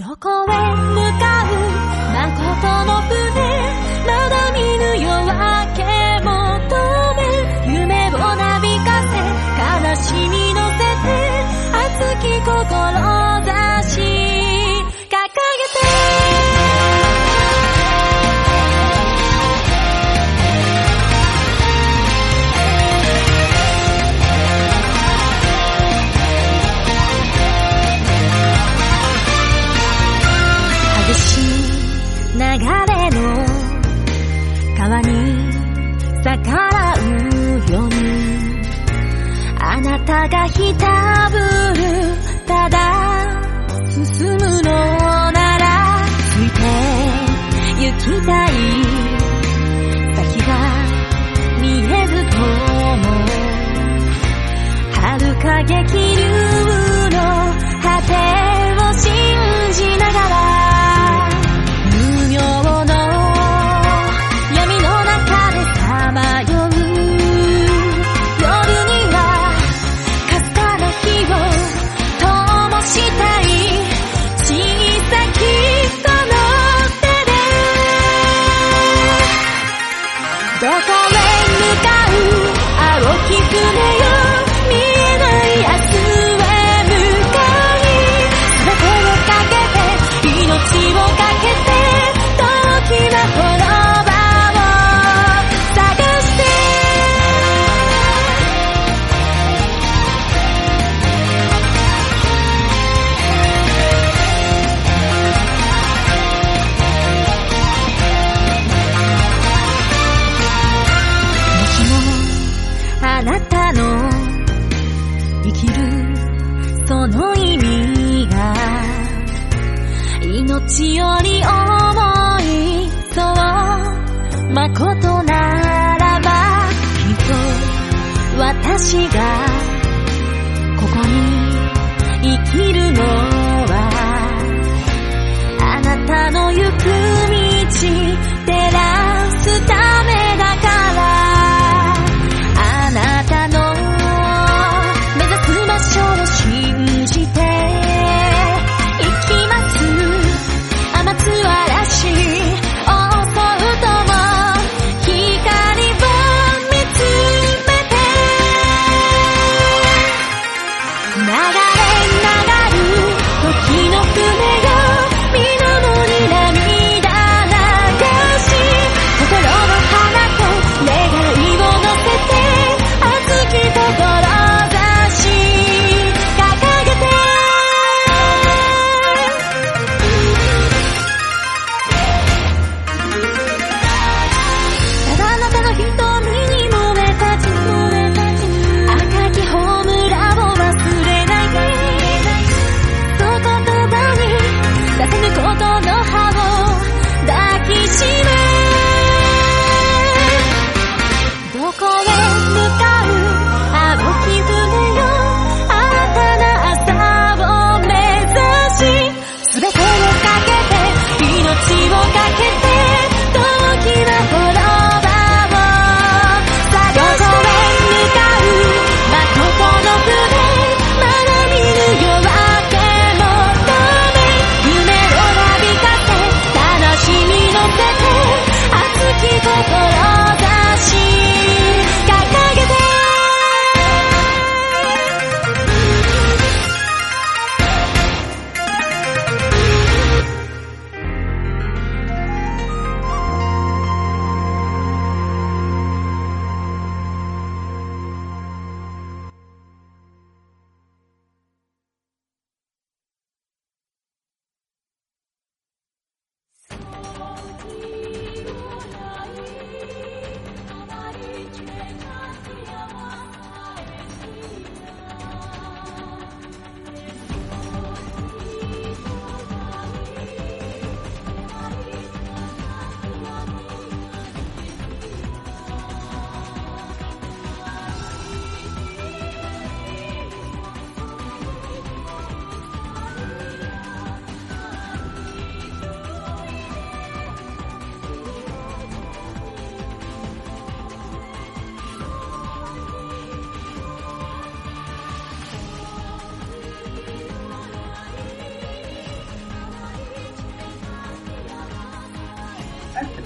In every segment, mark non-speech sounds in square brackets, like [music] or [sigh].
どこへ向かう誠のたがひたぶ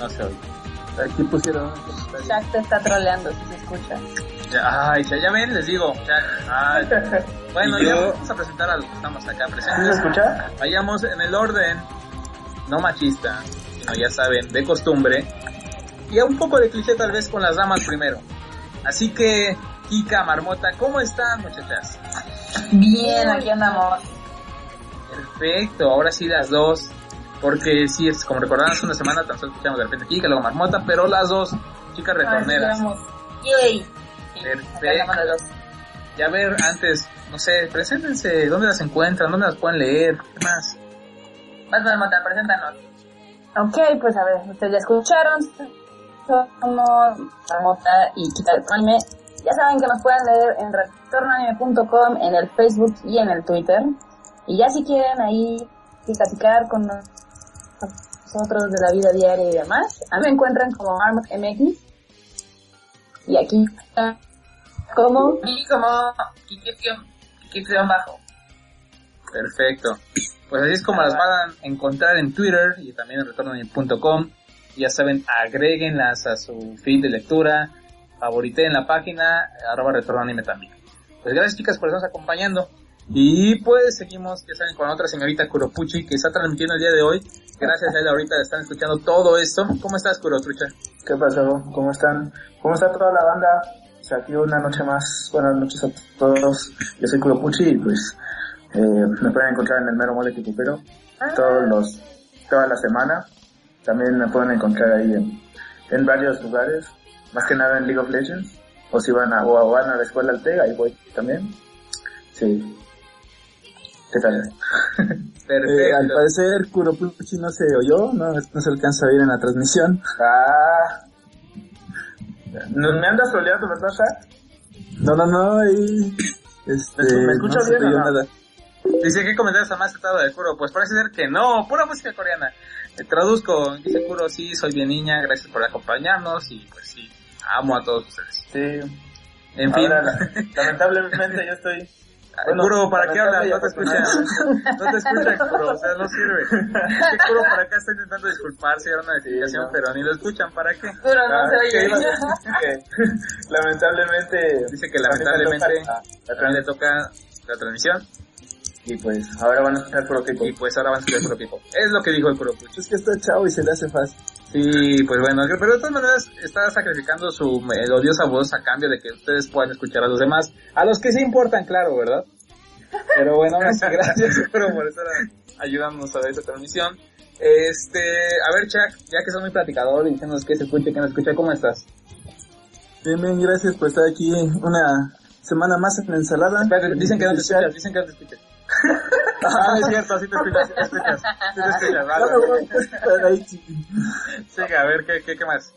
no se oye. Aquí pusieron. Jack te está troleando, si se escucha. Ya, ay, ya, ya ven, les digo. Ya, ay. [laughs] Bueno, ya vamos a presentar a los que estamos acá ¿Sí se presentes. escucha? Vayamos en el orden, no machista, sino ya saben, de costumbre. Y a un poco de cliché tal vez con las damas primero. Así que, Kika, Marmota, ¿cómo están muchachas? Bien, aquí andamos. Perfecto, ahora sí las dos. Porque sí, es como recordaban hace una semana, tan solo escuchamos de repente Kika, luego Marmota, pero las dos chicas retorneras. Sí, Yay. Perfecto. Y a ver, antes, no sé, preséntense, ¿dónde las encuentran? ¿Dónde las pueden leer? ¿Qué más? Vas, Marmota, preséntanos. Ok, pues a ver, ustedes ya escucharon. Somos Marmota y Kita Anime. Ya saben que nos pueden leer en retornoanime.com, en el Facebook y en el Twitter. Y ya si quieren ahí platicar con nosotros de la vida diaria y demás, a mí me encuentran como ArmMX. Y aquí está como... Y como bajo. Perfecto. Pues así es como las van a encontrar en Twitter y también en retornoanime.com. Ya saben, agréguenlas a su feed de lectura, favoriten la página, arroba retornoanime también. Pues gracias chicas por estarnos acompañando. Y pues seguimos, ya saben, con otra señorita Kuropuchi que está transmitiendo el día de hoy. Gracias a ella ahorita están escuchando todo esto. ¿Cómo estás Kuropucha? ¿Qué pasó? ¿Cómo están? ¿Cómo está toda la banda? Pues aquí una noche más. Buenas noches a todos. Yo soy Kuropuchi y pues eh, me pueden encontrar en el mero mole Tipupero todos los, toda la semana. También me pueden encontrar ahí en, en varios lugares, más que nada en League of Legends. O si van a, o van a la escuela Altega, ahí voy también. Sí. ¿Qué tal? [laughs] Eh, al parecer, Kuropuchi no se oyó, no, no se alcanza a oír en la transmisión. Ah. ¿No- ¿Me andas troleando, verdad, Shaq? No, no, no, ahí. Este, ¿Me escuchas no bien o no? nada. Dice, ¿qué comentarios más tratado de Kuro? Pues parece ser que no, pura música coreana. Eh, traduzco, dice Kuro, sí, soy bien niña, gracias por acompañarnos y pues sí, amo a todos ustedes. Sí. En fin, Ahora, [laughs] lamentablemente yo estoy... bueno, ¿para qué hablas? No te escucha. lamentablemente No te escucha, Kuro, o sea, no sirve. Dice Kuro por acá está intentando disculparse y dar una explicación, no. pero ni lo escuchan, ¿para qué? Pero no Ah, se ¿qué oye. a? Que, [laughs] lamentablemente... Dice que lamentablemente la también le toca la transmisión Y pues ahora van a escuchar puro tipo. y pues ahora van a escuchar Kuro Pipo. Es lo que dijo el Kuro Pucho. Es que está chavo y se le hace fácil. Sí, pues bueno, pero de todas maneras está sacrificando su melodiosa voz a cambio de que ustedes puedan escuchar a los demás, a los que se importan, claro, ¿verdad? Pero bueno, gracias [laughs] Kuro, por estar ayudándonos a esta transmisión. Este, a ver, Chuck, ya que sos muy platicador y diciéndonos que se escucha que no escucha, ¿cómo estás? Bien, bien, gracias por estar aquí una semana más en la ensalada. Espérate, dicen que no te escuchas, dicen que no te escuchas. Ah, es cierto, sí te escuchas, sí te escuchas, sí te escuchas, vale. No me voy a sí. Siga, ver, ¿qué, qué, qué más?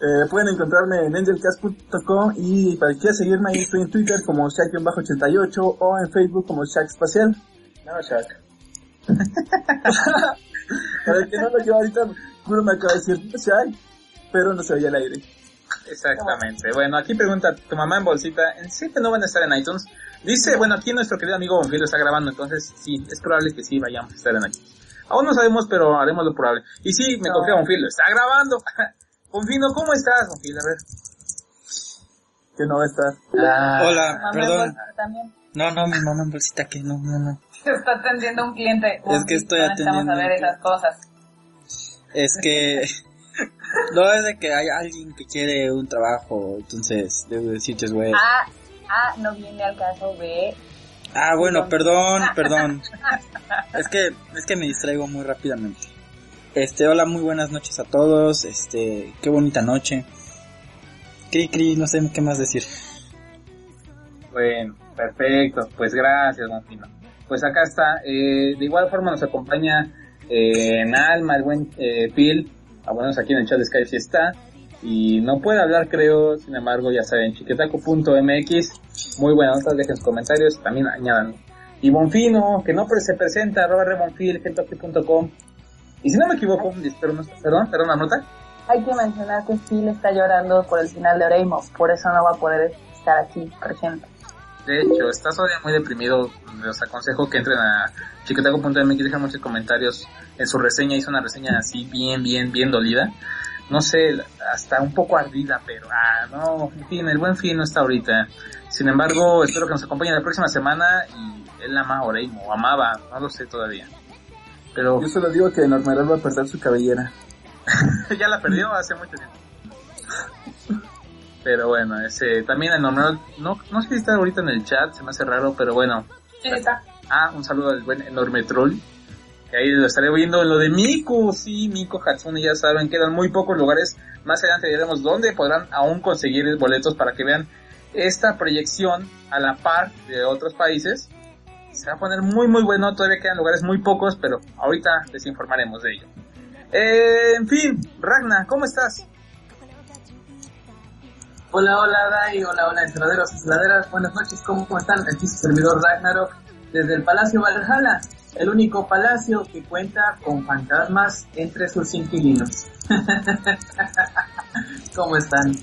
Eh, pueden encontrarme en angelcast.com y para que seguirme ahí estoy en Twitter como Shaq-88 o en Facebook como Shaq Espacial. No, Shaq. [laughs] Para el que no lo lleva ahorita, Kuro me acaba de decir Shaq, pero no se oye al aire. Exactamente. Bueno, aquí pregunta tu mamá en bolsita, ¿en serio no van a estar en iTunes? Dice, bueno, aquí nuestro querido amigo Bonfil lo está grabando, entonces sí, es probable que sí vayamos a estar en iTunes. Aún no sabemos, pero haremos lo probable. Y sí, me No. lo está grabando. [laughs] Bonfino, ¿cómo estás, Bonfil? A ver. Que no va a estar. Hola, Mamá perdón. también. No, no, mi mamá en bolsita que no, no, no. [laughs] Está atendiendo un cliente. Es que estoy No atendiendo saber un esas cosas. Es que [laughs] no es de que hay alguien que quiere un trabajo, entonces debo decirte, güey. A, A no viene al caso B. Ah, bueno, perdón, perdón. Es que es que me distraigo muy rápidamente. Este, hola, muy buenas noches a todos. Este, qué bonita noche. Cri cri, no sé qué más decir. Bueno, perfecto. Pues gracias, Bonfino. Pues acá está. Eh, de igual forma nos acompaña eh, en Alma, el buen eh, Phil. Ah, bueno, aquí en el chat de Skype sí está. Y no puede hablar, creo. Sin embargo, ya saben, chiquetaco.mx. Muy buenas notas, dejen sus comentarios. También añadan. Y Bonfino, que no se presenta, arroba rebonfil, gentoki.com. Y si no me equivoco, perdón, perdón, perdón, la nota. Hay que mencionar que Phil está llorando por el final de Oreimo. Por eso no va a poder estar aquí presente. De hecho, estás todavía muy deprimido. Les aconsejo que entren a chiquetaco.mx, dejen muchos comentarios en su reseña. Hizo una reseña así bien, bien, bien dolida. No sé, hasta un poco ardida, pero, ah, no, en fin, el buen fin no está ahorita. Sin embargo, espero que nos acompañe la próxima semana y él ama a Oreimo, o amaba, no lo sé todavía. Pero Yo solo digo que Normeral va a perder su cabellera. [laughs] ya la perdió hace mucho tiempo. Pero bueno, ese, también el normal, no, no sé si está ahorita en el chat, se me hace raro, pero bueno. Sí, está. Ah, un saludo al buen enorme troll. Que ahí lo estaré viendo en lo de Miku, sí, Miku Hatsune, ya saben, quedan muy pocos lugares. Más adelante diremos dónde podrán aún conseguir boletos para que vean esta proyección a la par de otros países. Se va a poner muy muy bueno, todavía quedan lugares muy pocos, pero ahorita les informaremos de ello. Eh, en fin, Ragna, ¿cómo estás? Hola, hola, Dai, hola, hola, entraderos y heladeras, buenas noches, ¿cómo están? Aquí su servidor Ragnarok, desde el Palacio Valhalla, el único palacio que cuenta con fantasmas entre sus inquilinos. [laughs] ¿Cómo están? [laughs]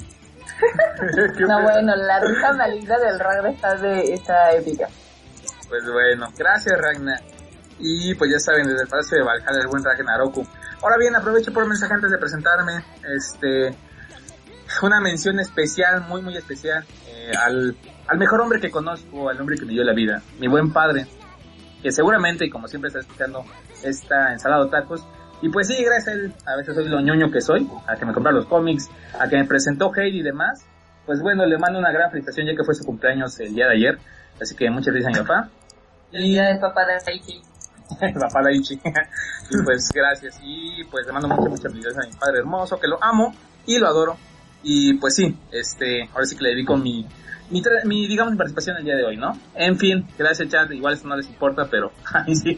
No, bueno, la risa maligna del Ragnar está, de, está épica. Pues bueno, gracias Ragna. Y pues ya saben, desde el Palacio de Valhalla, el buen Ragnaroku. Ahora bien, aprovecho por mensaje antes de presentarme. Este, una mención especial, muy muy especial, eh, al, al mejor hombre que conozco, al hombre que me dio la vida, mi buen padre, que seguramente, y como siempre está escuchando, esta ensalada de tacos. Y pues sí, gracias a él, a veces soy lo ñoño que soy, a que me compró los cómics, a que me presentó Heidi y demás. Pues bueno, le mando una gran felicitación ya que fue su cumpleaños el día de ayer. Así que muchas gracias a mi papá. El día del papá de Saiki. [laughs] papá Daichi. [laughs] y pues gracias. Y pues le mando muchas, muchas felicidades a mi padre hermoso, que lo amo y lo adoro. Y pues sí, este, ahora sí que le dedico mi, mi, mi, digamos, mi participación el día de hoy, ¿no? En fin, gracias chat, igual eso no les importa, pero [laughs] ahí sí.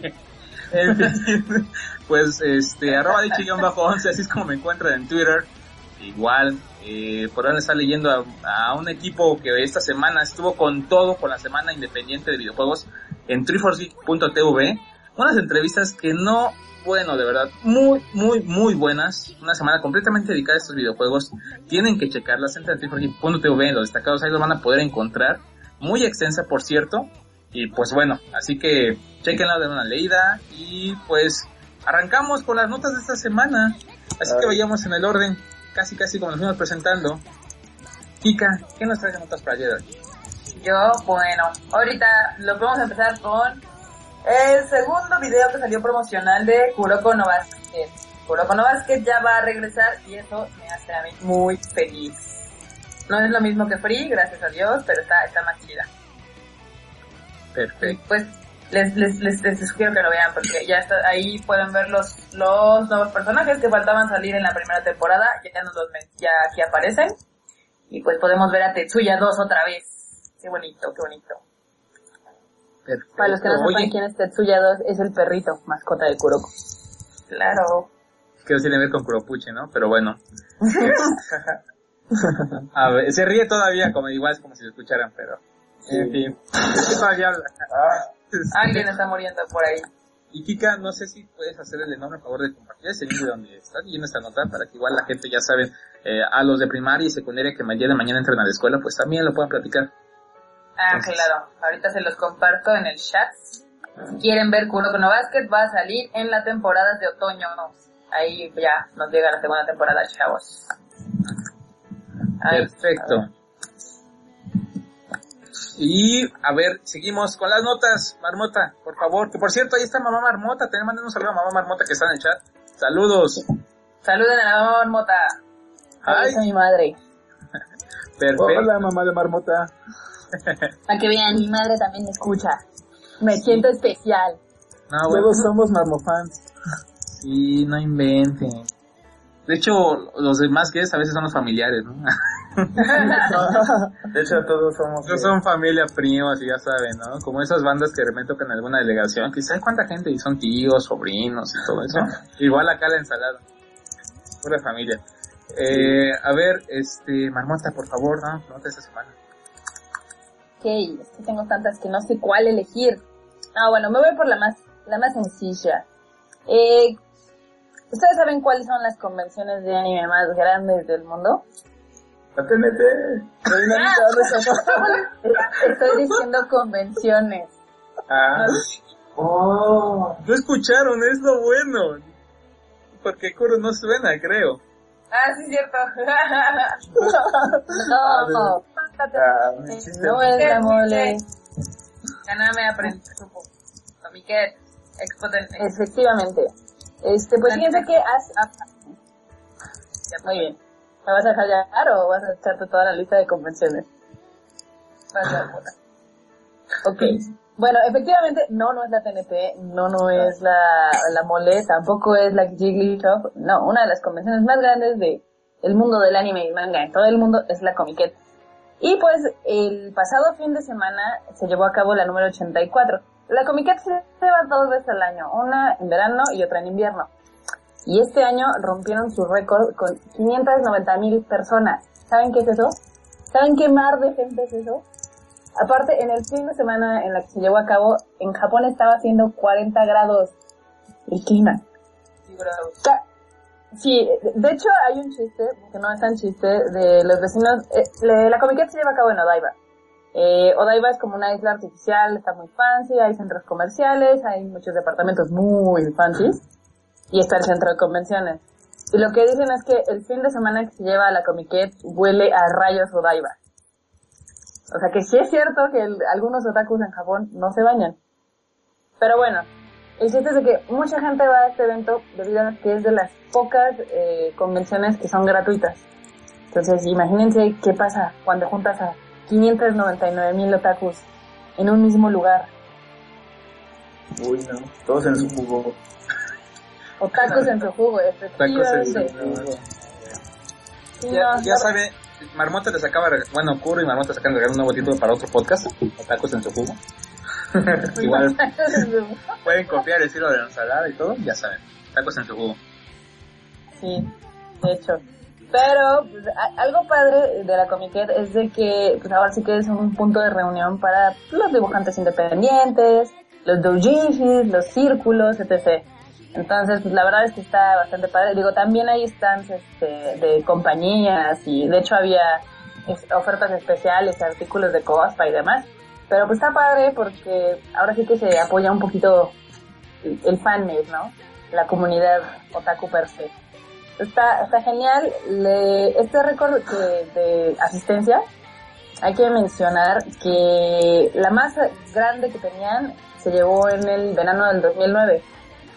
En fin, [laughs] pues este, arroba bajo 11 así es como me encuentran en Twitter. Igual, eh, por ahora estar leyendo a, un equipo que esta semana estuvo con todo con la semana independiente de videojuegos en 3forgeek.tv. Unas entrevistas que no, bueno, de verdad, muy, muy, muy buenas. Una semana completamente dedicada a estos videojuegos. Tienen que checarlas. En 3forgeek.tv, los destacados ahí los van a poder encontrar. Muy extensa, por cierto. Y pues bueno, así que chequenla de una leída. Y pues arrancamos con las notas de esta semana. Así que vayamos en el orden, casi casi como nos fuimos presentando. Kika, ¿qué nos trae de notas para ayer? Yo, bueno, ahorita lo vamos a empezar con el segundo video que salió promocional de Kuroko no Basket. Kuroko no Basket ya va a regresar y eso me hace a mí muy feliz. No es lo mismo que Free, gracias a Dios, pero está, está más chida. Perfecto. pues les, les, les, les sugiero que lo vean porque ya está, ahí pueden ver los, los nuevos personajes que faltaban salir en la primera temporada, ya nos los ya aquí aparecen. Y pues podemos ver a Tetsuya 2 otra vez. Qué bonito, qué bonito. Perfecto. Para los que no sepan Oye, quién es Tetsuya 2, es el perrito, mascota de Kuroko. Claro. que no tiene que ver con Kuropuche, ¿no? Pero bueno. [laughs] a ver, se ríe todavía, como igual es como si lo escucharan, pero... En fin. Es que todavía habla. [laughs] Alguien está muriendo por ahí. Y Kika, no sé si puedes hacer el enorme favor de compartir ese link de donde estás leyendo esta nota para que igual la gente ya sabe, eh, a los de primaria y secundaria que el día de mañana entren a la escuela, pues también lo puedan platicar. Ah, Entonces- claro. Ahorita se los comparto en el chat. Si quieren ver Kuroko no Basket, va a salir en la temporada de otoño. Ahí ya nos llega la segunda temporada, chavos. Ahí, Perfecto. Y a ver, seguimos con las notas, Marmota, por favor. Que por cierto, ahí está Mamá Marmota. Te mando un saludo a Mamá Marmota que está en el chat. Saludos. Saluden a la mamá marmota. Ay. Es mi madre. [laughs] Perfecto. Hola, mamá de marmota. Para que vean, mi madre también me escucha. Me siento especial. No, bueno, Todos somos marmofans. sí, no inventen. De hecho, los demás que es a veces son los familiares, ¿no? [laughs] De hecho, todos somos... Son familia, primos y ya saben, ¿no? Como esas bandas que de repente tocan en alguna delegación, que saben cuánta gente y son tíos, sobrinos y todo eso. Igual acá la ensalada. Pura familia. Eh, a ver, este, Marmota, por favor, ¿no? Nota esta semana. Ok, es que tengo tantas que no sé cuál elegir. Ah, bueno, me voy por la más, la más sencilla. Eh, ¿Ustedes saben cuáles son las convenciones de anime más grandes del mundo? La TNT. Estoy diciendo convenciones. Ah, Oh. no escucharon, es lo bueno. Porque Kuro no suena, creo. Ah, sí, cierto. [laughs] Ah, no, Ah, mi chiste. no es la mole. Ganame aprende, supo. Tomiquet, expotente. Efectivamente. Este, pues fíjense que has... Muy bien. ¿Me vas a dejar llegar o vas a echarte toda la lista de convenciones? A. Ok. Bueno, efectivamente, no, no es la TNT, no, no es la, la mole, tampoco es la Jigglypuff, no, una de las convenciones más grandes de el mundo del anime y manga en todo el mundo es la Comiquet. Y pues el pasado fin de semana se llevó a cabo la número 84. La Comiquet se lleva dos veces al año, una en verano y otra en invierno. Y este año rompieron su récord con 590 mil personas. ¿Saben qué es eso? ¿Saben qué mar de gente es eso? Aparte, en el fin de semana en la que se llevó a cabo, en Japón estaba haciendo 40 grados el clima. Ca- Sí, de hecho hay un chiste, que no es tan chiste, de los vecinos. eh, le- la comiqueta se lleva a cabo en Odaiba. Eh, Odaiba es como una isla artificial, está muy fancy, hay centros comerciales, hay muchos departamentos muy fancy y está el centro de convenciones. Y lo que dicen es que el fin de semana que se lleva a la Comiquet huele a rayos Odaiba. O sea que sí es cierto que algunos otakus en Japón no se bañan. Pero bueno, el chiste es de que mucha gente va a este evento debido a que es de las pocas eh, convenciones que son gratuitas. Entonces imagínense qué pasa cuando juntas a 599 mil otakus en un mismo lugar. Uy, no. Todos en su jugo. Otakus en su jugo, Tacos en su efectivamente. Ya, ya sabe, Marmota les acaba bueno, Kuro y Marmota sacan de regalar un nuevo título para otro podcast, Tacos en su jugo. [laughs] Igual pueden copiar el estilo de la ensalada y todo, ya saben, tacos en su jugo. Sí, de hecho. Pero pues, algo padre de la Comiquet es de que pues ahora sí que es un punto de reunión para los dibujantes independientes, los doujinshis, los círculos, etc. Entonces, pues la verdad es que está bastante padre. Digo, también hay stands este, de compañías y de hecho había ofertas especiales, artículos de cospa y demás. Pero pues está padre porque ahora sí que se apoya un poquito el, el fanmade, ¿no? La comunidad otaku per se. Está, está genial. Le, este récord de, asistencia, hay que mencionar que la más grande que tenían se llevó en el verano del 2009.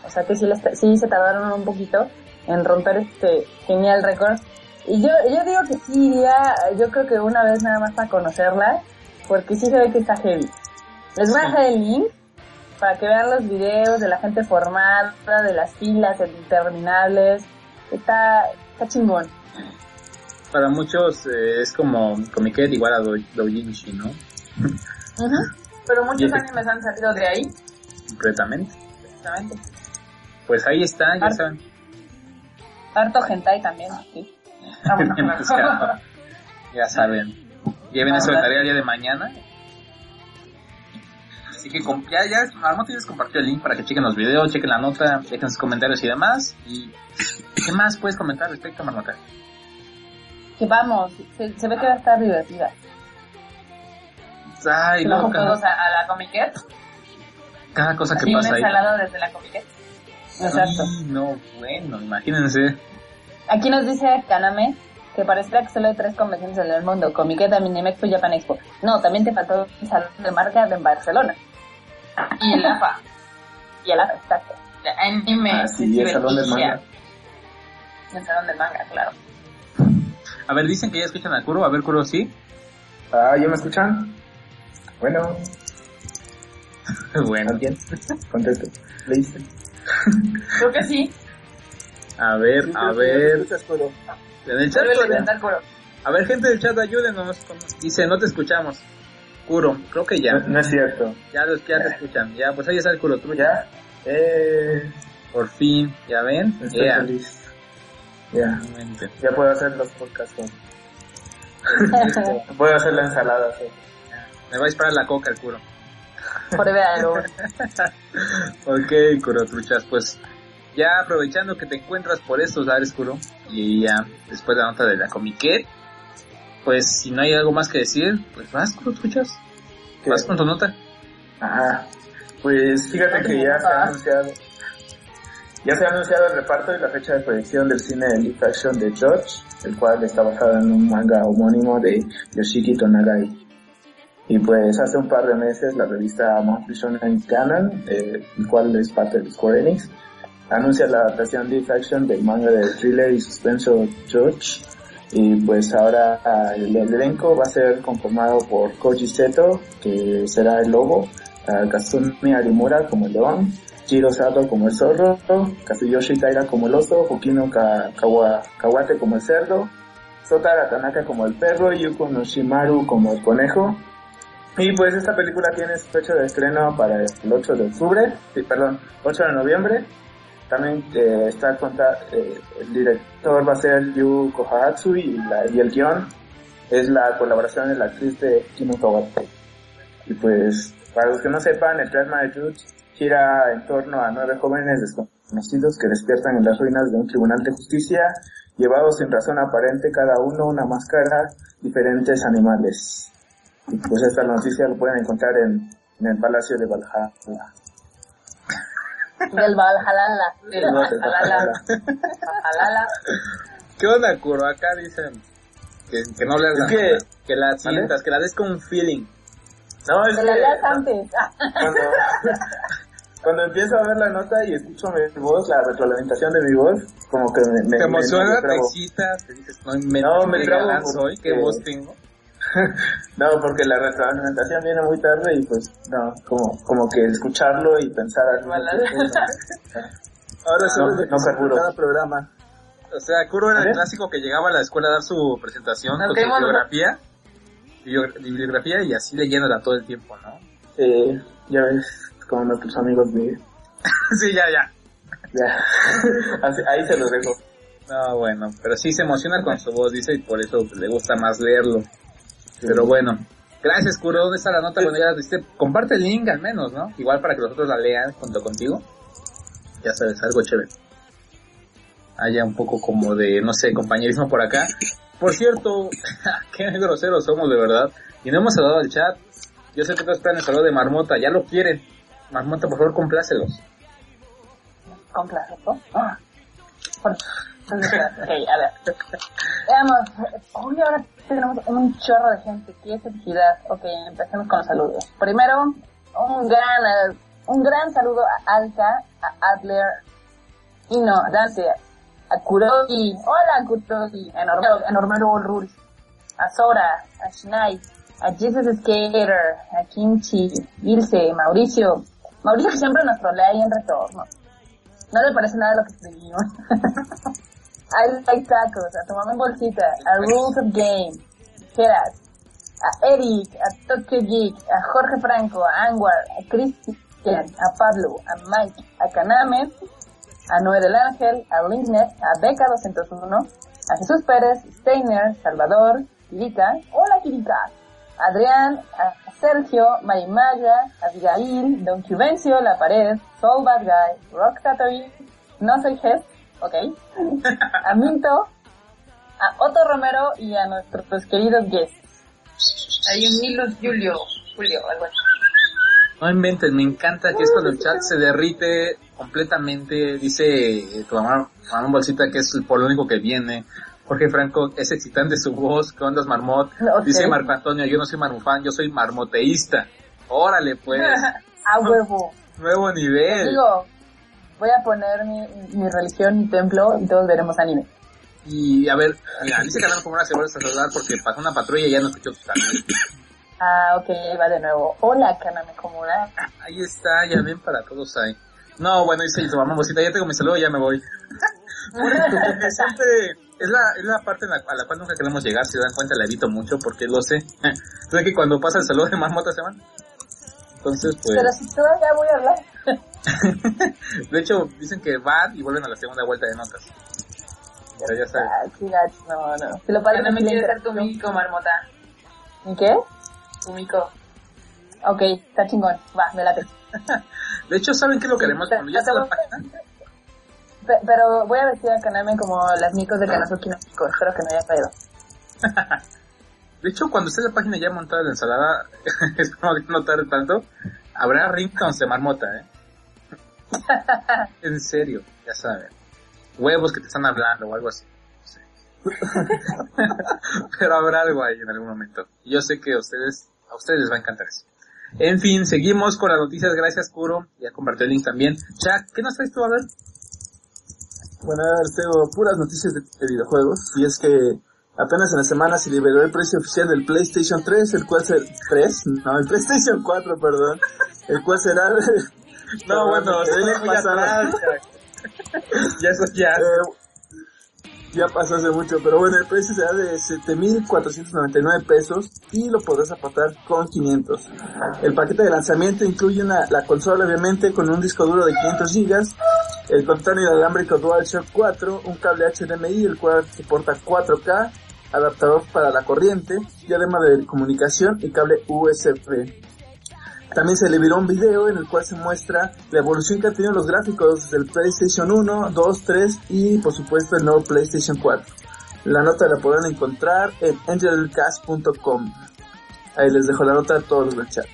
O sea que sí, les- sí se tardaron un poquito en romper este genial récord. Y yo, yo digo que sí iría, yo creo que una vez nada más para conocerla, porque sí se ve que está heavy. Les voy a dejar el link para que vean los videos de la gente formada, de las filas interminables. Está, está chingón. Para muchos eh, es como Comiquet igual a Dou- Doujinshi, ¿no? Pero [laughs] muchos animes han salido de ahí, Completamente. Pues ahí está, ya saben. Harto hentai también, sí. [laughs] Vámonos. [laughs] ya saben. Lleven eso de tarea el día de mañana. Así que ya, ya, ya les compartió el link para que chequen los videos, chequen la nota, dejen sus comentarios y demás. Y ¿qué más puedes comentar respecto a Marmota? que vamos, se, se ve que va a estar divertida. Ay, no, cada, todos a, a la Comiquet cada cosa que pasa ahí. ensalado desde la Comiquet. Exacto. Ay, no, bueno, imagínense. Aquí nos dice Kaname que pareciera que solo hay tres convenciones en el mundo, Comiquet, Anime Expo y Japan Expo. No, también te faltó un salón de marca en Barcelona. Y el AFA. Y el AFA, exacto. De anime. Ah, sí, el salón del manga. El salón del manga, claro. A ver, dicen que ya escuchan a Kuro. A ver, Kuro, ¿sí? Ah, ¿ya me escuchan? Bueno, [laughs] bueno. ¿alguien? Contesto. ¿Leíste? Creo que sí. A ver, Sí, a ver. te escuchas, Kuro. En el chat, a. A ver, gente del chat, ayúdenos. Dice, no te escuchamos. Kuro, creo que ya. No, no es cierto. Ya, los, ya te escuchan. Ya, pues ahí está el Kuro Trucha. ¿Ya? Eh, Por fin, ¿ya ven? estoy Yeah. feliz. Ya, ya puedo hacer los podcasts. ¿no? [laughs] Puedo hacer la ensalada. ¿sí? Me va a disparar la coca el alone. [laughs] Ok, Kuro Truchas, pues ya aprovechando que te encuentras por estos lares, Kuro, y ya después de la nota de la Comiquet, pues si no hay algo más que decir, pues vas, Truchas. ¿Qué? Vas con tu nota. Ajá. Pues fíjate que ya se ha anunciado. Ya se ha anunciado el reparto y la fecha de proyección del cine de live action de George, el cual está basado en un manga homónimo de Yoshiki Tonagai. Y pues hace un par de meses la revista Monthly Shonen Canon, eh, el cual es parte de Square Enix, anuncia la adaptación live action del manga de thriller y suspenso George. Y pues ahora ah, el, el elenco va a ser conformado por Koji Seto, que será el lobo, Kazumi Arimura como el león, Jiro Sato como el zorro, Kazuyoshi Taira como el oso, Hokino Ka- Kawa- Kawate como el cerdo, Sotara Tanaka como el perro, Yuko Noshimaru como el conejo. Y pues esta película tiene su fecha de estreno para el 8 de octubre, sí, perdón, 8 de noviembre. También eh, está el director va a ser Yu Kohatsu y, la, y el guion es la colaboración de la actriz de Kino Kawate. Y pues, para los que no sepan, el plasma de Judge gira en torno a nueve jóvenes desconocidos que despiertan en las ruinas de un tribunal de justicia, llevados sin razón aparente cada uno una máscara, diferentes animales. Y pues esta noticia lo pueden encontrar en, en el Palacio de Valhalla. Del Valhalla. Del Del Valhalla. Valhalla. ¿Qué onda, Kuro? Acá dicen que, que no le que- que la sientas, que la des con un feeling. No, es que la leas antes. cuando, cuando empiezo a ver la nota y escucho mi voz, la retroalimentación de mi voz, como que me, me Te emociona, me te excitas, te dices, no inventes, No, me qué voz tengo. [laughs] No, porque la retroalimentación viene muy tarde y pues no, como, como que escucharlo y pensar al mismo Vale. tiempo, no. [laughs] Ahora se No, no carburo. cada programa. O sea, Kuro era el ¿Eh? clásico que llegaba a la escuela a dar su presentación su bio- bibliografía y así leyéndola todo el tiempo, ¿no? Eh, ya ves, como nuestros amigos de... [laughs] sí, ya, ya. Ya, Así- ahí se los dejo. No, bueno, pero sí se emociona con su voz, dice, y por eso le gusta más leerlo. Pero bueno, gracias, Kuro. ¿Dónde está la nota cuando ya la viste? Comparte el link al menos, ¿no? Igual para que los otros la lean junto contigo. Ya sabes, algo chévere. Haya un poco como de, no sé, compañerismo por acá. Por cierto, [laughs] qué groseros somos de verdad. Y no hemos saludado al chat. Yo sé que todos están en el saludo de Marmota, ya lo quieren. Marmota, por favor, complácelos. Clásico. Ah. Por- [laughs] Ok, a ver. Veamos. Hoy ahora tenemos un chorro de gente. Qué felicidad. Ok, empecemos con los saludos. Primero, un gran, eh, un gran saludo a Alka, a Adler, y no, Dante, a Kurogi. Hola, Kurogi. A Normero, a Rules. A Sora, a Shinai, a Jesus Skater, a Kimchi, Ilse, Mauricio. Mauricio siempre nos trolea ahí en retorno. No le parece nada lo que escribimos. [laughs] I like tacos, a tomar en bolsita, a Rules of Game, Gerard, a Eric, a Tokyo Geek, a Jorge Franco, a Anwar, a Cristian, a Pablo, a Mike, a Kaname, a Noel el Ángel, a Linknet, a Beca 201, a Jesús Pérez, Steiner, Salvador, Kirika, hola Kirika, Adrián, a Sergio, Marimaya, Abigail, Don Cubencio, La Pared, Soul Bad Guy, Rock Tatoy, No Soy Jeff, ok, a Minto, a Otto Romero y a nuestros queridos guests. Hay un Milus Julio, Julio, algo así. No inventen, me encanta que es cuando el chat se derrite completamente. Dice eh, tu mamá, mamá Bolsita que es por lo único que viene. Jorge Franco, es excitante su voz. ¿Qué ondas, Marmot? Ok. Dice Marco Antonio, yo no soy marmufán, yo soy marmoteísta. Órale, pues. [laughs] A huevo. Nuevo nivel. Digo, voy a poner mi, mi religión, mi templo y todos veremos anime. Y a ver, mira, dice que no como una se vuelve a saludar porque pasó una patrulla y ya no escuchó tus canales. Ah, ok, ahí va de nuevo. Hola, Kaname Komura. Ahí está, ya ven para todos ahí. No, bueno, dice tu mamá Bolsita, ya tengo mi saludo, ya me voy. [laughs] Es la, es la parte la, a la cual nunca queremos llegar, si se dan cuenta la evito mucho porque lo sé. [laughs] Entonces que cuando pasa el saludo de marmota se van. Entonces Pero pues, si todavía voy a hablar. [laughs] [laughs] de hecho dicen que van y vuelven a la segunda vuelta de notas. Pero ya sabes. Ah, no, no. Si lo padre no me quieres ser tu mico, marmota. ¿Y qué? Tu mico. Ok, está chingón. Va, me late. [laughs] De hecho, ¿saben qué es lo que haremos cuando ya está la página? Pe- pero voy a vestir a Kaname como las micos de Kanazuki no Miko. Espero que no haya pedo. [laughs] De hecho, cuando esté la página ya montada la ensalada, espero que no tarde tanto, habrá ringtones de marmota, ¿eh? En serio, ya saben. Huevos que te están hablando o algo así. No sé. [laughs] Pero habrá algo ahí en algún momento. Y Yo sé que a ustedes, a ustedes les va a encantar eso. En fin, seguimos con las noticias. Gracias, Kuro. Ya compartió el link también. Chuck, ¿qué nos traes tú a ver? Bueno, a ver, tengo puras noticias de, de videojuegos. Y es que apenas en la semana se liberó el precio oficial del PlayStation 3, el cual será... ¿3? No, el PlayStation 4, perdón. El cual será... No, bueno, pasado. atrás, Chuck. [laughs] ya eso ya. Eh, ya pasó hace mucho, pero bueno, el precio será de 7.499 pesos y lo podrás apartar con 500. El paquete de lanzamiento incluye una, la consola obviamente con un disco duro de 500 gigas, el control inalámbrico DualShock 4, un cable HDMI el cual soporta 4K, adaptador para la corriente, diadema de comunicación y cable USB. También se liberó un video en el cual se muestra la evolución que han tenido los gráficos del PlayStation 1, 2, 3 y por supuesto el nuevo PlayStation 4. La nota la podrán encontrar en angelcast.com. Ahí les dejo la nota a todos los del chat.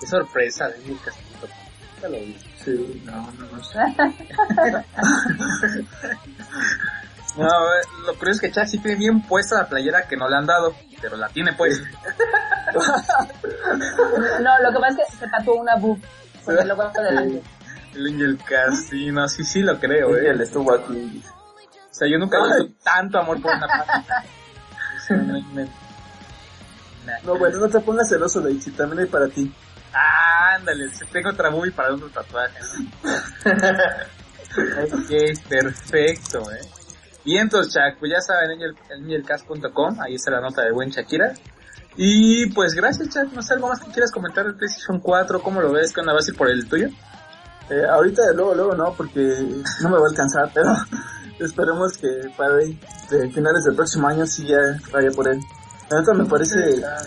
Qué sorpresa de Lucas.com. Ya lo vi. Sí, no, no, no sé. [laughs] No, lo curioso es que Chuck sí tiene bien puesta la playera que no le han dado, pero la tiene puesta. No, lo que pasa es que se tatuó una boob con el logo delante. El Angel Cast, sí, sí, lo creo, eh. Él estuvo aquí. O sea, yo nunca he visto tanto amor por una página. No bueno, no te pongas celoso, Daisy, también hay para ti. Ah, ándale, tengo otra movie para otro tatuaje. [laughs] ok, perfecto, eh. Y entonces, Chuck, pues ya saben, angel- angelcast.com, ahí está la nota de buen Shakira. Y pues gracias, Chuck, no sé, algo más que quieras comentar del PlayStation 4, ¿cómo lo ves? ¿Qué onda? ¿Vas a ir por el tuyo? Eh, ahorita luego, luego no, porque no me va a alcanzar, pero [laughs] esperemos que para de finales del próximo año sí ya vaya por él. La neta me parece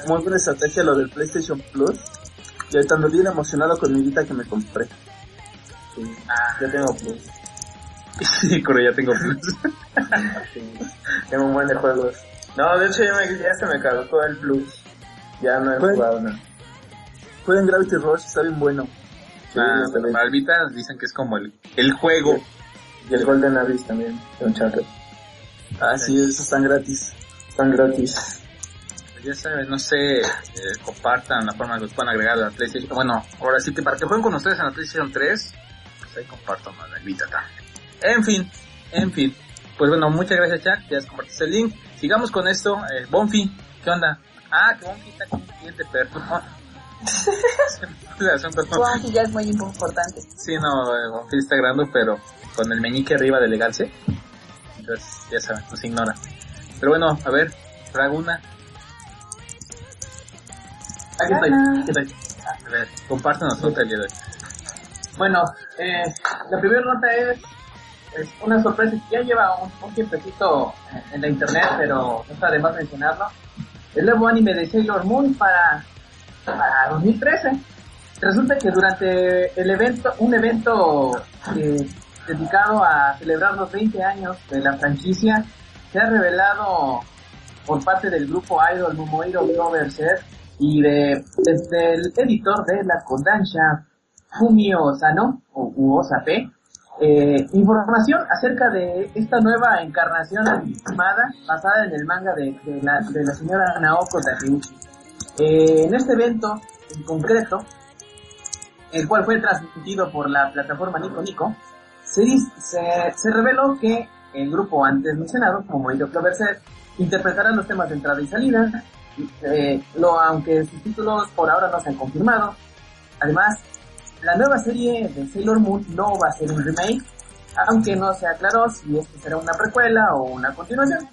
muy buena estrategia lo del PlayStation Plus. Y ahorita ando bien emocionado con mi Vita que me compré. Sí. Yo tengo plus. Sí, pero ya tengo [laughs] plus. Sí. [laughs] Tengo un buen de juegos. No, de hecho ya, me, ya se me caducó el plus. Ya no he Pues- jugado nada. Jueguen Gravity Rush, está bien bueno. Ah, está bien. Malvita dicen que es como el, el juego. Y el Golden Abyss también, de Uncharted. Ah, sí, esos están gratis. Están gratis. Pues ya saben, no sé, eh, compartan la forma que los puedan agregar a la PlayStation. Bueno, ahora sí que para que jueguen con ustedes en la PlayStation 3, pues ahí compartan la Vita también. En fin, en fin. Pues bueno, muchas gracias Chuck, ya compartiste el link. Sigamos con esto. Eh, Bonfi, ¿qué onda? Ah, que Bonfi está con un cliente, Juan, que [laughs] ya es muy importante. Sí, no, eh, Bonfi está grabando, pero con el meñique arriba de elegancia. Entonces, ya saben, nos ignora. Pero bueno, a ver, Draguna, Aquí estoy, aquí estoy. a ver, compártenos nota el día de hoy. Bueno, eh, la primera nota es, es una sorpresa que ya lleva un, un tiempecito en la internet, pero no está de más mencionarlo. El nuevo anime de Sailor Moon para, para 2013. Resulta que durante el evento, un evento eh, dedicado a celebrar los 20 años de la franquicia, se ha revelado por parte del grupo Idol Momoiro Clover Set y de, desde el editor de la Kodansha Fumio Osano, o u Osape, eh, información acerca de esta nueva encarnación animada basada en el manga de, de la, de la señora Naoko Takeuchi. Eh, en este evento, en concreto, el cual fue transmitido por la plataforma Nico Nico, se, se, se reveló que el grupo antes mencionado, como Moito Clover Set, interpretará los temas de entrada y salida, eh, lo, aunque sus títulos por ahora no se han confirmado. Además, la nueva serie de Sailor Moon no va a ser un remake, aunque no se aclaró si esto será una precuela o una continuación.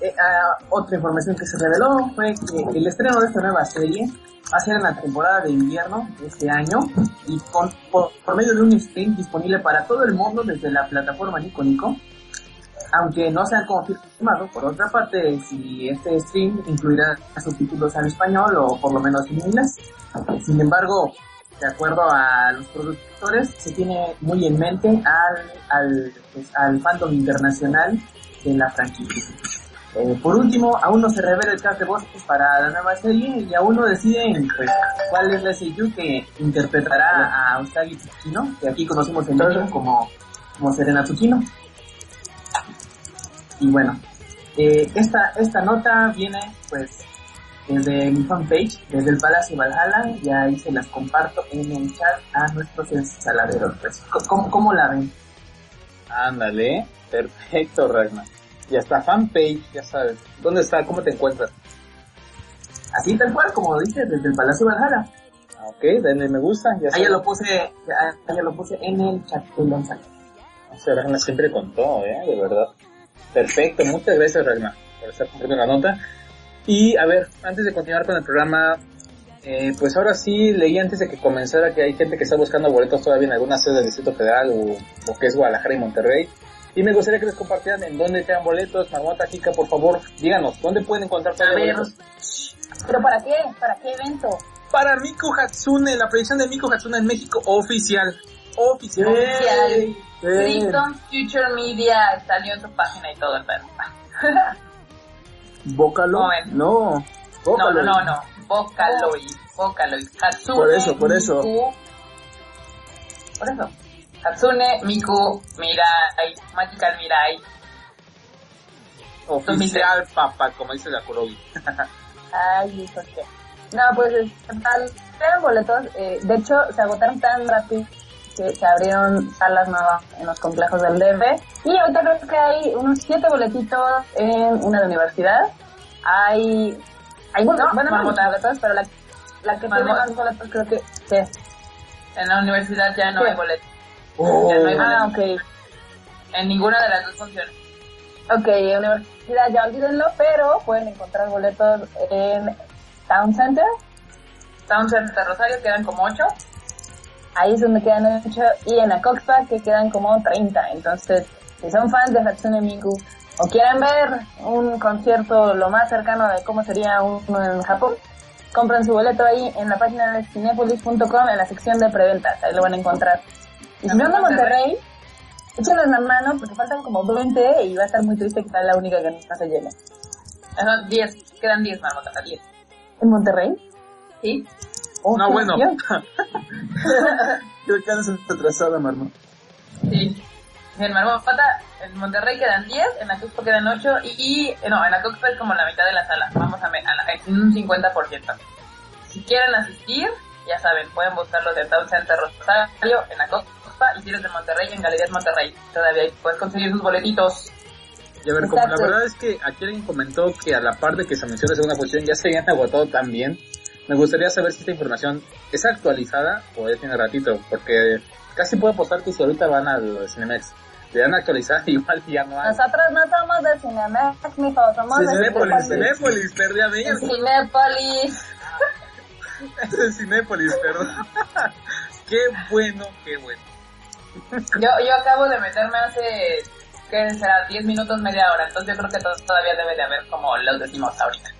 Eh, ah, otra información que se reveló fue que el estreno de esta nueva serie va a ser en la temporada de invierno de este año y con, por, por medio de un stream disponible para todo el mundo desde la plataforma Nico Nico aunque no se han confirmado, por otra parte, si este stream incluirá subtítulos al español o por lo menos en inglés. Sin embargo, de acuerdo a los productores, se tiene muy en mente al, al, pues, al fandom internacional de la franquicia. Eh, por último, aún no se revela el cast de voces para la nueva serie y aún no deciden pues, cuál es la SEiyuu que interpretará a Usagi Tsukino, que aquí conocemos en México como, como Serena Tsukino. Y bueno, eh, esta, esta nota viene pues desde mi fanpage, desde el Palacio Valhalla, y ahí se las comparto en el chat a nuestros instaladeros. Pues, ¿cómo, cómo la ven? Ándale, perfecto, Ragnar. Y hasta fanpage, ya sabes. ¿Dónde está? ¿Cómo te encuentras? Así tal cual, como dice, desde el Palacio Valhalla. Ah, Ok, denle me gusta, ya Ahí ya lo puse, ahí ya lo puse en el chat del mensaje. O sea, Ragnar siempre con todo, ¿eh? De verdad. Perfecto, muchas gracias, Ragnar, por estar cumpliendo la nota. Y, a ver, antes de continuar con el programa, eh, pues ahora sí, leí antes de que comenzara que hay gente que está buscando boletos todavía en alguna sede del Distrito Federal o, o que es Guadalajara y Monterrey. Y me gustaría que les compartieran en dónde quedan boletos. Marmota, Kika, por favor, díganos, ¿dónde pueden encontrar A todavía ver, boletos? ¿Pero para qué? ¿Para qué evento? Para Miku Hatsune, la predicción de Miku Hatsune en México oficial. Oficial. Oficial. Future Media salió en su página y todo el pedo. [laughs] Bócalo. ¿Cómo ven? No. No, Bócalo. no, no, no. Vocaloid. Vocaloid. Hatsune. Por eso, por eso. Miku. Por eso. Hatsune, Miku, Mirai, Magical Mirai. Oficial, papá, como dice la Kurogi. [laughs] Ay, ¿eso qué? No, pues es- tal- eran boletos, eh, de hecho se agotaron tan rápido que se abrieron salas nuevas en los complejos del DF y ahorita creo que hay unos siete boletitos en una de universidad. Hay, hay bueno, bueno, más boletos, pero la, la que tiene más boletos creo que sí. En la universidad ya no ¿Qué? hay boletos. Oh. Ya no hay Ah, boletos. ok. En ninguna de las dos funciones. Ok, universidad ya olvídenlo, pero pueden encontrar boletos en Town Center, Town Center Rosario quedan como ocho. Ahí es donde quedan 8 y en Acoxpa que quedan como 30. Entonces, si son fans de Hatsune Miku o quieren ver un concierto lo más cercano de cómo sería uno en Japón, compren su boleto ahí en la página de cinepolis.com en la sección de preventas, ahí lo van a encontrar. Y si no de Monterrey, échenles la mano porque faltan como 20 y va a estar muy triste que sea la única que no se llene. No, 10, quedan 10 marmotas, 10. ¿En Monterrey? ¿Sí? Oh, No, bueno. [laughs] Creo que andas atrasada, Marmo. Sí. En Marmota, en Monterrey quedan 10, en la Cusco quedan 8 y, y- no, en la Cusco es como la mitad de la sala. Vamos a, a la- en un 50%. Si quieren asistir, ya saben, pueden buscarlos en Town Center Rosario, en la Cuspa y si eres de Monterrey, en Galerías Monterrey. Todavía ahí puedes conseguir sus boletitos. Y a ver, como la verdad es que aquí alguien comentó que a la par de que se anunció la segunda función ya se habían agotado también, me gustaría saber si esta información es actualizada o ya tiene ratito, porque casi puedo apostar que si ahorita van al Cinemex, le dan a actualizar [laughs] igual ya no hay. Nosotros no somos de Cinemex, mijo, somos de Cinépolis, Cinépolis. Cinépolis, perdóname, En Cinépolis. [laughs] es el Cinépolis, perdón. [laughs] qué bueno, qué bueno. Yo, yo acabo de meterme hace, ¿qué será? 10 minutos, media hora. Entonces yo creo que to- todavía debe de haber como los decimos ahorita.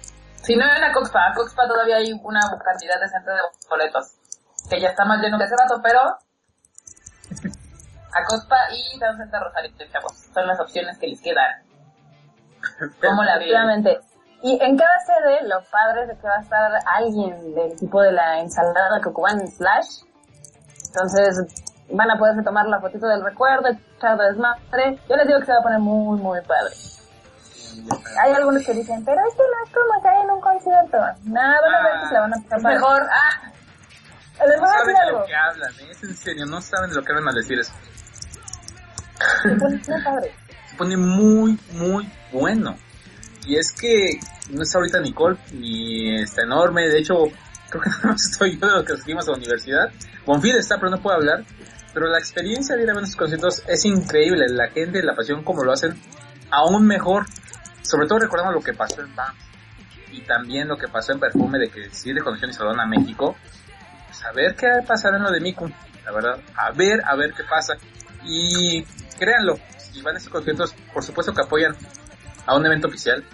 Si no en la Coxpa, Coxpa todavía hay una cantidad decente de boletos. Que ya está más lleno que hace rato, pero... A Coxpa y Town Center Rosario, chavos. Son las opciones que les quedan. ¿Cómo la. Y en cada sede, los padres de que va a estar alguien del tipo de la ensalada en Slash. Entonces, van a poderse tomar la fotito del recuerdo, echar de desmadre. Yo les digo que se va a poner muy, muy padre. Hay algunos que dicen, pero es que no es como estar en un concierto. Nada, van a ver que se la van a pasar Es padre. mejor, ah, Les No voy a saben decir de algo. lo que hablan, ¿eh? es en serio, no saben de lo que hablan al decir eso. Se pone muy padre. se pone muy, muy bueno. Y es que no está ahorita Nicole, ni está enorme, de hecho, creo que [laughs] más estoy yo de los que seguimos a la universidad. Bonfil está, pero no puedo hablar. Pero la experiencia de ir a ver estos conciertos es increíble, la gente, la pasión como lo hacen, aún mejor. Sobre todo recordando lo que pasó en BAM y también lo que pasó en Perfume de que sí de Conexión y Salón a México. Pues a ver qué pasará en lo de Miku, la verdad. A ver, a ver qué pasa. Y créanlo, si van a estos conciertos, por supuesto que apoyan a un evento oficial,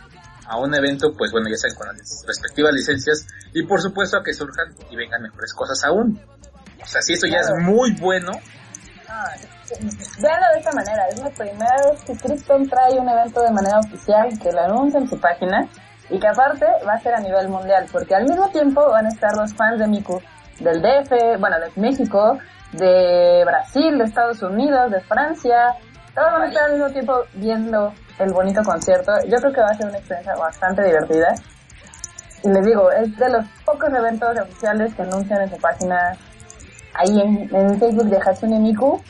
a un evento, pues bueno, ya saben, con las respectivas licencias, y por supuesto a que surjan y vengan mejores cosas aún. O sea, si esto ya es muy bueno, Ah, Veanlo de esta manera, es la primera vez que Krypton trae un evento de manera oficial, que lo anuncia en su página, y que aparte va a ser a nivel mundial, porque al mismo tiempo van a estar los fans de Miku del DF, bueno, de México, de Brasil, de Estados Unidos, de Francia, todos van a estar al mismo tiempo viendo el bonito concierto. Yo creo que va a ser una experiencia bastante divertida. Y les digo, es de los pocos eventos oficiales que anuncian en su página ahí en, en Facebook de Hatsune Miku.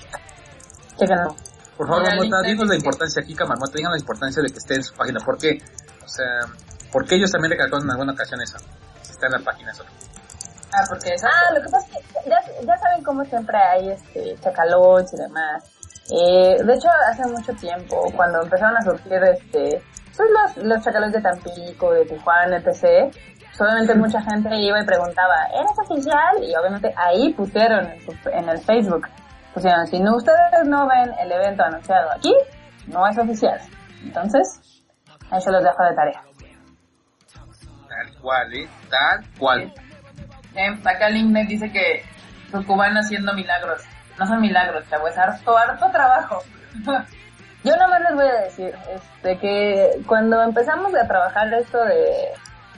Por favor, Marmota, dinos la importancia aquí, Marmota, digan la importancia de que esté en su página. ¿Por qué? O sea, ¿por qué ellos también recalcaron en alguna ocasión eso? Si está en la página eso. Ah, porque esa... Ah, lo que pasa es que ya, ya saben cómo siempre hay este chacalots y demás. Eh, de hecho, hace mucho tiempo, cuando empezaron a surgir este, pues los, los chacalots de Tampico, de Tijuana, etc., obviamente mucha gente iba y preguntaba, ¿eres oficial? Y obviamente ahí pusieron en, su- en el Facebook, pusieron, si no, ustedes no ven el evento anunciado aquí, no es oficial. Entonces, ahí se los dejo de tarea. Tal cual, ¿eh? Tal cual. Eh, acá Linknet dice que los cubanos haciendo milagros. No son milagros, chavo, es harto, harto trabajo. [laughs] Yo nomás les voy a decir, este, que cuando empezamos a trabajar esto de,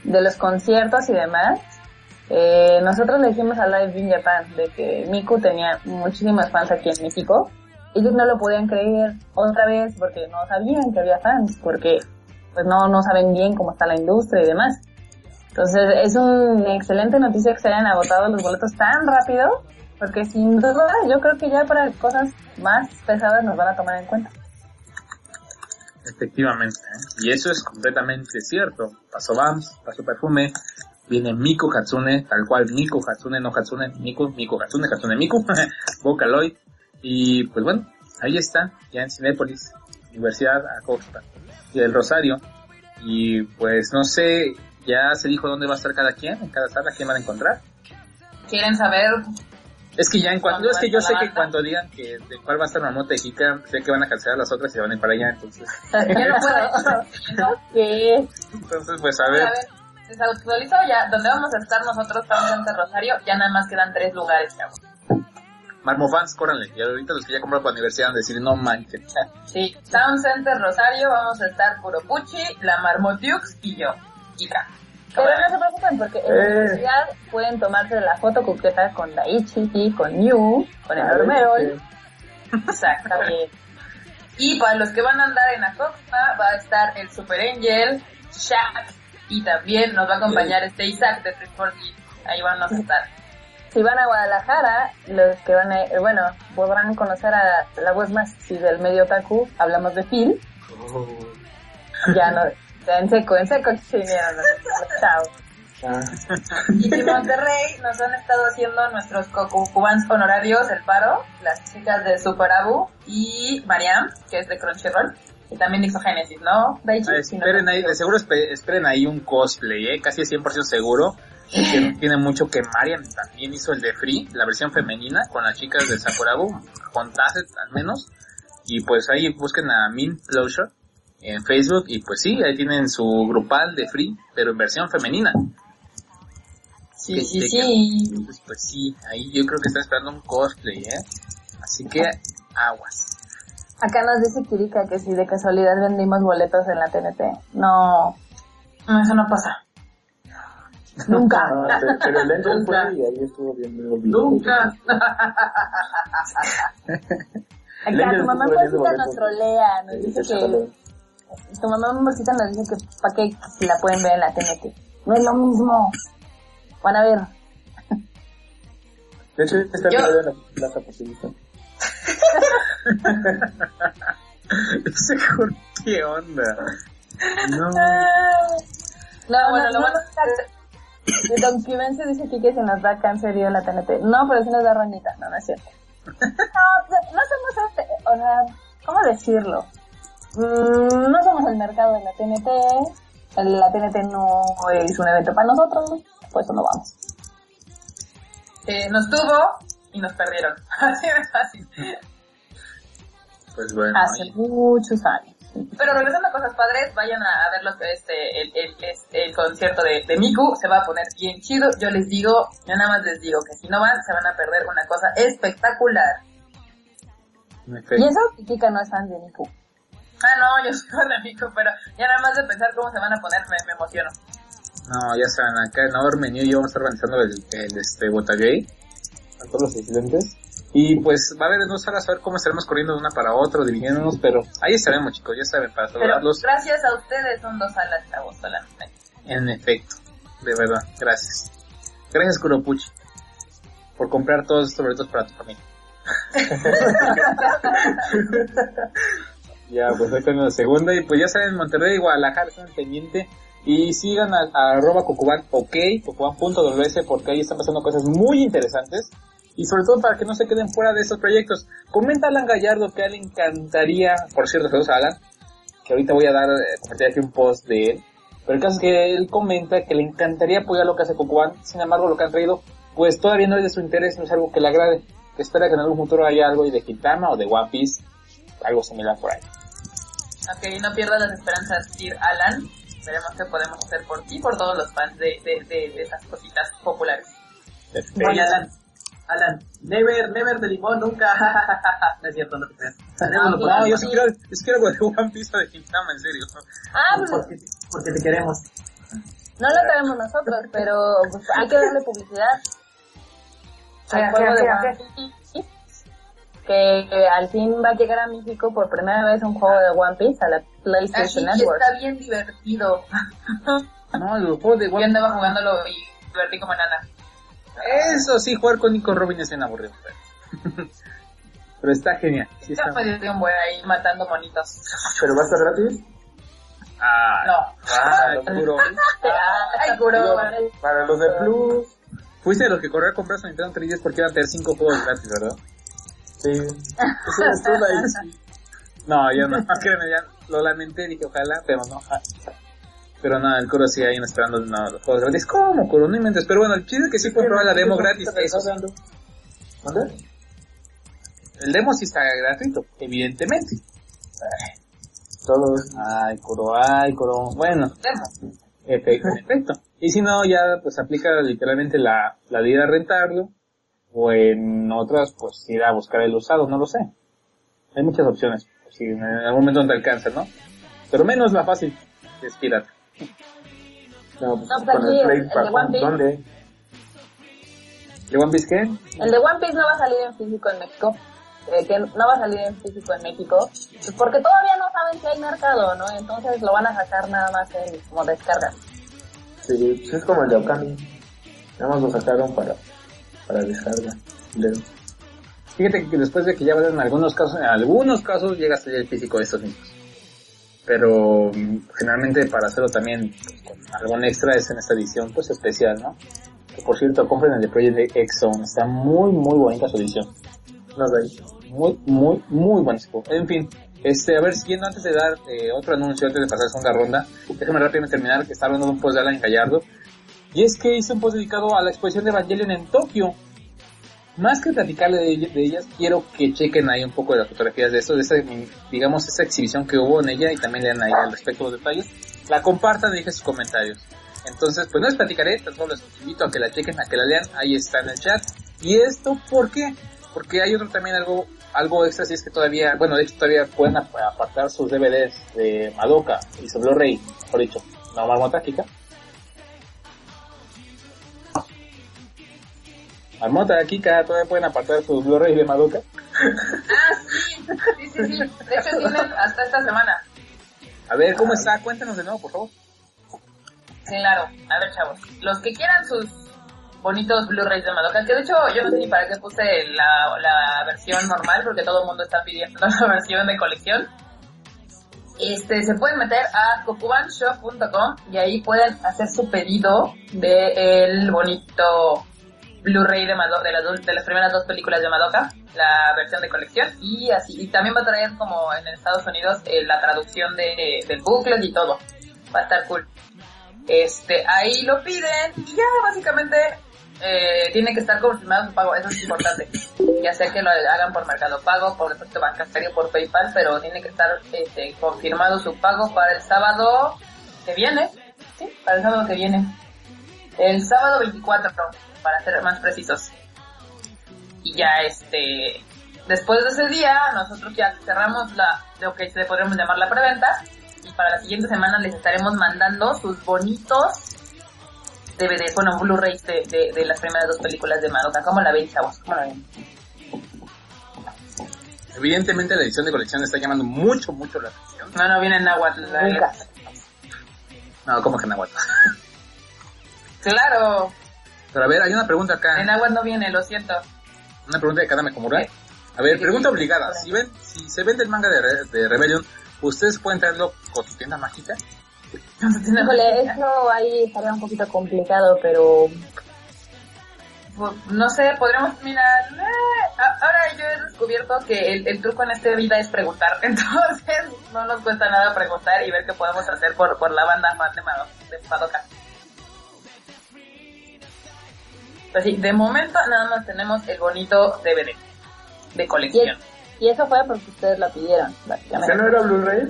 de los conciertos y demás, eh, nosotros le dijimos a Live in Japan de que Miku tenía muchísimos fans aquí en México. Ellos no lo podían creer otra vez porque no sabían que había fans, porque pues no, no saben bien cómo está la industria y demás. Entonces es una excelente noticia que se hayan agotado los boletos tan rápido, porque sin duda yo creo que ya para cosas más pesadas nos van a tomar en cuenta. Efectivamente, ¿eh? y eso es completamente cierto. Pasó Bams, pasó Perfume, viene Miku Hatsune, tal cual Miku Hatsune, no Hatsune, Miku, Miku Hatsune, Hatsune Miku, [laughs] Vocaloid, y pues bueno, ahí está, ya en Cinépolis, Universidad Acosta. Y el Rosario, y pues no sé, ya se dijo dónde va a estar cada quien, en cada sala, quién van a encontrar. ¿Quieren saber? Es que ya en cuanto, ¿Cuándo es que yo sé que cuando digan que de cuál va a estar Marmota y Kika, sé que van a cancelar las otras y van a ir para allá, entonces, [laughs] Yo no puedo. [laughs] entonces pues a A ver, ver, desautorizado ya, donde vamos a estar nosotros, Town Center Rosario, ya nada más quedan tres lugares, chavo. Marmofans, córranle. Y ahorita los que ya compraron para la universidad van a decir, no manches. [laughs] Sí, Town Center Rosario, vamos a estar Puropuchi, la Marmotiux y yo, Kika. Pero no se preocupen porque en la Eh. universidad pueden tomarse la foto coqueta con Daichi, con Yu, con el Ormerol. Exactamente. Y para los que van a andar en Acosta, va a estar el Super Angel, Shaq, y también nos va a acompañar este Isaac de 340. Ahí vamos a estar. Si van a Guadalajara, los que van a, bueno, podrán conocer a la voz más si del medio otaku, hablamos de Phil. Ya no, ya en seco, en seco, chinearon. Chao. Ah, Y en Monterrey nos han estado haciendo nuestros cubans honorarios el paro, las chicas de Super Abu y Mariam, que es de Crunchyroll, y también Ixogénesis, ¿no? Daichi? Ah, no esperen me ahí, de seguro espe- esperen ahí un cosplay, eh, casi 100% seguro. Que tiene mucho que Mariam también hizo el de Free, la versión femenina, con las chicas de Sakurabu, con Tasset al menos. Y pues ahí busquen a Min Closure en Facebook y pues sí, ahí tienen su grupal de Free, pero en versión femenina. Sí, sí, sí. Entonces, pues sí, ahí yo creo que están esperando un cosplay, ¿eh? Así que aguas. Acá nos dice Kirika que si de casualidad vendimos boletos en la TNT. No, No, eso no pasa. [laughs] nunca. ah, pero, pero el Nunca. fue y ahí estuvo bien. Nunca. [laughs] Acá tu mamá Mosita nos trolea, nos Sí, dice que tu mamá Mosita nos dice que para qué si la pueden ver en la TNT. No es lo mismo. Van a ver. De hecho, está de la plaza posibilista. [laughs] Ese Jorge, ¿qué onda? No. No, bueno, no, lo no, bueno- no, Don Quivense dice aquí que se nos da cáncer y la TNT. No, pero sí nos da ronita. No, no es cierto. [laughs] No, no somos este, o sea, ¿cómo decirlo? Mm, no somos el mercado de la TNT. El- La TNT no es un evento para nosotros, por eso no vamos. Eh, nos tuvo y nos perdieron. [laughs] Así de fácil. Pues bueno, Hace ahí- muchos años. Pero regresando a cosas padres, vayan a, ver los, este, el, el, este, el concierto de, de Miku, se va a poner bien chido. Yo les digo, yo nada más les digo que si no van, se van a perder una cosa espectacular. En Y eso, que Kika no es fan de Niku. Ah, no, yo soy fan de Nico, pero ya nada más de pensar cómo se van a poner me, me emociono. No, ya saben, acá Norman y yo vamos a estar organizando el, el este, Botagay a todos los asistentes. Y pues va a haber dos salas a ver cómo estaremos corriendo de una para otra, dividiéndonos, pero ahí estaremos chicos, ya saben, para Pero saludarlos. gracias a ustedes son dos alas, chavos, solamente. En efecto, de verdad, gracias. Gracias Kuropuchi por comprar todos estos boletos para tu familia. [laughs] ya, pues ahí con la segunda y pues ya saben, Monterrey y Guadalajara están pendiente y sigan a, a arroba Cocuban ok, cocuban.ws porque ahí están pasando cosas muy interesantes y sobre todo para que no se queden fuera de estos proyectos. Comenta Alan Gallardo que a él le encantaría, por cierto, saludos a Alan, que ahorita voy a dar, eh, compartir aquí un post de él, pero el caso es que él comenta que le encantaría apoyar lo que hace Cocuban, sin embargo lo que han traído, pues todavía no es de su interés, no es algo que le agrade, que espera que en algún futuro haya algo de Kitama o de One Piece, algo similar por ahí. Ok, no pierdas las esperanzas, Sir Alan. Veremos qué podemos hacer por ti, por todos los fans de, de, de, de esas cositas populares. Oye, Alan, Alan, never, never de limón, nunca, [laughs] no es cierto, no te creas. Tenemos lo No, yo sí quiero, yo sí quiero [laughs] One Piece de Kitama, en serio. Ah, pues porque, porque te queremos. no lo sabemos nosotros, pero pues, hay que darle publicidad ¿A al juego de One Piece. Que, que al fin va a llegar a México por primera vez un juego de One Piece a la Así PlayStation que Network. está bien divertido. [laughs] No, el juego de Yo One andaba jugándolo y divertí como nada. Eso sí, jugar con Nico Robin es bien aburrido. Pero, [laughs] pero está genial. Sí está. me divertí un buen ahí matando monitos. ¿Pero va a estar gratis? Ah, No. ah, juro. [laughs] Ay, curo. Para los de Plus. Fuiste de los que corrió a comprar su Nintendo 3DS porque iban a tener 5 juegos gratis, ¿verdad? Sí. Eso es [laughs] todo ahí. No, yo no, créeme, ya lo lamenté, dije ojalá, pero no. Pero nada, el Kuro sigue ahí esperando no, los juegos gratis. ¿Cómo, Kuro? No inventes. Pero bueno, el chiste es que sí probar la demo gratis. Eso. ¿Dónde? El demo sí está gratuito, evidentemente. Todos. Ay, Kuro, ay, Kuro. Bueno, Demo. efecto, efecto. Y si no, ya pues aplica literalmente la, la de ir a rentarlo. O en otras, pues ir a buscar el usado, no lo sé. Hay muchas opciones. Si en algún momento no te alcanza, ¿no? Pero menos la fácil, es pirata. No, pues, No, pues con el Play el de para One Piece. ¿Dónde? ¿De One Piece qué? El de One Piece no va a salir en físico en México. eh, que no va a salir en físico en México. pues porque todavía no saben si hay mercado, ¿no? Entonces lo van a sacar nada más en como descarga. Sí, pues es como el de Okami. Nada más lo sacaron para, para descarga. Fíjate que después de que ya en algunos casos, en algunos casos llega a ser el físico de estos mismos. Pero mm, generalmente para hacerlo también con algún extra es en esta edición pues especial, ¿no? Que por cierto, compren el de Project X Zone, está muy muy bonita su edición. No ahí. Muy, muy, muy buen. En fin, este, a ver, siguiendo antes de dar eh, otro anuncio, antes de pasar a la segunda ronda, déjame rápidamente terminar, que está hablando de un post de Alan Gallardo. Y es que hice un post dedicado a la exposición de Evangelion en Tokio. Más que platicarle de, ella- de ellas, quiero que chequen ahí un poco de las fotografías de esto, de esa, digamos, esa exhibición que hubo en ella y también lean ahí al respecto los detalles. La compartan y dejen sus comentarios. Entonces, pues no les platicaré, solo les invito a que la chequen, a que la lean, ahí está en el chat. ¿Y esto por qué? Porque hay otro también algo, algo extra, si es que todavía, bueno, de hecho todavía pueden ap- apartar sus DVDs de Madoka y su Blu-ray, mejor dicho, no Marmota Kika. Marmota Kika todavía pueden apartar sus Blu-ray de Madoka. Ah, sí, sí, sí, sí. De hecho tienen hasta esta semana. A ver, ¿cómo está? Cuéntanos de nuevo, por favor. Claro, a ver chavos, los que quieran sus bonitos Blu-rays de Madoka, que de hecho yo no sé ni para qué puse la, la versión normal, porque todo el mundo está pidiendo [laughs] la versión de colección. Este, se pueden meter a kokubanshop.com y ahí pueden hacer su pedido de el bonito Blu-ray de, de, las de las primeras dos películas de Madoka, la versión de colección, y así, y también va a traer como en Estados Unidos eh, la traducción de, del booklet y todo. Va a estar cool. Este, ahí lo piden y ya básicamente eh, tiene que estar confirmado su pago, eso es importante. Ya sea que lo hagan por Mercado Pago, por depósito bancario, por PayPal, pero tiene que estar este, confirmado su pago para el sábado que viene. Sí, para el sábado que viene. El sábado 24, para ser más precisos. Y ya este, después de ese día, nosotros ya cerramos la, lo que le podríamos llamar la preventa. Y para la siguiente semana les estaremos mandando sus bonitos DVDs, bueno, Blu-rays de, de, de las primeras dos películas de Madoka. ¿Cómo la ven, chavos? ¿Cómo la ven? Evidentemente la edición de colección está llamando mucho, mucho la atención. No, no viene en náhuatl. la- Nunca. No, como que en Nahuatl. [laughs] Claro, Pero a ver, hay una pregunta acá. en náhuatl no viene, lo siento. Una pregunta de Kadame Komura. A ver, pregunta obligada. Si ven, si se vende el manga de, Re- de Rebellion, ¿ustedes pueden traerlo con su tienda mágica? Híjole, eso ahí estaría un poquito complicado, pero... Pues, no sé, podríamos mirar... eh, ahora yo he descubierto que el, el truco en esta vida es preguntar, [laughs] entonces no nos cuesta nada preguntar y ver qué podemos hacer por, por la banda fan de, Mado- de Madoka. Pues sí, de momento nada más tenemos el bonito DVD de colección. Y eso fue porque ustedes la pidieron, ¿Ese básicamente. no era Blu-ray?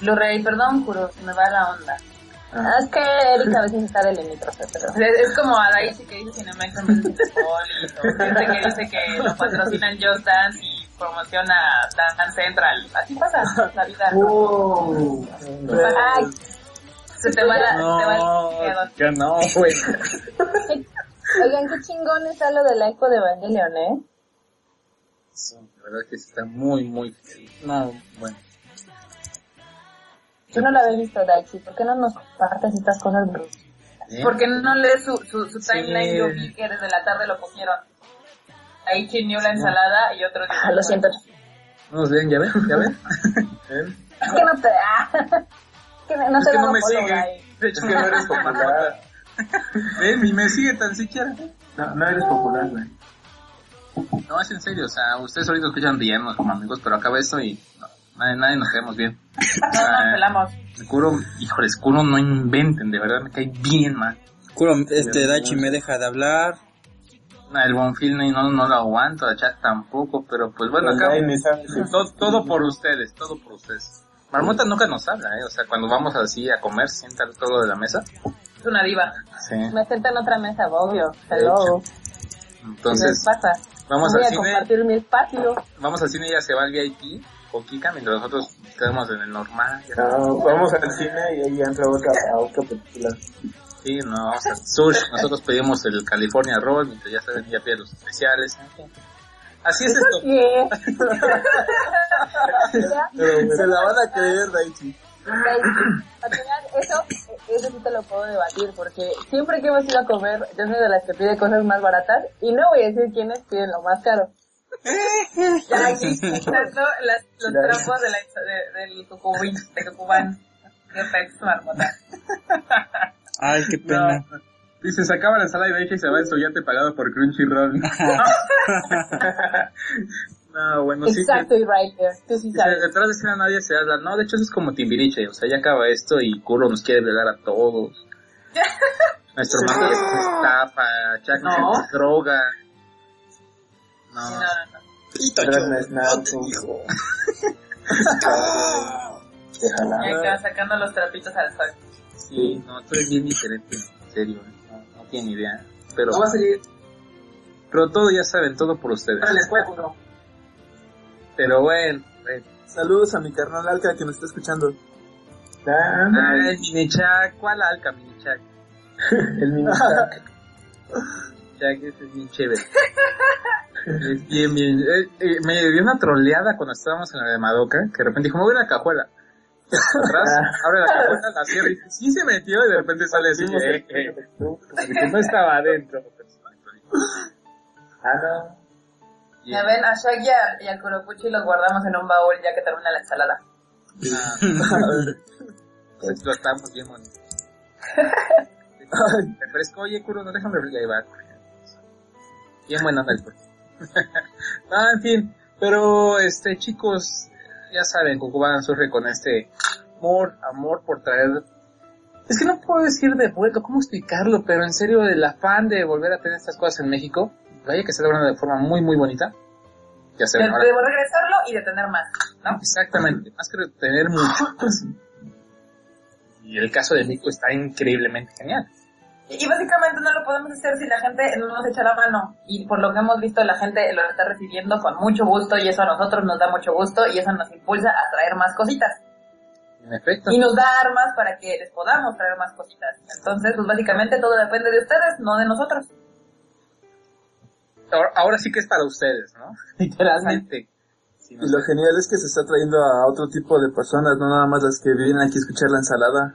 Blu-ray, perdón, Kuro, se me va la onda. Ah, es que Erika a veces está de limítrofe, pero... Es, es como a Daichi que dice Cinemex en vez de Cinepolis, o gente que dice que lo patrocinan Just Dance y promociona Dance Central. Así pasa la vida. Wow. Ay, Se te va la, se te va No, el que no, güey. Oigan, qué chingón está lo de la Eco de Evangelion, ¿eh? Sí, la verdad es que está muy, muy... No, bueno. Yo no la había visto, Daichi. ¿Por qué no nos partes estas cosas brutales? ¿Eh? ¿Por qué no lees su, su, su Sí. timeline? Yo vi que desde la tarde lo pusieron. Ahí chinió la ensalada y otro Ah, lo siento. ¿No nos ven? ¿Ya ven? ¿Ya ven? [laughs] ¿Eh? Es que no te... [laughs] Ah, que no es te que no me sigue. Dai. De hecho, que no eres como [laughs] Marmota. [laughs] Ven, ni me sigue tan siquiera. No, no eres popular, güey. No, es en serio, o sea, ustedes ahorita escuchan riéndonos como amigos, pero acaba esto y no, nadie, nadie nos quedamos bien. O No sea, nos pelamos. Kuro, híjoles, Kuro no inventen, de verdad me cae bien mal. Kuro, este Dachi me deja de hablar. El Bonfil no, no, no lo aguanto, la chat tampoco, pero pues bueno, acá sabe si- todo, todo por ustedes, todo por ustedes. Marmota nunca nos habla, ¿eh? O sea, cuando vamos así a comer, se sienta todo de la mesa. Es una diva. Sí. Me siento en otra mesa, obvio. Hello. ¿Qué Entonces, pasa? vamos Voy al a cine, compartir mi espacio. vamos al cine y ella se va al VIP con Kika, mientras nosotros quedamos en el normal. No, vamos al cine y ahí entra otra, a otra película. Sí, no, vamos a sushi. Nosotros pedimos el California Roll, mientras ya saben, ya piden los especiales. Así es esto. ¿Qué? [laughs] [laughs] Se la van a creer, Daichi. Al final, eso, eso sí te lo puedo debatir, porque siempre que hemos ido a comer, yo soy de las que pide cosas más baratas, y no voy a decir quiénes piden lo más caro. Ya, aquí, [laughs] las, los de la, de, del cucubín, de cucubán. De Pex Marmota. Ay, qué pena. Dice, se acaba la ensalada y deja y se va el soyate pagado por Crunchyroll. [laughs] [laughs] no, bueno, sí. Exacto, y tú sí Dice, sabes. detrás de escena nadie se habla. No, de hecho eso es como Timbiriche. O sea, ya acaba esto y Kuro nos quiere violar a todos. [laughs] Nuestro mando se estafa, Chuck No. nos droga. No, No, no, no. Gran Snap, hijo. Déjala. Ya acaba sacando los trapitos al sol. sí, no, tú eres bien diferente, en serio. No, no tiene idea. Pero, No va a salir. pero todo ya saben, todo por ustedes. Ahora les cuento, ¿no? Pero bueno, bueno. Saludos a mi carnal Alca que nos está escuchando. Ah, Ay, Minichak, ¿cuál alca, Minichak? [laughs] el mini sac. Jack, ese es bien chévere. es bien, bien. eh, eh, me dio una troleada cuando estábamos en la de Madoka, que de repente dijo, me voy a la cajuela. Atrás, [laughs] abre la cajuela, la cierra y dice, sí se metió y de repente sale así, eh, eh, no estaba adentro. Ah, no. Ya ven, a Shaggy y al Kuropuchi los guardamos en un baúl ya que termina la ensalada. Ah, pues explotamos bien bonito. [laughs] Refresco, oye, Kuro, no déjame va. Bien buena onda el Kuro. no, en fin, pero, este, chicos, ya saben, Cucubán surge con este amor, amor por traer... Es que no puedo decir de vuelta, ¿cómo explicarlo? Pero en serio, el afán de volver a tener estas cosas en México, vaya que se logra de forma muy, muy bonita. Ya De, saben, ahora... de regresarlo y de tener más, ¿no? Exactamente, más que tener mucho más. Y el caso de México está increíblemente genial. Y básicamente no lo podemos hacer si la gente no nos echa la mano. Y por lo que hemos visto, la gente lo está recibiendo con mucho gusto y eso a nosotros nos da mucho gusto y eso nos impulsa a traer más cositas. En efecto. Y nos da armas para que les podamos traer más cositas. Entonces, pues básicamente todo depende de ustedes, no de nosotros. Ahora, ahora sí que es para ustedes, ¿no? [laughs] Literalmente. Sí, no Y lo genial es que se está trayendo a otro tipo de personas, no nada más las que vienen aquí a escuchar la ensalada.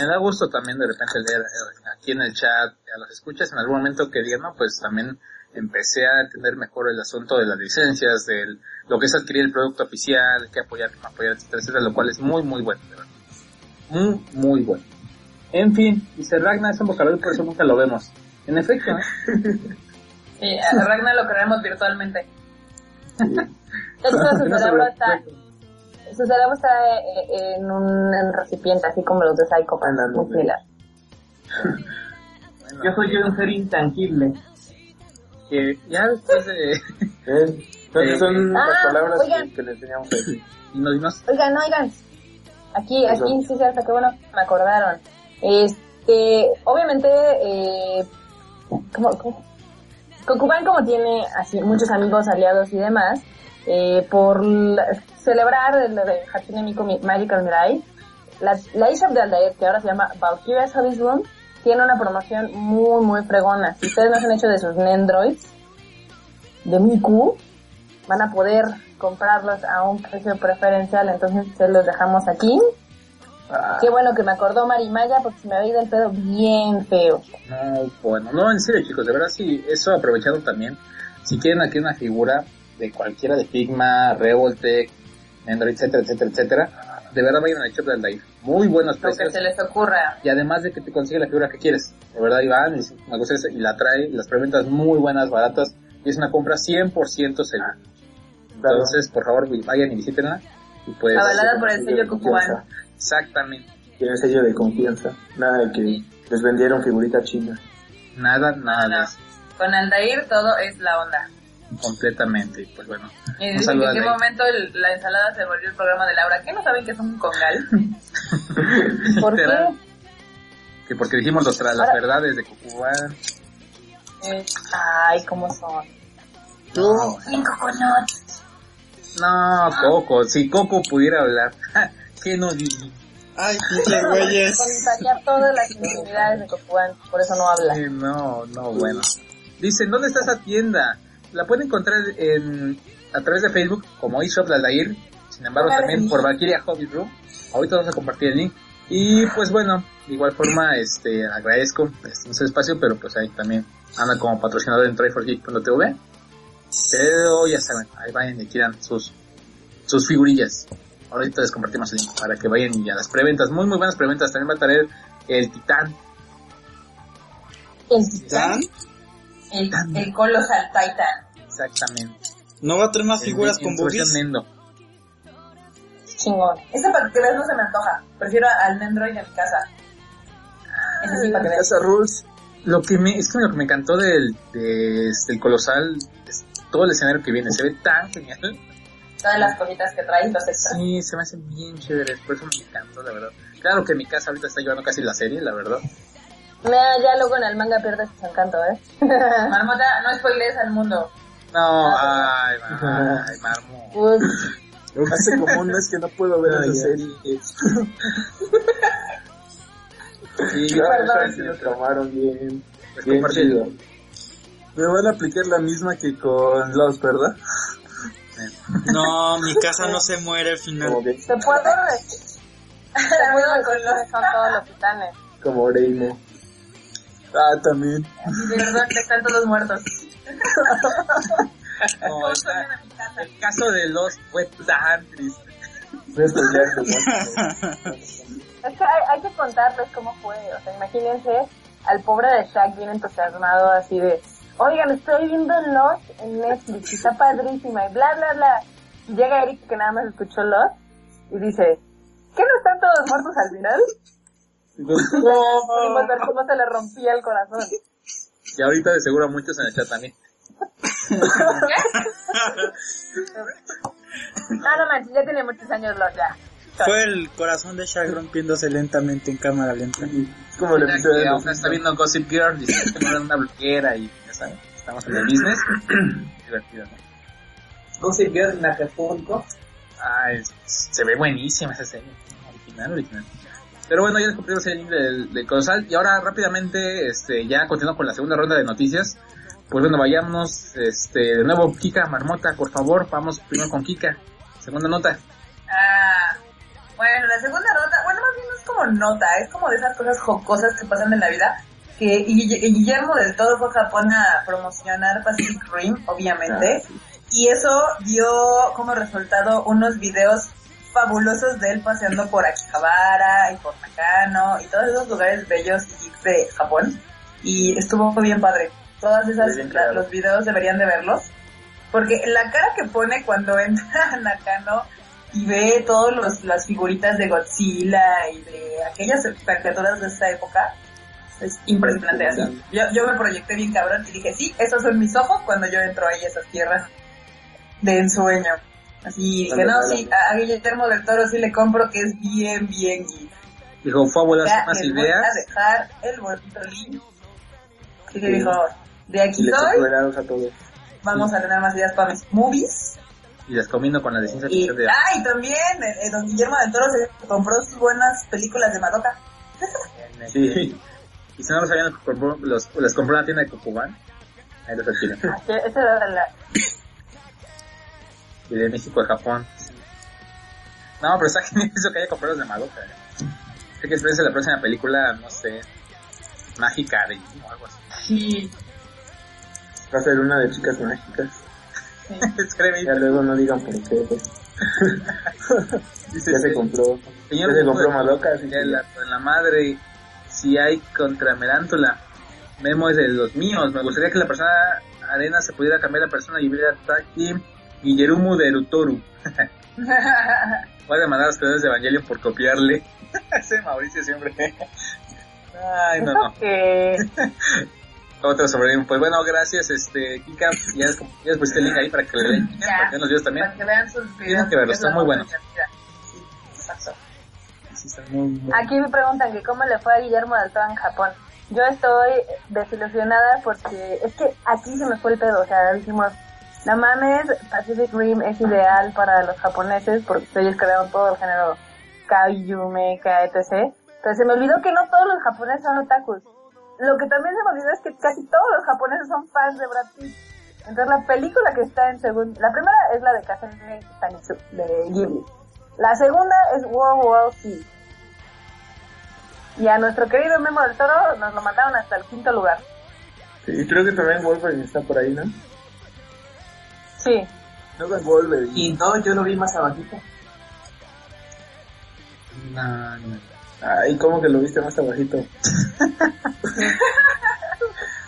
Me da gusto también de repente leer aquí en el chat a los escuchas en algún momento que digan, no, pues también empecé a entender mejor el asunto de las licencias, de lo que es adquirir el producto oficial, que apoyar, que no apoyar, etcétera, etcétera, lo cual es muy, muy bueno, de verdad. Muy, muy bueno. En fin, dice Ragnar es un vocabulario, por eso nunca lo vemos. En efecto, ¿eh? Sí, a Ragnar lo creemos virtualmente. Hecho, su [laughs] No cerebro está, su cerebro está eh, en un en recipiente, así como los de Psycho la muy similar. [laughs] Yo soy un ser intangible. que ya después de... [laughs] ¿Eh? Entonces son Ah, las palabras oigan. que, que le enseñamos ahí. Dinos, dinos. Oigan, oigan. Aquí, Eso. aquí sí, cierto, qué bueno, me acordaron. Este, obviamente, eh, como, como, como tiene muchos amigos, aliados y demás, eh, por celebrar el de Hatsune Miku Mi- Magical Mirai, la, la de Aldair, que ahora se llama Valkyria's Hobbies Room, tiene una promoción muy, muy fregona. Si ustedes no se han hecho de sus Nendroids, de Miku, van a poder comprarlos a un precio preferencial, entonces se los dejamos aquí. Ah, Qué bueno que me acordó Marimaya porque se me había ido el pedo bien feo. No, bueno, no, en serio chicos, de verdad sí, eso aprovechado también. Si quieren aquí una figura de cualquiera de Figma, Revoltech, Android, etcétera, etcétera, etcétera, de verdad vayan al shop de Aldair. Muy buenos Lo que precios. se les ocurra. Y además de que te consigue la figura que quieres. De verdad, Iván, y me gusta eso, y la trae, las preventas muy buenas, baratas, y es una compra 100% segura. Entonces, por favor, vayan y visítenla. Y pues, Avalada por el sello. Kokuban. Exactamente. Tiene sello de confianza. Nada de que les vendieron figurita china. Nada, nada. Con Aldair todo es la onda. completamente. Pues bueno, Y en qué momento el- la ensalada se volvió el programa de Laura. ¿Qué no saben que es un congal? [laughs] ¿Por qué? Que porque dijimos los tra- las verdades de Cucubán. Eh, Ay, cómo son. No, Cinco no, Coco, si Coco pudiera hablar, [laughs] ¿qué no diría? Ay, [laughs] pinches güeyes. Contagiar todas las intimidades de Kokuban, por eso no habla. Eh, no, no, bueno. Dicen, ¿dónde está esa tienda? La pueden encontrar en, a través de Facebook como eShop Aldair. Sin embargo, también por Valkyria Hobby Room. Ahorita vamos a compartir el link. Y pues bueno, de igual forma, este, agradezco este, espacio, pero pues ahí también anda como patrocinador en tryforgeek.tv. Pero ya saben, ahí vayan y quieran sus, sus figurillas. Ahorita les compartimos el link para que vayan y a las preventas. Muy, muy buenas preventas. También va a traer el Titán. El ¿Dan? El, el Colossal Titan. Exactamente. ¿No va a traer más En- figuras en con boobies? Nendo. chingón. Ese para que veas no se me antoja. Prefiero al Nendroid de mi casa. Ese sí para que veas. Casa Rules. Lo que me, es que lo que me encantó del, de, este, el colosal es todo el escenario que viene, se ve tan genial. Todas las cositas que trae y los extras. Sí, se me hacen bien chéveres, por eso me encantó, la verdad. Claro que mi casa ahorita está llevando casi la serie, la verdad. Mira, ya luego en el manga pierdes su encanto, ¿eh? [laughs] Marmota, no spoilees al mundo. No, ay, ay, marmo. Ups. Hace como un mes que no puedo ver Ah, esa ya. serie. Sí, [laughs] Ya, Perdón. se lo tomaron bien. pues, Bien chido. Me van a aplicar la misma que con Lost, ¿verdad? No, mi casa no se muere al final. Puedo decir [laughs] que son todos los titanes. como Reino. Ah, también. De verdad que están todos muertos. [laughs] No, Todos está- vienen a mi casa. el caso de los fue tan triste. Es que hay, hay que contarles cómo fue. O sea, imagínense al pobre de Shaq bien entusiasmado así de, oigan, estoy viendo Lost en Netflix y está padrísima y bla, bla, bla. Y llega Eric que nada más escuchó Lost y dice, ¿qué no están todos muertos al final? Pudimos ver cómo se le rompía el corazón. Y ahorita de seguro a muchos en el chat también. No, no manches, ya tiene muchos años Lost ya. Fue el corazón de Shaq rompiéndose lentamente en cámara lenta. Como Mira episodio está viendo Gossip Girl, no era una bloquera y estamos en el business. [clears throat] Divertido, ¿no? Gossip Girl en Acapulco. Ah, es- se ve buenísima esa serie. Original, original. Pero bueno, ya les cumplimos el link del, del Colosal. Y ahora rápidamente, este, ya continuando con la segunda ronda de noticias. Pues bueno, vayamos, este, de nuevo, Kika, Marmota, por favor, vamos primero con Kika. Segunda nota. Ah, bueno, la segunda nota, bueno, más bien no es como nota, es como de esas cosas jocosas que pasan en la vida. Que Guille- Guillermo del Toro fue a Japón a promocionar Pacific Rim, obviamente. Y eso dio como resultado unos videos fabulosos de él paseando por Akihabara y por Nakano y todos esos lugares bellos y de Japón. Y estuvo bien padre. Todas esas, los videos deberían de verlos. Porque la cara que pone cuando [laughs] entra a Nakano y ve todas las figuritas de Godzilla y de aquellas caricaturas de esa época, es impresionante así. Yo, yo me proyecté bien cabrón y dije, sí, esos son mis ojos cuando yo entro ahí a esas tierras de ensueño. Así dije, no, sí, a, Guillermo del Toro sí le compro que es bien, bien geek. Dijo, fue a volar más les voy ideas. a dejar el bonito link. Así que dijo, de aquí soy, superados a todos. vamos a tener más ideas para mis movies. Y las combino con la de ciencia ficción de ah, y también eh, eh, don Guillermo del Toro se compró sus buenas películas de Madoka. Sí. Y si no lo sabían, los compró, los, les compró en la tienda de Cucubán. Ahí los adquieren. Esa era la... Y de México a Japón. No, pero está [laughs] genial eso que haya comprado los de Madoka. ¿eh? Sé que espérense la próxima película, no sé, mágica de o algo así. Sí. Va a ser una de chicas mágicas. Ahí. [laughs] Ya luego no digan por qué. pues. [laughs] Dice, Ya se compró. Señor, ya se compró Madoka, que la, en la madre, si hay contra Merántula, Memo es de los míos. Me gustaría que la persona arena se pudiera cambiar la persona y hubiera Taki Guillerumu de Erutoru. [laughs] Voy a demandar a los creadores de Evangelion por copiarle. [laughs] Ese Mauricio siempre. Ay, no, no. [laughs] Otro sobre Pues bueno, gracias, este, Kika. Ya, les- ya les pusiste el link ahí para que le den. Ya. Para que vean los videos también. Para que vean sus videos. Tienen que verlos, Es la están muy divertida. Sí, exacto. Aquí me preguntan que cómo le fue a Guillermo del Toro en Japón. Yo estoy desilusionada porque es que aquí se me fue el pedo, o sea, dijimos, no mames, Pacific Rim es ideal para los japoneses porque ellos crearon todo el género kaiju, mecha, etc. Pero se me olvidó que no todos los japoneses son otakus. Lo que también se me olvidó es que casi todos los japoneses son fans de Brad Pitt. Entonces la película que está en segundo, la primera es la de Kazumi Sanitsu, de Ghibli. La segunda es World War Z. Y a nuestro querido Memo del Toro nos lo mandaron hasta el quinto lugar. Y creo que también Wolverine está por ahí, ¿no? Sí. No con Wolverine. Y no, yo lo vi más abajito. No, no. Ay, ¿cómo que lo viste más abajito? [laughs]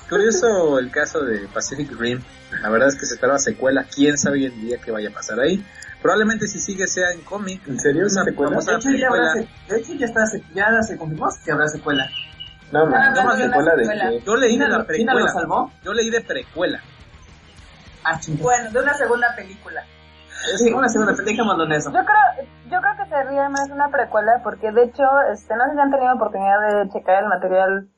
Curioso el caso de Pacific Rim. La verdad es que se esperaba secuela. ¿Quién sabe hoy en día qué vaya a pasar ahí? Probablemente si sigue sea en cómic. ¿En serio? ¿Una Una secuela? De hecho, ya habrá, se- de hecho ya, está, se- ya se confirmó que habrá secuela. No, ¿una de una secuela de secuela. Yo leí de ¿Quién la quién lo precuela. salvó? Yo leí de precuela. Ah. Bueno, de una segunda película. Sí, una segunda película, en eso. Yo creo, yo creo que sería más una precuela porque de hecho, este, no sé si han tenido oportunidad de checar el material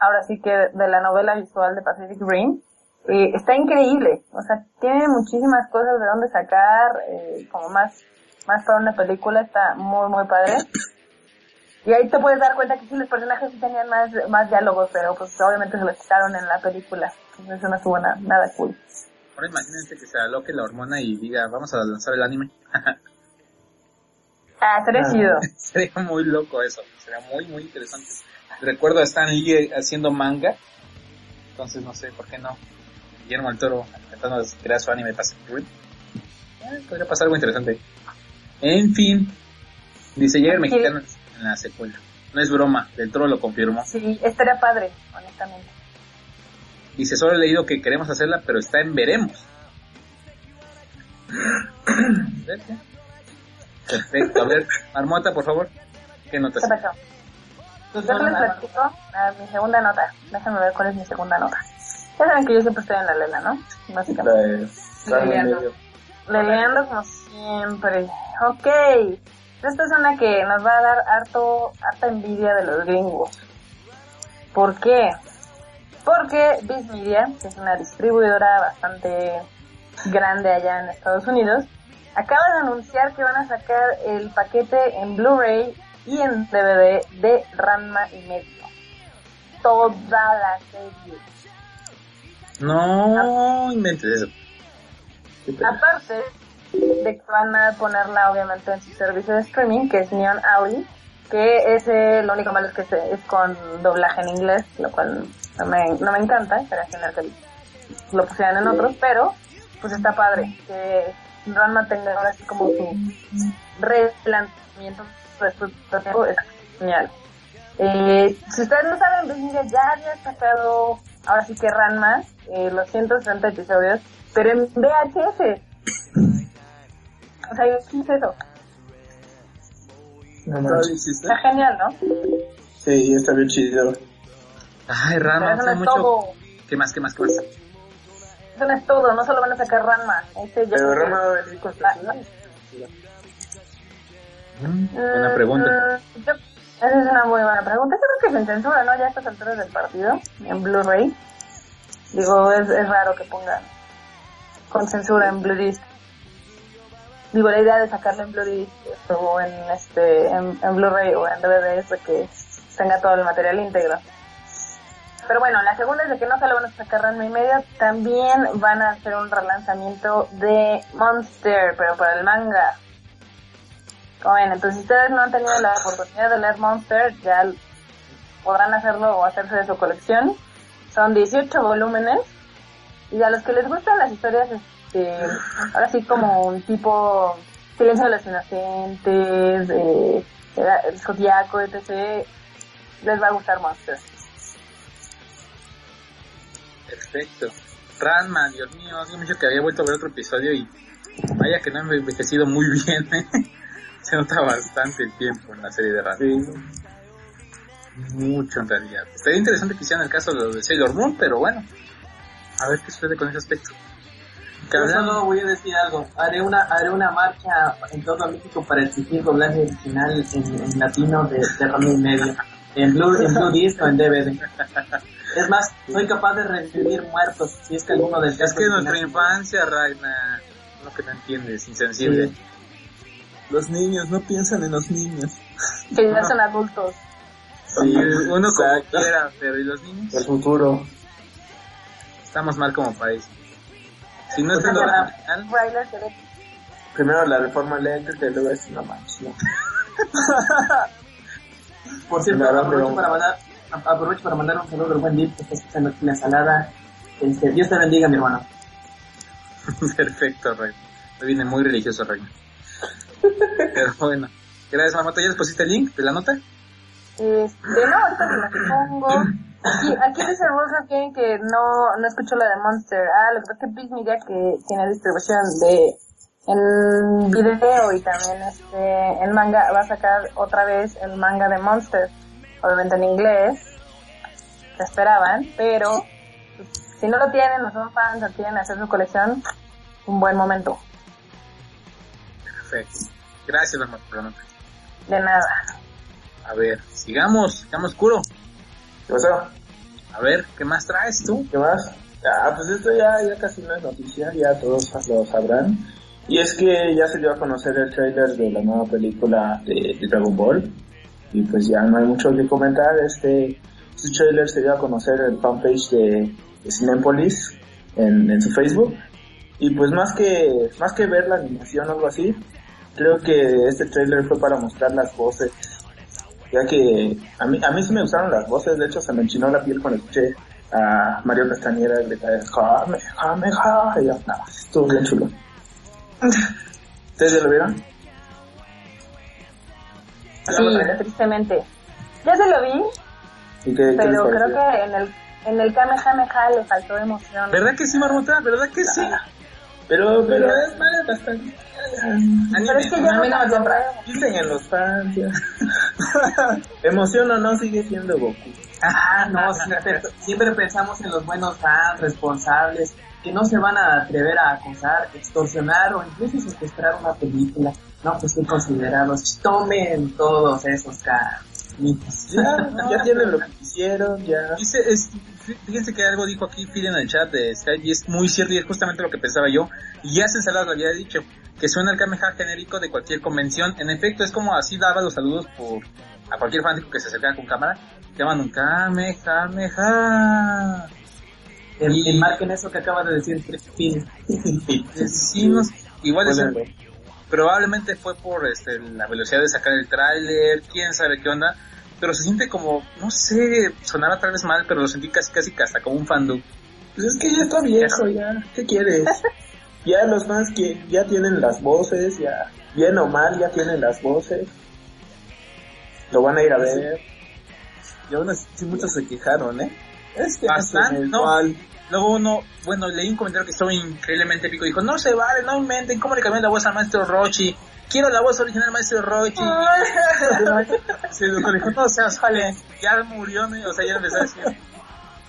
ahora sí que de la novela visual de Pacific Rim. Eh, está increíble, o sea, tiene muchísimas cosas de dónde sacar, eh, como más, más para una película, está muy, muy padre. Y ahí te puedes dar cuenta que sí, los personajes sí tenían más, más diálogos, pero pues obviamente se los quitaron en la película. Entonces eso no estuvo na- nada cool. Ahora imagínense que se aloque la hormona y diga, vamos a lanzar el anime. [laughs] Ah, sería Ah. chido. [laughs] Sería muy loco eso. Sería muy, muy interesante. Recuerdo a Stan Lee haciendo manga. Entonces no sé por qué no. Guillermo del Toro intentando crear su anime Pacific Rim. Eh, podría pasar algo interesante. En fin. Dice Jäger mexicano en la secuela. No es broma, del Toro lo confirmó. Sí, estaría padre, honestamente. Dice, solo he leído que queremos hacerla, pero está en veremos. Perfecto. A ver, Marmota, por favor. ¿Qué notas? ¿Qué pasó? Yo les platico a mi segunda nota. Déjenme ver cuál es mi segunda nota. Ya saben que yo siempre estoy en la lela, ¿no? Básicamente. Medio. Leleando como siempre. Ok. esta es una que nos va a dar harto, harta envidia de los gringos. ¿Por qué? Porque Viz Media, que es una distribuidora bastante grande allá en Estados Unidos, acaba de anunciar que van a sacar el paquete en Blu-ray y en DVD de Ranma y medio. Toda la serie. No inventes eso. Aparte de que van a ponerla obviamente en su servicio de streaming, que es Neon Alley, que ese lo único malo es que se- es con doblaje en inglés, lo cual no me, no me encanta, sería genial que lo pusieran en otros, pero pues está padre que Ranma tenga ahora así como su replanteamiento es genial. Eh, si ustedes no saben, pues, mira, ya había sacado ahora sí que Ranma, eh, los 160 episodios, pero en VHS. O sea, ¿qué es eso? No ¿Todavía manches. existe? Está genial, ¿no? Sí, está bien chido. Ay, Pero Rama, eso no hace es mucho. todo. ¿Qué más, qué más, qué más? Eso no es todo, no solo van a sacar Ranma. Este yo Pero Rama va a venir con. Mm, Buena pregunta. Mm, yo- esa es una muy buena pregunta. Yo creo que sin censura, ¿no? Ya a estas alturas del partido, en Blu-ray. Digo, es, es raro que pongan con censura en Blu-ray. Digo, la idea de sacarlo en o en, este, en, Blu-ray o en DVD es que tenga todo el material íntegro. Pero bueno, la segunda es de que no solo van a sacar Ranma y medio, también van a hacer un relanzamiento de Monster, pero para el manga. Ven, entonces si ustedes no han tenido la oportunidad de leer Monster, ya podrán hacerlo o hacerse de su colección. Son 18 volúmenes. Y a los que les gustan las historias, este, ahora sí como un tipo Silencio de los Inocentes, eh, el Zodiaco, etc., les va a gustar Monster. Perfecto. Ranma, Dios mío, hace mucho que había vuelto a ver otro episodio y vaya que no he envejecido muy [laughs] bien. ¿eh? Se nota bastante el tiempo en la serie de Ranma. Mucho en realidad. Estaría interesante que hicieran el caso de lo de Sailor Moon, pero bueno. A ver qué sucede con ese aspecto. Yo solo voy a decir algo. Haré una haré una marcha en todo México para exigir doblaje original en, en latino de, de y medio. En Blue, en Blue Disc o en DVD. [laughs] Es más, soy capaz de revivir muertos si es que alguno del Es que nuestra infancia, Ragna, lo que no entiendes, insensible. Los niños no piensan en los niños. Que ya [laughs] son adultos. Sí, uno como quiera, pero ¿y los niños? El futuro. Estamos mal como país. Si no Pues es el se Primero la reforma eléctrica y luego es manches, no. [laughs] Por cierto, aprovecho pero- para mandar aprovecho para mandar un saludo al buen Dip que está escuchando aquí la salada. Este, Dios te bendiga, mi hermano. [laughs] Perfecto, Rey. Me viene muy religioso, Rey. [laughs] Pero bueno. Gracias, Mamoto. ¿Ya les pusiste el link de la nota? Este, no, ahorita que las pongo. Aquí, aquí dice Rosa King que no, no escuchó la de Monster. Ah, lo que pasa es que Big Media que tiene distribución de en video y también este en manga va a sacar otra vez el manga de Monster. Obviamente en inglés. Se esperaban, pero pues, si no lo tienen, no son fans o quieren hacer su colección, un buen momento. Perfecto. Gracias, nota. De nada. A ver, sigamos, sigamos curo. ¿Qué pasó? A ver, ¿qué más traes tú? ¿Qué más? Ah, pues esto ya, ya casi no es noticia, ya todos lo sabrán. Y es que ya se dio a conocer el trailer de la nueva película de, de Dragon Ball. Y pues ya no hay mucho que comentar. Este, este trailer se dio a conocer en el fanpage de, de Cinepolis en, en su Facebook. Y pues más que, más que ver la animación o algo así, creo que este trailer fue para mostrar las voces. Ya que a mí, a mí sí me gustaron las voces, de hecho se me enchinó la piel cuando escuché a Mario Castañeda gritar Jame, Jame, Jame, y yo, nada, estuvo bien chulo. ¿Ustedes ya lo vieron? Sí, tristemente. Ya se lo vi, ¿Y qué, qué les pero creo que en el en el Kamehameha le faltó emoción. ¿Verdad que sí, Marmota? ¿Verdad que sí? Pero, pero es más bastante. Pero es que mí no no compra. Dicen en los fans. ya. [laughs] Emoción o no, sigue siendo Goku. Ah, no, siempre, siempre pensamos en los buenos fans responsables que no se van a atrever a acosar, extorsionar o incluso secuestrar una película. no, pues que considerados, tomen todos esos caminos. Ya, [laughs] ya tienen lo que quisieron, ya. Dice, es, fíjense que algo dijo aquí Phil en el chat de Skype y es muy cierto y es justamente lo que pensaba yo. Y ya Censalas lo había dicho, que suena el Kameha genérico de cualquier convención. En efecto, es como así daba los saludos por a cualquier fanático que se acercara con cámara. Llaman un Kamehameha. Y- enmarquen eso que acaba de decir Phil. [laughs] Igual es probablemente fue por este, la velocidad de sacar el tráiler, quién sabe qué onda, pero se siente como, no sé, sonaba tal vez mal, pero lo sentí casi casi hasta como un fandom. Pues es que ya está viejo, ya. ¿Qué quieres? [laughs] ya los fans que ya tienen las voces, ya. Bien o mal, ya tienen las voces. Lo van a ir a ver. Y aún así muchos se quejaron, ¿eh? Es que Bastante, ¿no? igual. Luego uno, bueno, leí un comentario que estuvo increíblemente épico, dijo, no se vale, no inventen, ¿cómo le cambian la voz al maestro Rochi? Quiero la voz original del maestro Rochi. Se [laughs] dijo, no seas vale, ya murió, ¿no? o sea, ya empezó a decir.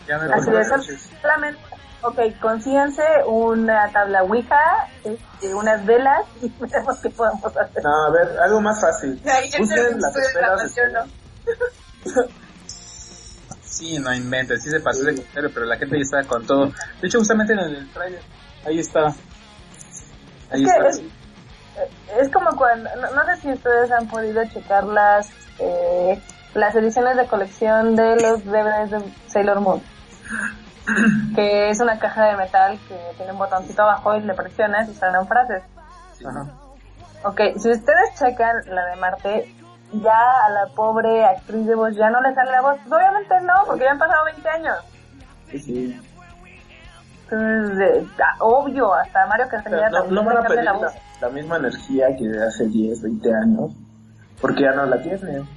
Ya me Así es, solamente, ok, consíganse una tabla Ouija, este, unas velas y [laughs] veremos qué podemos hacer. No, a ver, algo más fácil. Ahí ya gustó la ¿no? [laughs] Sí, no inventes, sí se pasó de comentario, pero la gente ya estaba con todo. De hecho, justamente en el trailer, ahí está. Ahí Es es, es como cuando, no, no sé si ustedes han podido checar las, eh, las ediciones de colección de los DVDs de Sailor Moon. [clears throat] que es una caja de metal que tiene un botoncito abajo y le presionas y salen frases. Ok, si ustedes checan la de Marte, ya a la pobre actriz de voz ya no le sale la voz. Obviamente no, porque ya han pasado 20 años. Sí, sí. Entonces, de- ah, obvio, hasta Mario Castañeda no, también no van a pedir la la, voz. la misma energía que de hace 10, 20 años. Porque ya no la tienen. ¿no?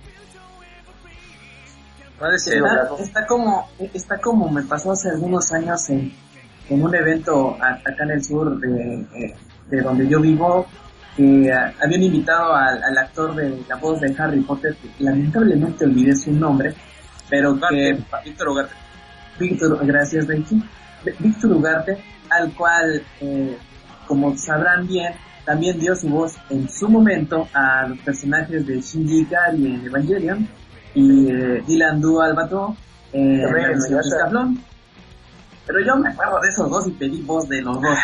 claro. Está como, está como me pasó hace algunos años en, en un evento a- acá en el sur de, eh, de donde yo vivo, que ah, habían invitado al, al actor de la voz de Harry Potter, que lamentablemente olvidé su nombre, pero que Ugarte, Víctor Ugarte. Víctor, gracias Becky, Víctor Ugarte, al cual, eh, como sabrán bien, también dio su voz en su momento a los personajes de Shinji Ikari en Evangelion y eh, Dylan Du Albato en. Escaflón. Pero yo me acuerdo de esos dos y pedí voz de los dos.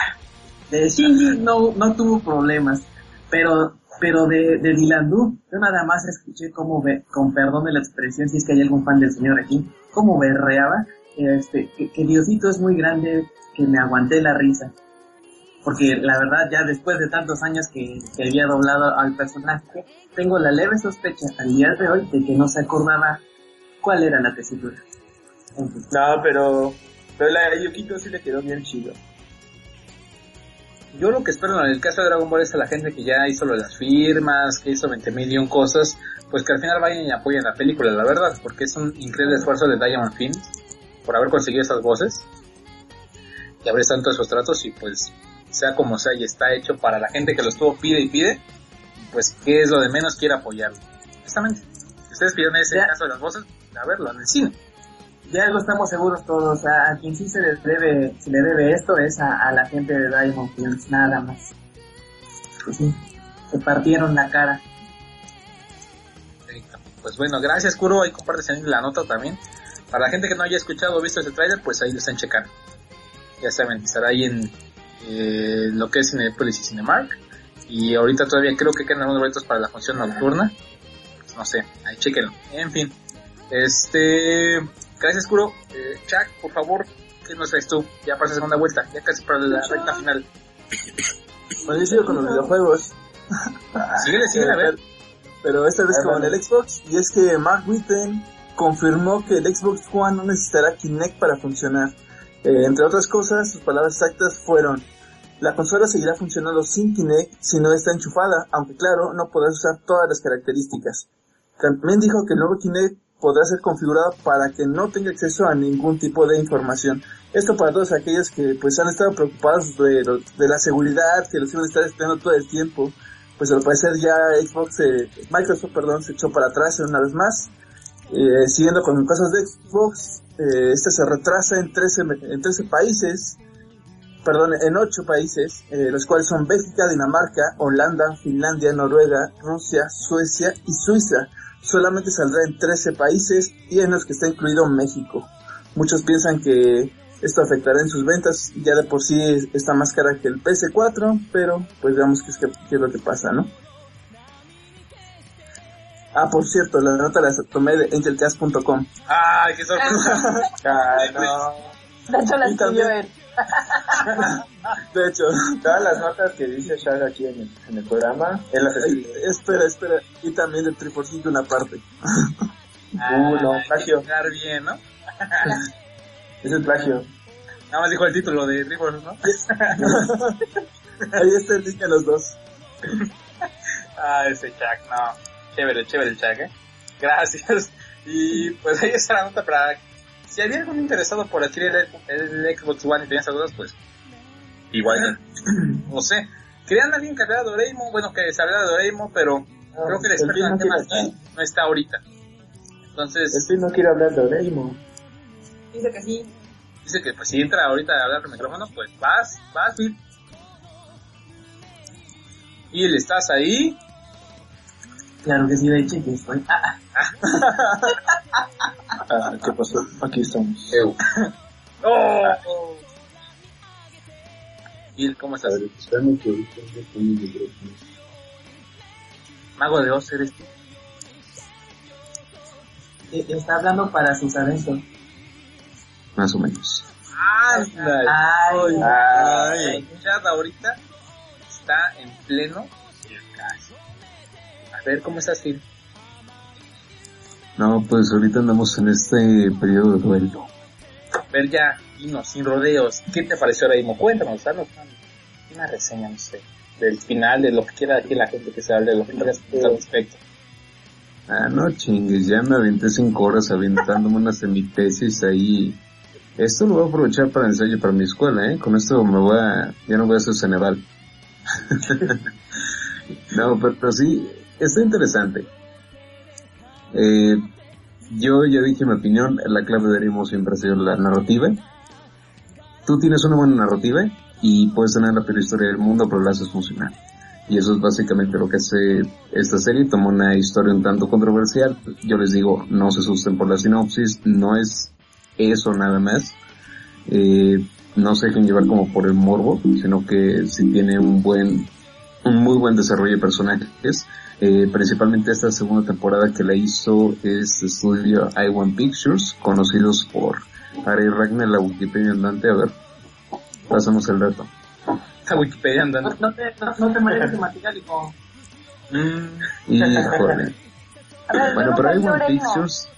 De Shinji no, no tuvo problemas, pero pero de, de Dylan Du, yo nada más escuché cómo, ve, con perdón de la expresión, si es que hay algún fan del señor aquí, cómo berreaba, este, que, Diosito es muy grande, que me aguanté la risa. Porque la verdad, ya después de tantos años que, que había doblado al personaje, tengo la leve sospecha al día de hoy de que no se acordaba cuál era la tesitura. No, pero, pero la de Yukito sí le quedó bien chido. Yo lo que espero en el caso de Dragon Ball es a la gente que ya hizo lo de las firmas, que hizo 20 mil y un cosas, pues que al final vayan y apoyen la película, la verdad, porque es un increíble esfuerzo de Diamond Finn por haber conseguido esas voces y haber tanto esos tratos y pues sea como sea y está hecho para la gente que lo estuvo pide y pide, pues que es lo de menos quiere apoyarlo. Justamente, si ustedes pidieron ese Ya. caso de las voces, a verlo en el cine. De algo estamos seguros todos, a, quien sí se le debe, se le debe esto es a, la gente de Diamond Films, nada más. Pues sí, se partieron la cara. Pues bueno, gracias Kuro, ahí compartes en la nota también. Para la gente que no haya escuchado o visto ese trailer, pues ahí lo están checando. Ya saben, estará ahí en eh, lo que es Cinepolis y Cinemark. Y ahorita todavía creo que quedan algunos boletos para la función nocturna. Pues no sé, ahí chequenlo. En fin, este, gracias Kuro. Eh, Chuck, por favor, ¿qué nos traes tú? Ya para la segunda vuelta, ya casi para la recta final. Pues yo sigo con los videojuegos. Síguele, síguele, a ver. Pero- esta vez con el Xbox, y es que Mark Whitten confirmó que el Xbox One no necesitará Kinect para funcionar. Eh, entre otras cosas, sus palabras exactas fueron, la consola seguirá funcionando sin Kinect si no está enchufada, aunque claro, no podrás usar todas las características. También dijo que el nuevo Kinect podrá ser configurado para que no tenga acceso a ningún tipo de información. Esto para todos aquellos que pues han estado preocupados de, la seguridad, que los iban a estar esperando todo el tiempo. Pues al parecer ya Xbox, eh, Microsoft, perdón, se echó para atrás una vez más. Eh, siguiendo con cosas de Xbox, eh, este se retrasa en 13, me- en 13 países perdón, en ocho países, eh, los cuales son Bélgica, Dinamarca, Holanda, Finlandia, Noruega, Rusia, Suecia y Suiza. Solamente saldrá en 13 países y en los que está incluido México. Muchos piensan que esto afectará en sus ventas, ya de por sí está más cara que el PS4, pero pues veamos qué es, qué es lo que pasa, ¿no? Ah, por cierto, la nota la tomé de angelcast.com. ¡Ay, qué sorpresa! [laughs] Ay, no. De hecho, la escribió él. De hecho, Todas las notas que dice Shag aquí en el, en el programa, él las ay, escribe. espera, espera, y también de Triforcito una parte. Uh, no, plagio. Bien, ¿no? Ese es plagio. Nada más dijo el título de Rivers, ¿no? Ahí está el link a los dos. [laughs] Ah, ese Chuck, no. Chévere, chévere el Chuck, ¿eh? Gracias. Y pues ahí está la nota para... Si había algún interesado por adquirir el, el Xbox One y tenía esas dudas, pues... Igual, [clears throat] no sé. Querían a alguien que hablara de Doraemon, bueno, que se hablara de Doraemon, pero creo que el experto en no no está ahorita. Entonces, El Phil no quiere hablar de Doraemon. Dice que sí. dice que pues si entra ahorita a hablar por micrófono, pues vas, vas, Phil. Y él estás ahí. Claro que sí, de hecho, que estoy. Ah, Ah, ¿Qué pasó? Aquí estamos. [laughs] ¡Oh! Phil, ¿cómo estás? Mago de Oz, eres tú. eh, está hablando para sus adentros. Más o menos. ¡Ándale! Ay, Ay, chat ahorita está en pleno. A ver, ¿cómo estás, Phil? No, pues ahorita andamos en este periodo de duelo. Ver, ya, dinos, sin rodeos. ¿Qué te pareció ahora mismo? Cuéntanos, danos una, reseña, no sé, del final, de lo que quiera aquí la gente que se hable, de lo que quieras al respecto. Ah, no chingues, ya me aventé cinco horas aventándome una semitesis ahí. Esto lo voy a aprovechar para ensayo para mi escuela, ¿eh? Con esto me voy a... ya no voy a hacer Ceneval. [laughs] no, pero sí, está interesante. Eh, yo ya dije mi opinión, la clave de Rimo siempre ha sido la narrativa. Tú tienes una buena narrativa y puedes tener la peor historia del mundo, pero la haces funcionar. Y eso es básicamente lo que hace esta serie. Tomó una historia un tanto controversial. Yo les digo, no se asusten por la sinopsis. No es eso nada más. Eh, no se dejen llevar como por el morbo, sino que si tiene un buen, un muy buen desarrollo de personajes. Eh, principalmente esta segunda temporada que la hizo es estudio I1 Pictures, conocidos por Ari Ragnar, la Wikipedia andante. A ver, pasamos el reto. A Wikipedia no, andando. no te, no, no te manejes de material, hijo. Mm, Híjole. A ver, Bueno, ¿cómo pero hay One? Pictures.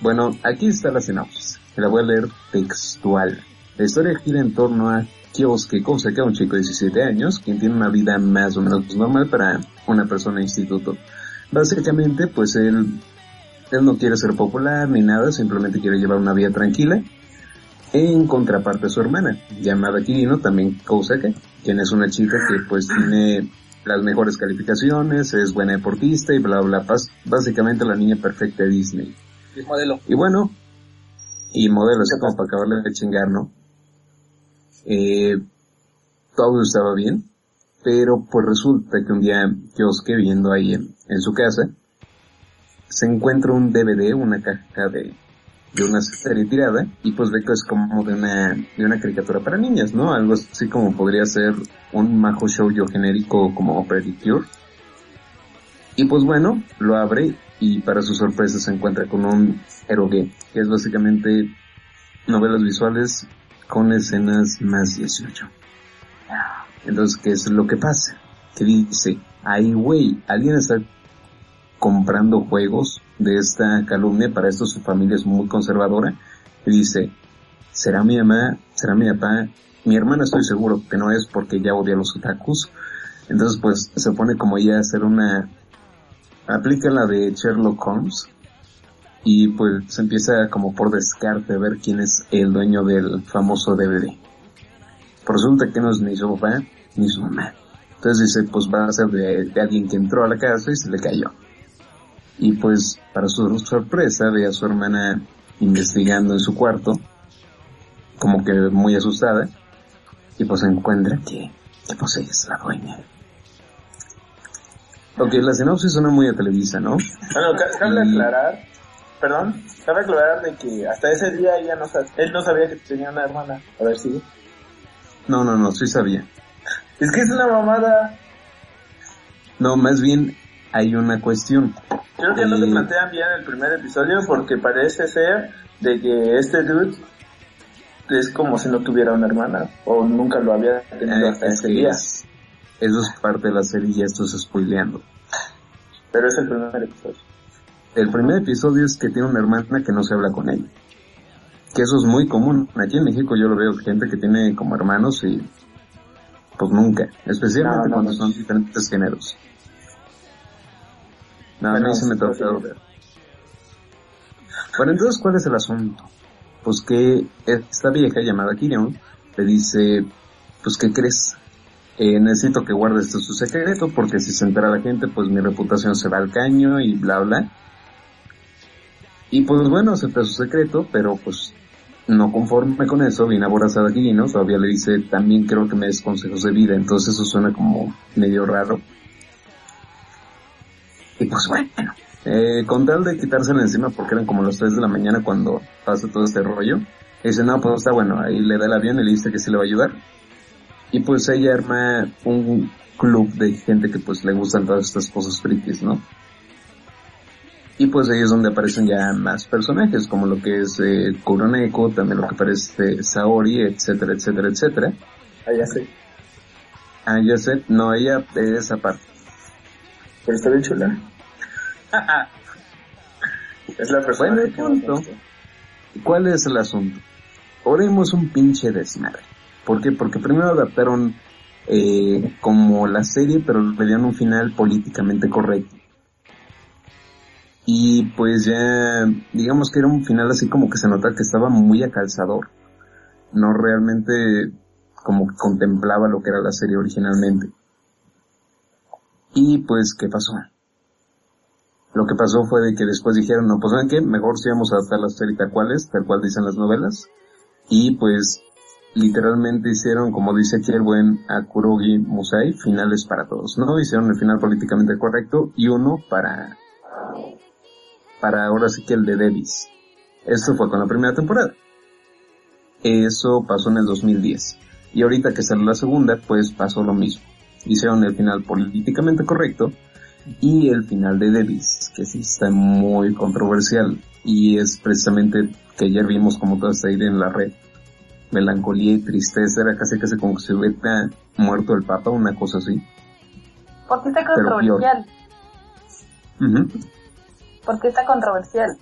Bueno, aquí está la sinopsis. La voy a leer textual. La historia gira en torno a Kioske Kosaka, un chico de 17 años, quien tiene una vida más o menos normal para una persona de instituto. Básicamente, pues él, él no quiere ser popular ni nada, simplemente quiere llevar una vida tranquila. En contraparte su hermana, llamada Kirino, también Kosaka, quien es una chica que pues tiene las mejores calificaciones, es buena deportista y bla bla bla, básicamente la niña perfecta de Disney. es modelo. Y bueno, y modelo así como para acabarle de chingar, ¿no? Eh, todo estaba bien, pero pues resulta que un día Kioske viendo ahí en, su casa, se encuentra un DVD, una caja de, de una serie tirada, y pues ve que es como de una, de una caricatura para niñas, ¿no? Algo así como podría ser un majo shoujo genérico como Pretty. Y pues bueno, lo abre y para su sorpresa se encuentra con un eroge, que es básicamente novelas visuales con escenas más 18. Entonces, ¿qué es lo que pasa? Que dice, ay güey, alguien está comprando juegos de esta calumnia, para esto su familia es muy conservadora, y dice, será mi mamá, será mi papá, mi hermana estoy seguro que no es porque ya odia a los otakus, entonces pues se pone como ya a hacer una, aplica la de Sherlock Holmes, y pues se empieza como por descarte a ver quién es el dueño del famoso DVD. Resulta que no es ni su papá ni su mamá. Entonces dice, pues va a ser de, de alguien que entró a la casa y se le cayó. Y pues para su sorpresa ve a su hermana investigando en su cuarto como que muy asustada y pues encuentra que, que pues ella es la dueña. Ok, la sinopsis suena muy a Televisa, ¿no? Bueno, ca- cabe Y- aclarar, perdón, cabe aclarar de que hasta ese día ella no él no sabía que tenía una hermana. A ver si. No, no, no, sí sabía. Es que es una mamada. No, más bien hay una cuestión. Creo que no te plantean bien el primer episodio porque parece ser de que este dude es como si no tuviera una hermana o nunca lo había tenido eh, hasta es ese día. es- eso es parte de la serie y ya esto es spoileando. Pero es el primer episodio. El primer episodio es que tiene una hermana que no se habla con ella. Que eso es muy común. Aquí en México yo lo veo gente que tiene como hermanos y pues nunca. Especialmente No, no, cuando no. son diferentes géneros. No, a Bueno, mí se me tocó ver. Bueno, entonces, ¿cuál es el asunto? Pues que esta vieja llamada Kirion le dice, pues, ¿qué crees? Eh, necesito que guardes su secreto porque si se entera la gente, pues mi reputación se va al caño y bla, bla. Y pues bueno, acepta su secreto, pero pues no conforme con eso, viene aborazada Kirino, todavía le dice, también creo que me des consejos de vida, entonces eso suena como medio raro. Y pues bueno, eh, con tal de quitársela encima porque eran como las 3 de la mañana cuando pasa todo este rollo, dice, no, pues está bueno, ahí le da el avión y le dice que sí le va a ayudar. Y pues ella arma un club de gente que pues le gustan todas estas cosas frikis, ¿no? Y pues ahí es donde aparecen ya más personajes, como lo que es eh, Kuroneko, también lo que aparece Saori, etcétera, etcétera, etcétera. Ah, ya sé. Ah, ya sé, no, ella de esa parte. Pero está bien chula. [laughs] es la persona Bueno, el punto. ¿Cuál es el asunto? Oremos un pinche desmadre. ¿Por qué? Porque primero adaptaron eh, como la serie, pero le dieron un final políticamente correcto. Y pues ya, digamos que era un final así como que se nota que estaba muy acalzador. No realmente como que contemplaba lo que era la serie originalmente. Y pues, ¿qué pasó? Lo que pasó fue de que después dijeron, no, pues ¿saben qué? Mejor si vamos a adaptar la serie tal cual es, tal cual dicen las novelas. Y pues literalmente hicieron, como dice aquí el buen Akurogi Musai, finales para todos, ¿no? Hicieron el final políticamente correcto y uno para, para ahora sí que el de Davis. Esto fue con la primera temporada. Eso pasó en el 2010. Y ahorita que salió la segunda, pues pasó lo mismo. Hicieron el final políticamente correcto y el final de Davis, que sí está muy controversial y es precisamente que ayer vimos como todo está ahí en la red. Melancolía y tristeza, era casi casi como que se hubiera muerto el Papa, una cosa así. ¿Por qué está controversial? Ujú. ¿Por qué está controversial?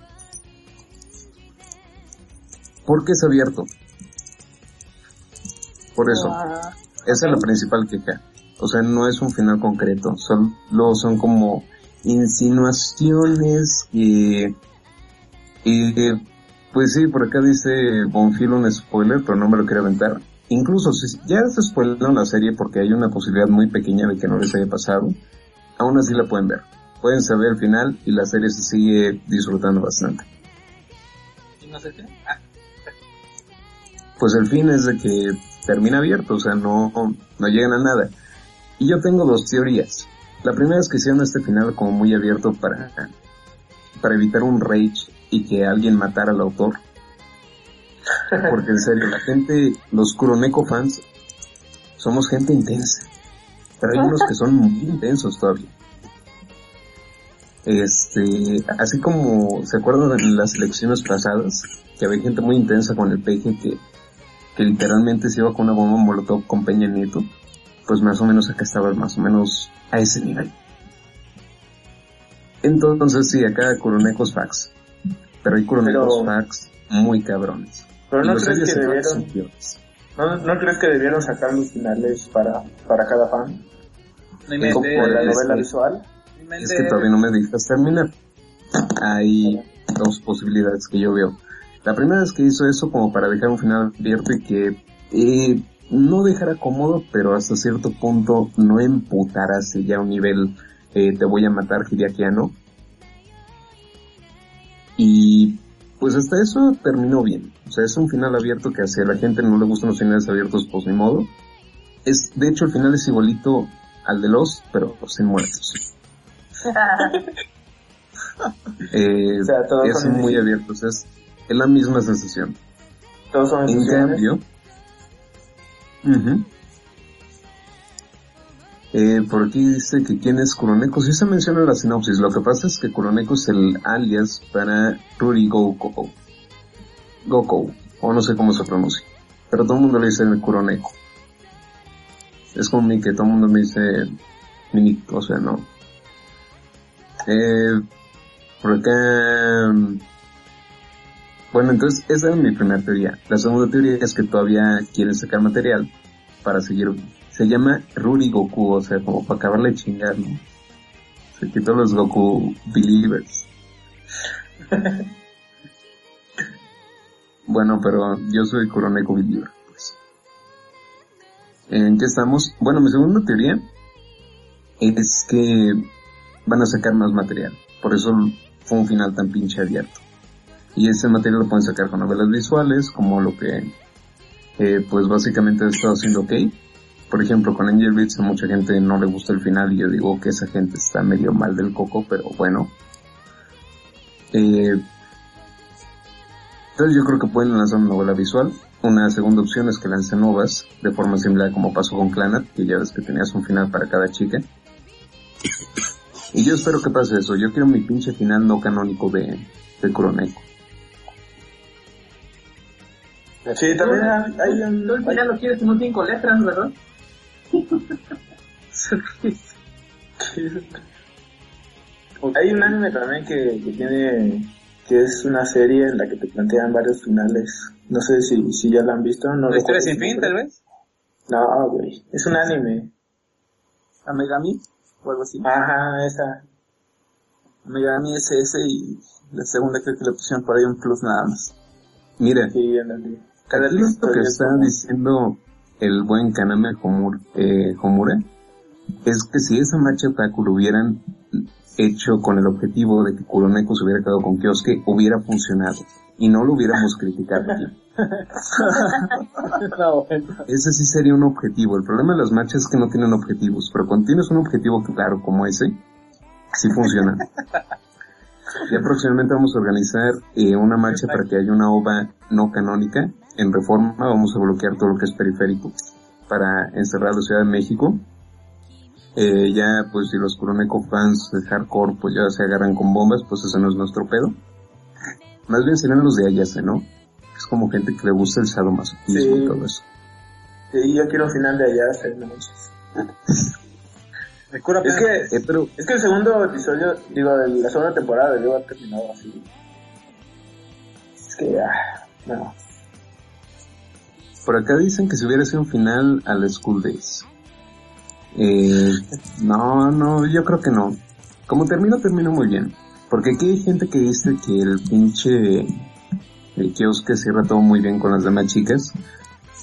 Porque es abierto. Por eso. Ah, Esa es la principal queja. O sea, no es un final concreto, solo son como insinuaciones que... Y que, pues sí, por acá dice Bonfil un spoiler, pero no me lo quiero aventar. Incluso si ya se spoilaron la serie porque hay una posibilidad muy pequeña de que no les haya pasado, aún así la pueden ver. Pueden saber el final y la serie se sigue disfrutando bastante. ¿Y no sé qué? Ah, pues el fin es de que termina abierto, o sea, no, no llegan a nada. Y yo tengo dos teorías. La primera es que hicieron este final como muy abierto para, para evitar un rage y que alguien matara al autor. [laughs] Porque en serio, la gente, los Kuroneko fans, somos gente intensa. Pero hay unos que son muy intensos todavía. Este, así como, ¿se acuerdan en las elecciones pasadas? Que había gente muy intensa con el peje que, que literalmente se iba con una bomba molotov con Peña Nieto. Pues más o menos acá estaba más o menos a ese nivel. Entonces sí, acá Kuronekos facts. Pero hay Pero- facts muy cabrones. Pero no crees que debieron, no, no crees que debieron sacar los finales para, para cada fan, no como la novela visual. Es que todavía no me dejas terminar. Hay dos posibilidades que yo veo. La primera es que hizo eso como para dejar un final abierto y que eh, no dejara cómodo, pero hasta cierto punto no emputarase ya a un nivel eh, te voy a matar Hideakiano. Y pues hasta eso terminó bien. O sea, es un final abierto que hacia la gente no le gustan los finales abiertos, pues ni modo. Es, de hecho, el final es igualito al de los, pero sin muertos. Eh, O sea, es muy indecisos. abierto, o sea, es, es la misma sensación. Todos son En cambio. Eh, por aquí dice que quién es Kuroneko. Sí se menciona en la sinopsis. Lo que pasa es que Kuroneko es el alias para Ruri Goko. Goko. O no sé cómo se pronuncia. Pero todo el mundo le dice Kuroneko. Es como mi que todo el mundo me dice mini, o sea, no. Eh, por acá, mm, bueno, entonces esa es mi primera teoría. La segunda teoría es que todavía quieren sacar material para seguir. Se llama Ruri Goku, o sea, como para acabarle de chingar, ¿no? Se quitó los Goku Believers. [laughs] bueno, pero yo soy Kuroneko Believer, pues. ¿En qué estamos? Bueno, mi segunda teoría es que van a sacar más material. Por eso fue un final tan pinche abierto. Y ese material lo pueden sacar con novelas visuales, como lo que, eh, pues básicamente ha estado haciendo OK. Por ejemplo, con Angel Beats a mucha gente no le gusta el final y yo digo que esa gente está medio mal del coco, pero bueno. Eh, entonces yo creo que pueden lanzar una novela visual. Una segunda opción es que lancen novas, de forma similar como pasó con Clanat, que ya ves que tenías un final para cada chica. Y yo espero que pase eso. Yo quiero mi pinche final no canónico de, de Kuroneko. Sí, también hay, un... Tú al final lo quieres como cinco letras, ¿verdad? [laughs] Hay un anime también que, que tiene, que es una serie en la que te plantean varios finales. No sé si, si ya la han visto. No ¿La historia recuerdo sin fin, tal vez? No, güey. Es un anime. A Megami o algo así. Ajá, esa. Megami es ese y la segunda creo que le pusieron por ahí un plus nada más. Mira, Sí. Cada lo que está como- diciendo el buen Kaname eh, Homura es que si esa marcha otaku lo hubieran hecho con el objetivo de que Kuroneko se hubiera quedado con Kyosuke, hubiera funcionado. Y no lo hubiéramos [laughs] criticado. No, [laughs] bueno. Ese sí sería un objetivo. El problema de las marchas es que no tienen objetivos, pero cuando tienes un objetivo claro como ese, sí funciona. [laughs] Ya próximamente vamos a organizar eh, una marcha para que haya una ova no canónica. En reforma vamos a bloquear todo lo que es periférico para encerrar la Ciudad de México. Eh, ya, pues si los Kuroneko fans de hardcore pues ya se agarran con bombas, pues ese no es nuestro pedo. Más bien serán los de Ayase, ¿no? Como gente que le gusta el sadomasoquismo Sí. y todo eso. Sí, yo quiero un final de allá, hacer [laughs] Es que, Eh, pero es que el segundo episodio, digo, de la segunda temporada debió haber terminado así. Es que, ah, no. Por acá dicen que si hubiera sido un final a la School Days. Eh, no, no, yo creo que no. Como termina, termina muy bien. Porque aquí hay gente que dice que el pinche el kiosque cierra todo muy bien con las demás chicas.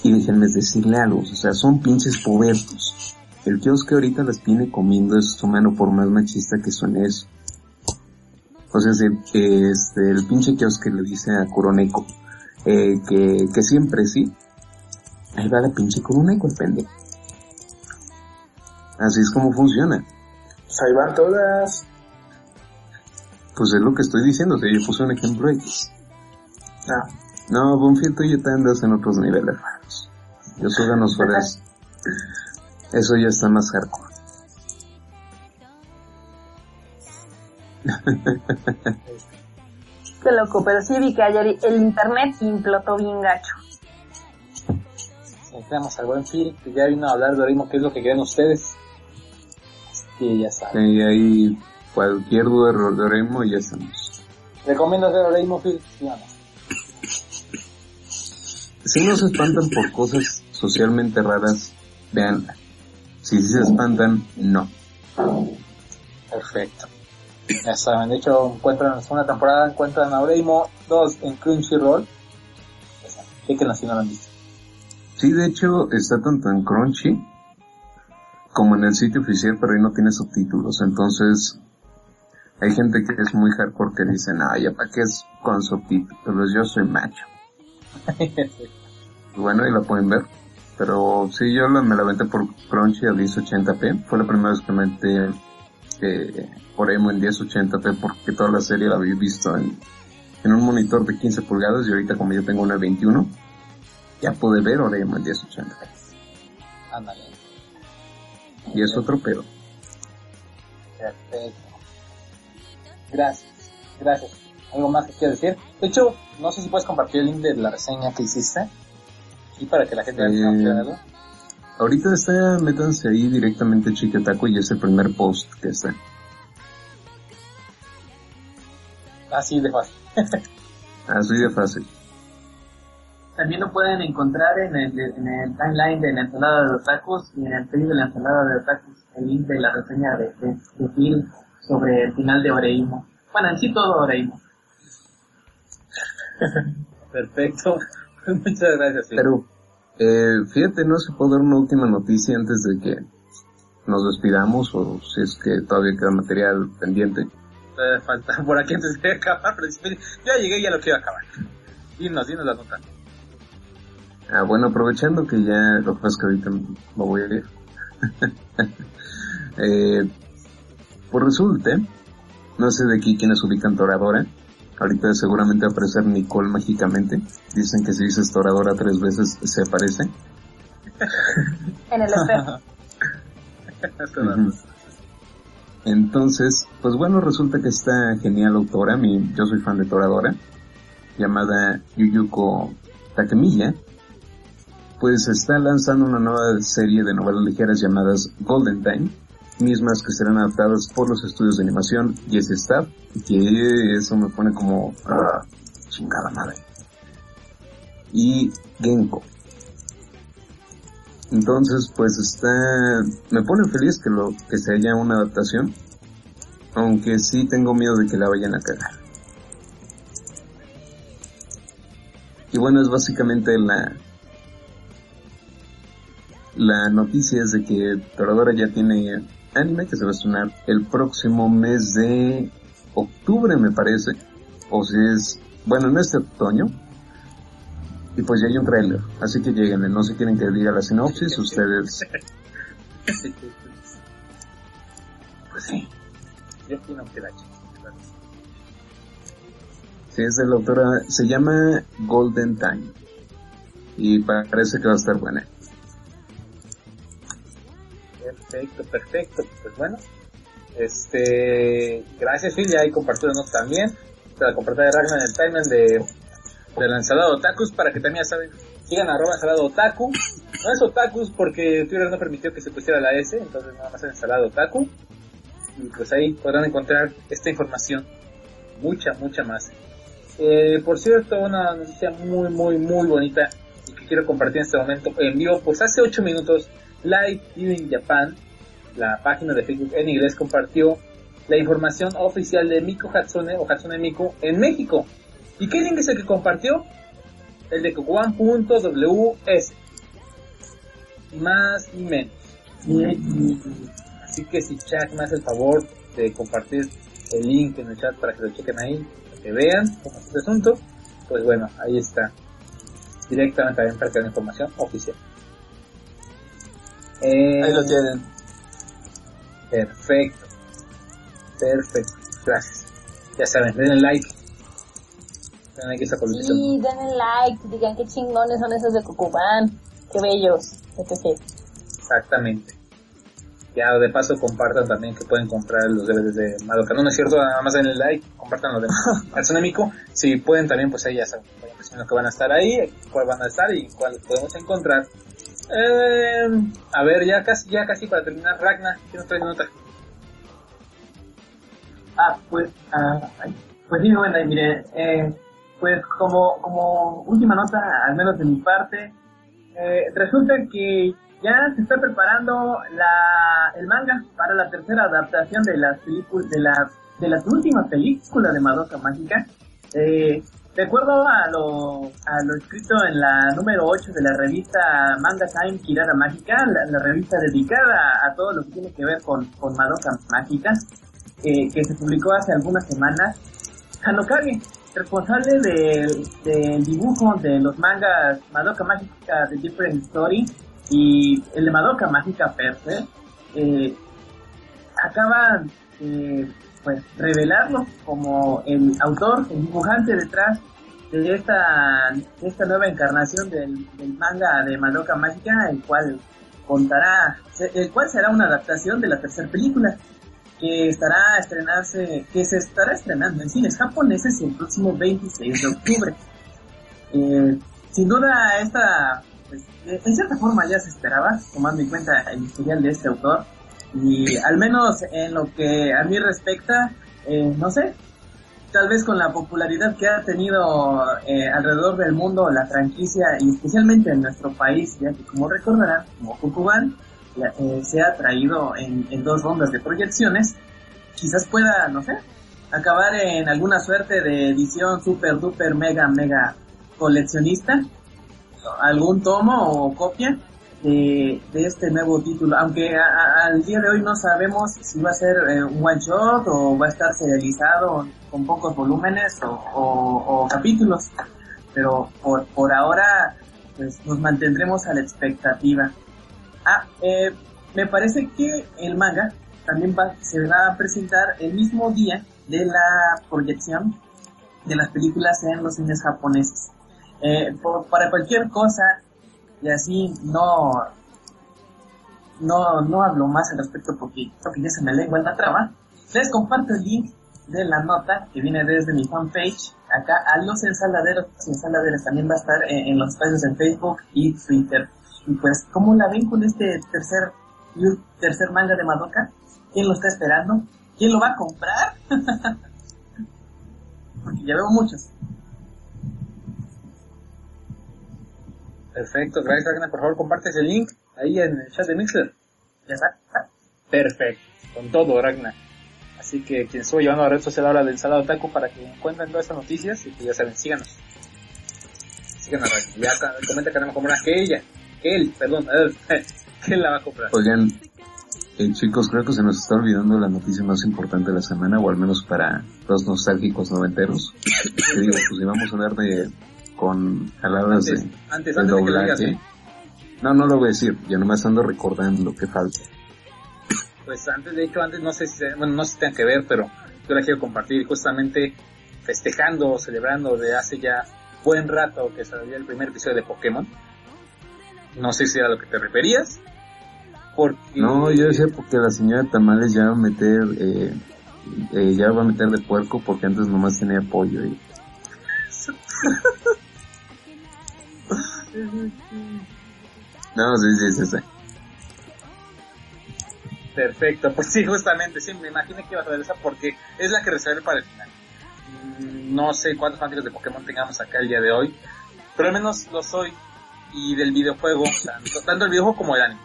Y déjenme decirle algo, o sea, son pinches pubertos. El kiosque ahorita las tiene comiendo de su mano por más machista que suene eso. O sea, si, este, el pinche kiosque le dice a Kuroneko eh, que, que siempre sí, ahí va la pinche Kuroneko el pendejo. Así es como funciona. Pues ahí van todas. Pues es lo que estoy diciendo, o sea, yo puse un ejemplo X. Ah, No, Bonfield, tú ya te andas en otros niveles raros. Yo soy ganos fueras. [laughs] Eso ya está más hardcore. Qué loco, pero sí vi que ayer el internet implotó bien gacho. Entramos al buen Phil, que ya vino a hablar de Orimo, qué es lo que quieren ustedes. Así que ya saben. Y ahí cualquier duda de Oremo y ya estamos. ¿Recomiendo hacer Orimo, Phil? Sí no. Si no se espantan por cosas socialmente raras, veanla. Si sí se espantan, no. Perfecto. Ya saben, de hecho encuentran en la segunda temporada, encuentran a Oremo 2 en Crunchyroll. Chequenla si no lo han visto. Sí, de hecho, está tanto en Crunchy como en el sitio oficial, pero ahí no tiene subtítulos. Entonces, Hay gente que es muy hardcore que dice, no, ya para qué es con subtítulos, yo soy macho. Y bueno, ahí la pueden ver. Pero sí, yo la- me la aventé por Crunchy a 1080p. Fue la primera vez que me metí eh, por emo en 1080p porque toda la serie la había visto en, en un monitor de 15 pulgadas y ahorita como yo tengo una 21, ya pude ver Oremo en 1080p. Ándale. Y es otro pedo. Perfecto. Gracias. Gracias. ¿Algo más que quieras decir? De hecho, no sé si puedes compartir el link de la reseña que hiciste. Y para que la gente Eh, quiera verlo. Ahorita está, métanse ahí directamente Chiquetaco y es el primer post que está. Así de fácil. [laughs] Así de fácil. También lo pueden encontrar en el, en el timeline de la ensalada de otakus y en el page de la ensalada de otakus, el link de la reseña de, de, de Phil sobre el final de Oreimo. Bueno, en sí todo Oreimo. [laughs] Perfecto. [laughs] Muchas gracias. Pero, eh, fíjate, no se puede dar una última noticia antes de que nos despidamos o si es que todavía queda material pendiente. Falta [laughs] por aquí antes de acabar, pero si- ya llegué y ya lo quiero acabar. Dinos, dinos la nota. Ah, bueno, aprovechando que ya lo que pasa es que ahorita me voy a ir. eh, pues resulta, no sé de aquí quiénes ubican Toradora. Ahorita seguramente va a aparecer Nicole mágicamente. Dicen que si dices Toradora tres veces se aparece. [laughs] En el espejo. Entonces, pues bueno, resulta que esta genial autora, mi, yo soy fan de Toradora, llamada Yuyuko Takemiya, pues está lanzando una nueva serie de novelas ligeras llamadas Golden Time, mismas que serán adaptadas por los estudios de animación y ese staff, y que eso me pone como chingada madre. Y Genko. Entonces, pues está, me pone feliz que lo, que se haya una adaptación, aunque sí tengo miedo de que la vayan a cagar. Y bueno, es básicamente la, la noticia es de que Toradora ya tiene anime que se va a estrenar el próximo mes de octubre, me parece, o si es, bueno, en este otoño, y pues ya hay un trailer, así que lleguen, no se quieren que diga la sinopsis, ustedes... Pues sí. Yo opino que la. Sí, es de la autora, se llama Golden Time. Y parece que va a estar buena. Perfecto, perfecto. Pues bueno. Este, gracias Phil, ya ahí compartiéndonos también. Compartí de Ragnar en el timeline de, de la ensalada otakus para que también ya saben, sigan arroba ensalada otaku. No es otakus porque Twitter no permitió que se pusiera la S, entonces nada más es ensalada otaku. Y pues ahí podrán encontrar esta información. Mucha, mucha más. Eh, por cierto, una noticia muy, muy, muy bonita y que quiero compartir en este momento en vivo. Pues hace 8 minutos, Live Viewing Japan, la página de Facebook en inglés, compartió la información oficial de Miko Hatsune o Hatsune Miku en México. ¿Y qué link es el que compartió? El de. Ni más ni menos. Así que si Chuck me hace el favor de compartir el link en el chat para que lo chequen ahí, para que vean cómo es este asunto, pues bueno, ahí está. Directamente también para que la información oficial. Eh, Ahí lo tienen. Perfecto. Perfecto. Gracias. Ya saben, denle like. Denle like a esta publicación. Sí, denle like, digan qué chingones son esos de Cucubán, qué bellos, etc. Exactamente. Ya de paso compartan también que pueden comprar los DVDs de Madoka. No, no es cierto, nada más denle like, compartan los de [laughs] Miku. Si pueden también, pues ahí ya saben, que van a estar ahí, cuál van a estar y cuál podemos encontrar. Eh, a ver, ya casi, ya casi para terminar, Ragna, ¿qué nos trae nota? Ah, pues, ah, pues sí, bueno, y mire, eh, pues como, como última nota, al menos de mi parte, eh, resulta que ya se está preparando la, el manga para la tercera adaptación de las películas, de la, de las últimas películas de Madoka Mágica. Eh, de acuerdo a lo, a lo escrito en la número 8 de la revista Manga Time Kirara Mágica, la, revista dedicada a todo lo que tiene que ver con, Madoka Mágica, eh, que se publicó hace algunas semanas, Hanokage, responsable del, dibujo de los mangas Madoka Mágica de Different Story y el de Madoka Mágica Per se, eh, acaba pues, revelarlo como el autor, el dibujante detrás de esta, esta nueva encarnación del, del manga de Madoka Mágica, el cual contará, el cual será una adaptación de la tercera película que estará a estrenarse, que se estará estrenando en cines japoneses el próximo 26 de octubre. Eh, sin duda esta, pues, en cierta forma ya se esperaba, tomando en cuenta el historial de este autor, y al menos en lo que a mí respecta, eh, no sé, tal vez con la popularidad que ha tenido eh, alrededor del mundo la franquicia y especialmente en nuestro país, ya que como recordarán, como Kukuban, eh, se ha traído en, en, dos rondas de proyecciones, quizás pueda, no sé, acabar en alguna suerte de edición super duper mega mega coleccionista, algún tomo o copia de, de este nuevo título, aunque al día de hoy no sabemos si va a ser eh, un one shot o va a estar serializado con pocos volúmenes o, o, o capítulos, pero por, por ahora pues nos mantendremos a la expectativa. Ah, eh, me parece que el manga también va, se va a presentar el mismo día de la proyección de las películas en los cines japoneses. Eh, por, para cualquier cosa, y así no, no, no hablo más al respecto porque creo que ya se me lengua en la trama, les comparto el link de la nota que viene desde mi fanpage acá a los ensaladeros los ensaladeros también va a estar en, en los espacios en Facebook y Twitter y pues, ¿cómo la ven con este tercer, tercer manga de Madoka? ¿Quién lo está esperando? ¿Quién lo va a comprar? [laughs] Porque ya veo muchos. Perfecto, gracias Ragnar. Por favor, comparte ese link ahí en el chat de Mixler. Ya está. Perfecto, con todo, Ragnar. Así que quien estuvo llevando a la red social ahora de Ensalada Taco para que encuentren todas estas noticias y que ya saben, síganos. Síganos, Ragnar. Ya comenta que no me comprar que ella él, perdón, [laughs] ¿quién la va a comprar? Oigan, eh, chicos, creo que se nos está olvidando la noticia más importante de la semana, o al menos para los nostálgicos noventeros. [coughs] que digo, pues si vamos a hablar de, con jaladas de, antes, de antes doblaje. De que digas, no, no lo voy a decir, yo nomás ando recordando lo que falta. Pues antes, de hecho, antes no sé si, bueno, no sé si tengan que ver, pero yo la quiero compartir justamente festejando, celebrando de hace ya buen rato que salió el primer episodio de Pokémon. No sé si era a lo que te referías. Porque... No, yo decía porque la señora Tamales ya va a meter, eh, eh, ya va a meter de puerco porque antes nomás tenía pollo. Y... [laughs] no, sí, sí, sí, sí. Perfecto, pues sí, justamente, sí, me imaginé que iba a traer esa porque es la que reservé para el final. No sé cuántos fanáticos de Pokémon tengamos acá el día de hoy, pero al menos lo soy y del videojuego, tanto, tanto el videojuego como el anime.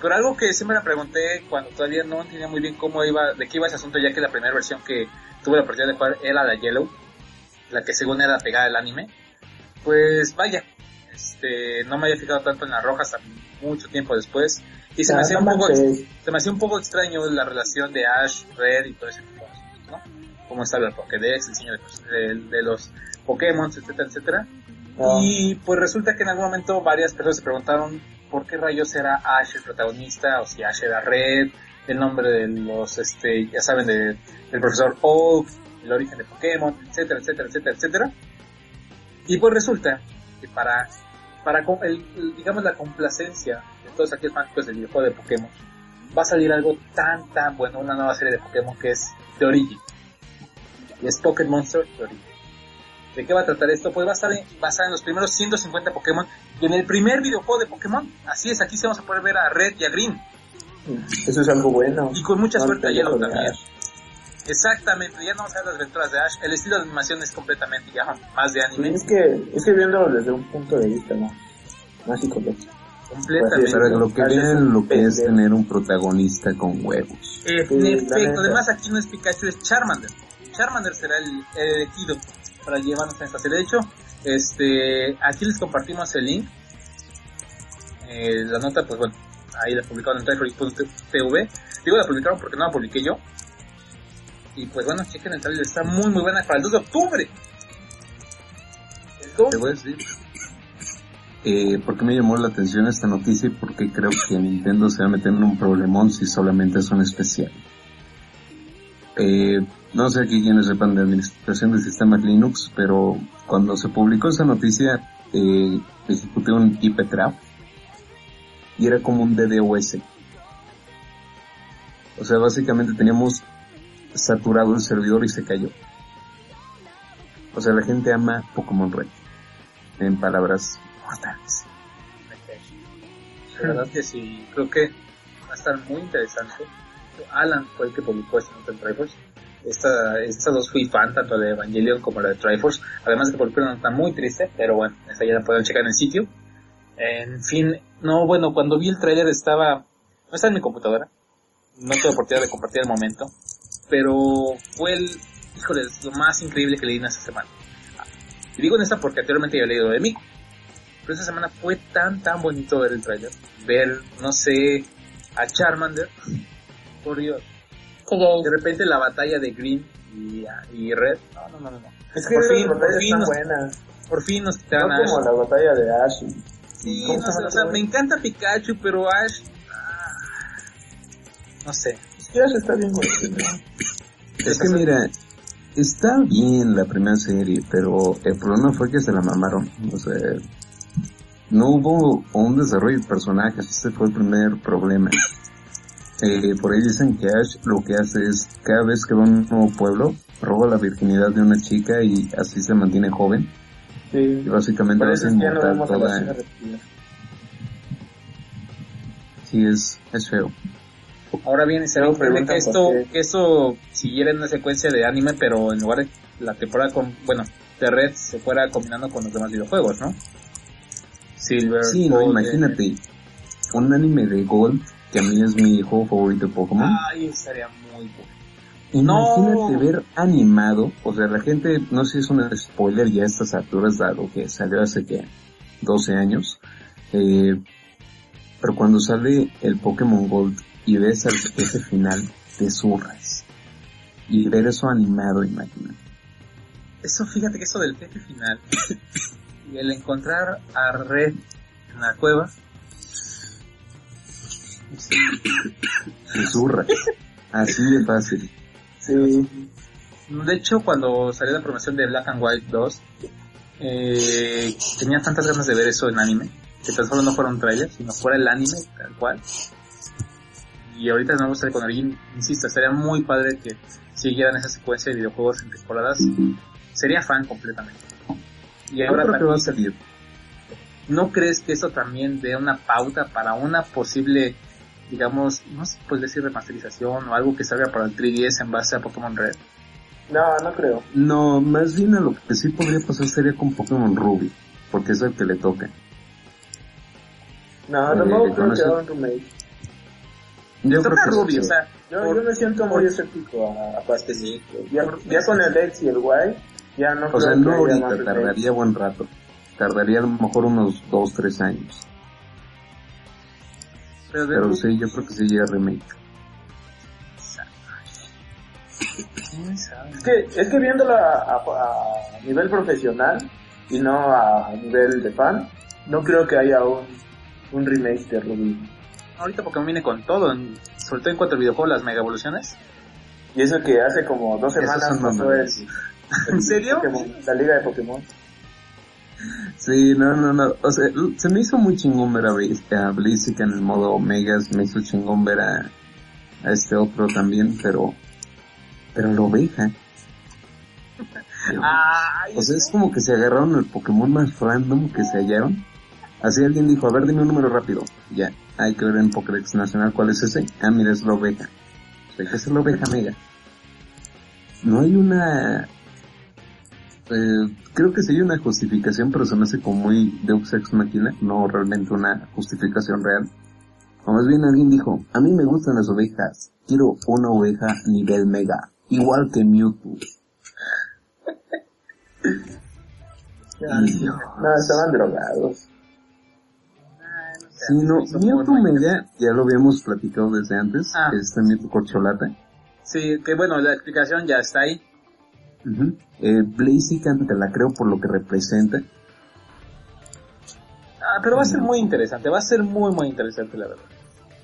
Pero algo que siempre me pregunté cuando todavía no entendía muy bien cómo iba, de qué iba ese asunto, ya que la primera versión que tuve la oportunidad de jugar era la Yellow, la que según era pegada al anime. Pues vaya, este, no me había fijado tanto en la roja hasta mucho tiempo después. Y se, me hacía un poco, se me hacía un poco extraño la relación de Ash, Red y todo ese tipo de cosas, ¿no? Cómo está el Pokédex, el diseño de, de, de los Pokémon, etcétera, etcétera. Oh. Y pues resulta que en algún momento varias personas se preguntaron por qué rayos era Ash el protagonista, o si Ash era Red, el nombre de los, este, ya saben, de, del profesor Oak, el origen de Pokémon, etcétera, etcétera, etcétera, etcétera. Y pues resulta que para, para el, el, digamos la complacencia de todos aquellos fanáticos del videojuego de Pokémon, va a salir algo tan, tan bueno, una nueva serie de Pokémon que es The Origin. Y es Pokémon Monster The Origin. ¿De qué va a tratar esto? Pues va a estar basada en los primeros 150 Pokémon y en el primer videojuego de Pokémon. Así es, aquí se vamos a poder ver a Red y a Green. Eso es algo bueno. Y con mucha no suerte a Yellow también. Exactamente, ya no vamos a ver las aventuras de Ash. El estilo de animación es completamente ya más de anime. Es que, es que viéndolo desde un punto de vista más, más psicológico. Completamente. Pero lo que viene lo que es tener un protagonista con huevos. En sí, efecto, además aquí no es Pikachu, es Charmander. Charmander será el, el elegido para llevarnos a esta serie. De hecho, este, aquí les compartimos el link. Eh, la nota, pues bueno, ahí la publicaron en Trifree.tv. Digo la publicaron porque no la publiqué yo. Y pues bueno, chequen el trailer, está muy muy buena para el 2 de octubre. El 2 Te voy a decir. Eh, ¿Por qué me llamó la atención esta noticia? y Porque creo que Nintendo se va a meter en un problemón si solamente es un especial. Eh, no sé aquí quienes sepan de administración de sistemas Linux, pero cuando se publicó esta noticia, eh, ejecuté un IP trap y era como un DDoS. O sea, básicamente teníamos saturado el servidor y se cayó. O sea, la gente ama Pokémon Red. En palabras mortales. La verdad que sí, creo que va a estar muy interesante. Alan fue el que publicó esta nota en Triforce. Esta, estas dos fui fan, tanto de Evangelion como la de Triforce. Además de que publicó una nota muy triste, pero bueno, esta ya la pueden checar en el sitio. En fin, no, bueno, cuando vi el trailer estaba, no estaba en mi computadora. No tuve oportunidad de compartir el momento. Pero fue el, híjole, lo más increíble que leí en esta semana. Y digo en esta porque anteriormente ya he leído de mí. Pero esta semana fue tan, tan bonito ver el trailer. Ver, no sé, a Charmander. Por Dios. De repente la batalla de Green y, y Red. No, no, no, no. no. Es que Por las fin, por batallas fin están nos- buenas. Por fin nos No quitaron a Ash. como la batalla de Ash. Sí, ¿Cómo no sé, o sea, me encanta Pikachu, pero Ash... ah, no sé. Es que Ash está bien güey. Es que mira, está bien la primera serie, pero el problema fue que se la mamaron. O sea, no hubo un desarrollo de personajes, ese fue el primer problema. Eh, por ahí dicen que Ash lo que hace es, cada vez que va a un nuevo pueblo, roba la virginidad de una chica y así se mantiene joven. Y Sí. básicamente que ya no inmortal toda... Sí, es, es feo. Ahora bien, increíble que preguntan esto, que esto siguiera en una secuencia de anime, pero en lugar de la temporada con, bueno, de Red se fuera combinando con los demás videojuegos, ¿no? Silver. Sí, no, Gold, imagínate, un anime de Gold, que a mí es mi juego favorito de Pokémon. Ay, estaría muy bueno. Imagínate No. ver animado, o sea, la gente, no sé si es un spoiler ya a estas alturas, dado que salió hace que 12 años, eh, pero cuando sale el Pokémon Gold y ves al jefe final, te zurras. Y ver eso animado, imagínate. Eso, fíjate que eso del jefe final [coughs] y el encontrar a Red en la cueva, [coughs] Te zurras. Así de fácil. Sí. De hecho, cuando salió la promoción de Black and White 2, eh, tenía tantas ganas de ver eso en anime, que tan solo no fuera un trailer, sino fuera el anime tal cual. Y ahorita no me gustaría con alguien, insisto, estaría muy padre que siguieran esa secuencia de videojuegos en temporadas. Sería fan completamente. Y Yo ahora creo que va a también, salir. ¿no crees que eso también dé una pauta para una posible, digamos, no sé, pues decir remasterización o algo que salga para el 3DS en base a Pokémon Red? No, no creo. No, más bien a lo que sí podría pasar sería con Pokémon Ruby, porque es el que le toca. No, Eh, tampoco creo que haga un remake. Yo creo que Ruby, sí. o sea, Yo, por- yo me siento muy escéptico a- aparte. Sí. Ya, ya con el X y el Y, ya no O creo sea, no ahorita, tardaría buen rato. Tardaría a lo mejor unos 2, 3 años. pero sí, yo creo que sí llega remake. Es que, es que viéndola a, a nivel profesional y no a nivel de fan, no creo que haya un, un remake de Ruby. Ahorita Pokémon viene con todo, en- sobre todo en cuanto al videojuego, las mega evoluciones. Y eso que hace como dos semanas pasó el. [laughs] ¿En serio? Pokémon, la liga de Pokémon. Sí, no, no, no. O sea, se me hizo muy chingón ver a Blaziken en el modo Omega, se me hizo chingón ver a, a este otro también, pero, pero la oveja. [laughs] Ay, O sea, es como que se agarraron el Pokémon más random que se hallaron. Así alguien dijo, a ver, dime un número rápido. Ya, hay que ver en Pokédex Nacional cuál es ese. Ah, mira, es la oveja. Es la oveja mega. No hay una... Eh, creo que sí hay una justificación, pero se me hace como muy Deus Ex Machina, no realmente una justificación real. O más bien alguien dijo, a mí me gustan las ovejas, quiero una oveja nivel mega, igual que Mewtwo. [laughs] No, estaban drogados. Sí, no, Mega, ya lo habíamos platicado desde antes, Ah. este Mewtwo Corcholata. Sí, que bueno, la explicación ya está ahí. Ujú. Eh, Blaziken te la creo por lo que representa. Ah, pero va a ser muy interesante, va a ser muy, muy interesante, la verdad.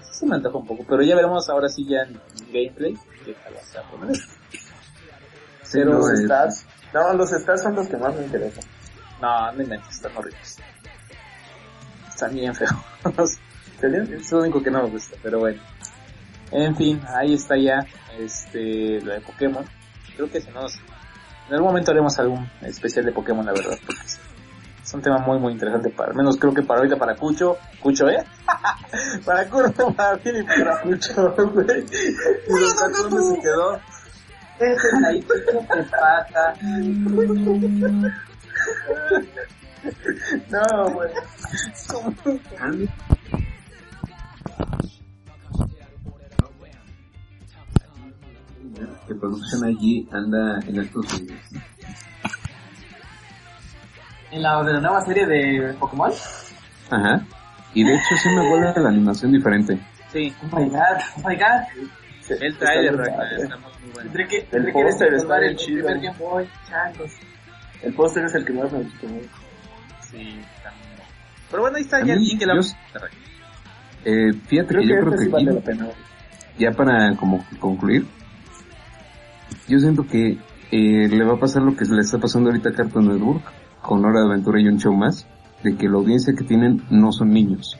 Sí se me antoja un poco, pero ya veremos ahora sí ya en gameplay qué tal va a ser poner esto. Pero, los eh, stats. No, los stats son los que más me interesan. no, no inventes, están horribles. Están bien feos. [laughs] Es lo único que no me gusta, pero bueno. En fin, ahí está ya, este, lo de Pokémon. Creo que si no, en algún momento haremos algún especial de Pokémon, la verdad, porque es, un tema muy, muy interesante para, al menos creo que para ahorita para Cucho, Cucho, ¿eh? [laughs] para Curto, para Phil y para Cucho, güey. ¿Y Caco dónde se quedó? Ese es ahí, ¿qué te pasa? [laughs] No, güey. Que producción allí anda en estos Unidos. En la, de la nueva serie de Pokémon. Ajá. Y de hecho sí me vuelve la animación diferente. Sí, Oh my god, oh my god. el trailer está muy, bueno. Tendré que, El póster está recordar bien el chido. primer Game Boy, changos. El póster es el que más me gustó. Sí, también. Pero bueno, ahí está A ya el que la yo- Eh, fíjate Creo que que yo creo que sí vale aquí, la pena. ya para como concluir, yo siento que eh, le va a pasar lo que le está pasando ahorita a Cartoon Network con Hora de Aventura y un show más, de que la audiencia que tienen no son niños.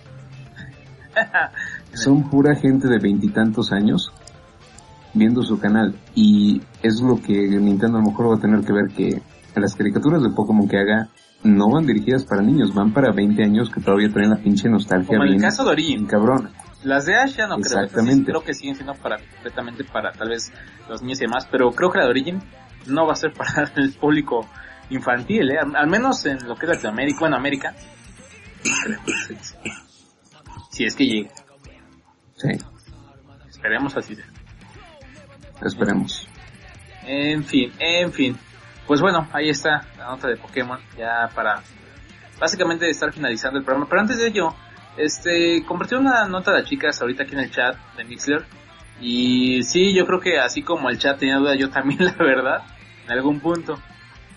[laughs] son pura gente de veintitantos años viendo su canal y es lo que Nintendo a lo mejor va a tener que ver que las caricaturas de Pokémon que haga no van dirigidas para niños, van para 20 años que todavía traen la pinche nostalgia Como el bien, caso de Origin. cabrona. Las de Ash ya no Exactamente. creo que siguen siendo para, completamente para tal vez los niños y demás, pero creo que la de Origin no va a ser [laughs] para el público infantil, ¿eh? Al, menos en lo que es Latinoamérica, bueno, América. Si es que llega. Sí, Esperemos así esperemos. En fin, en fin. Pues bueno, ahí está la nota de Pokémon, ya para básicamente estar finalizando el programa. Pero antes de ello, este, compartí una nota de las chicas ahorita aquí en el chat de Mixler. Y sí, yo creo que así como el chat tenía duda, yo también, [laughs] la verdad, en algún punto.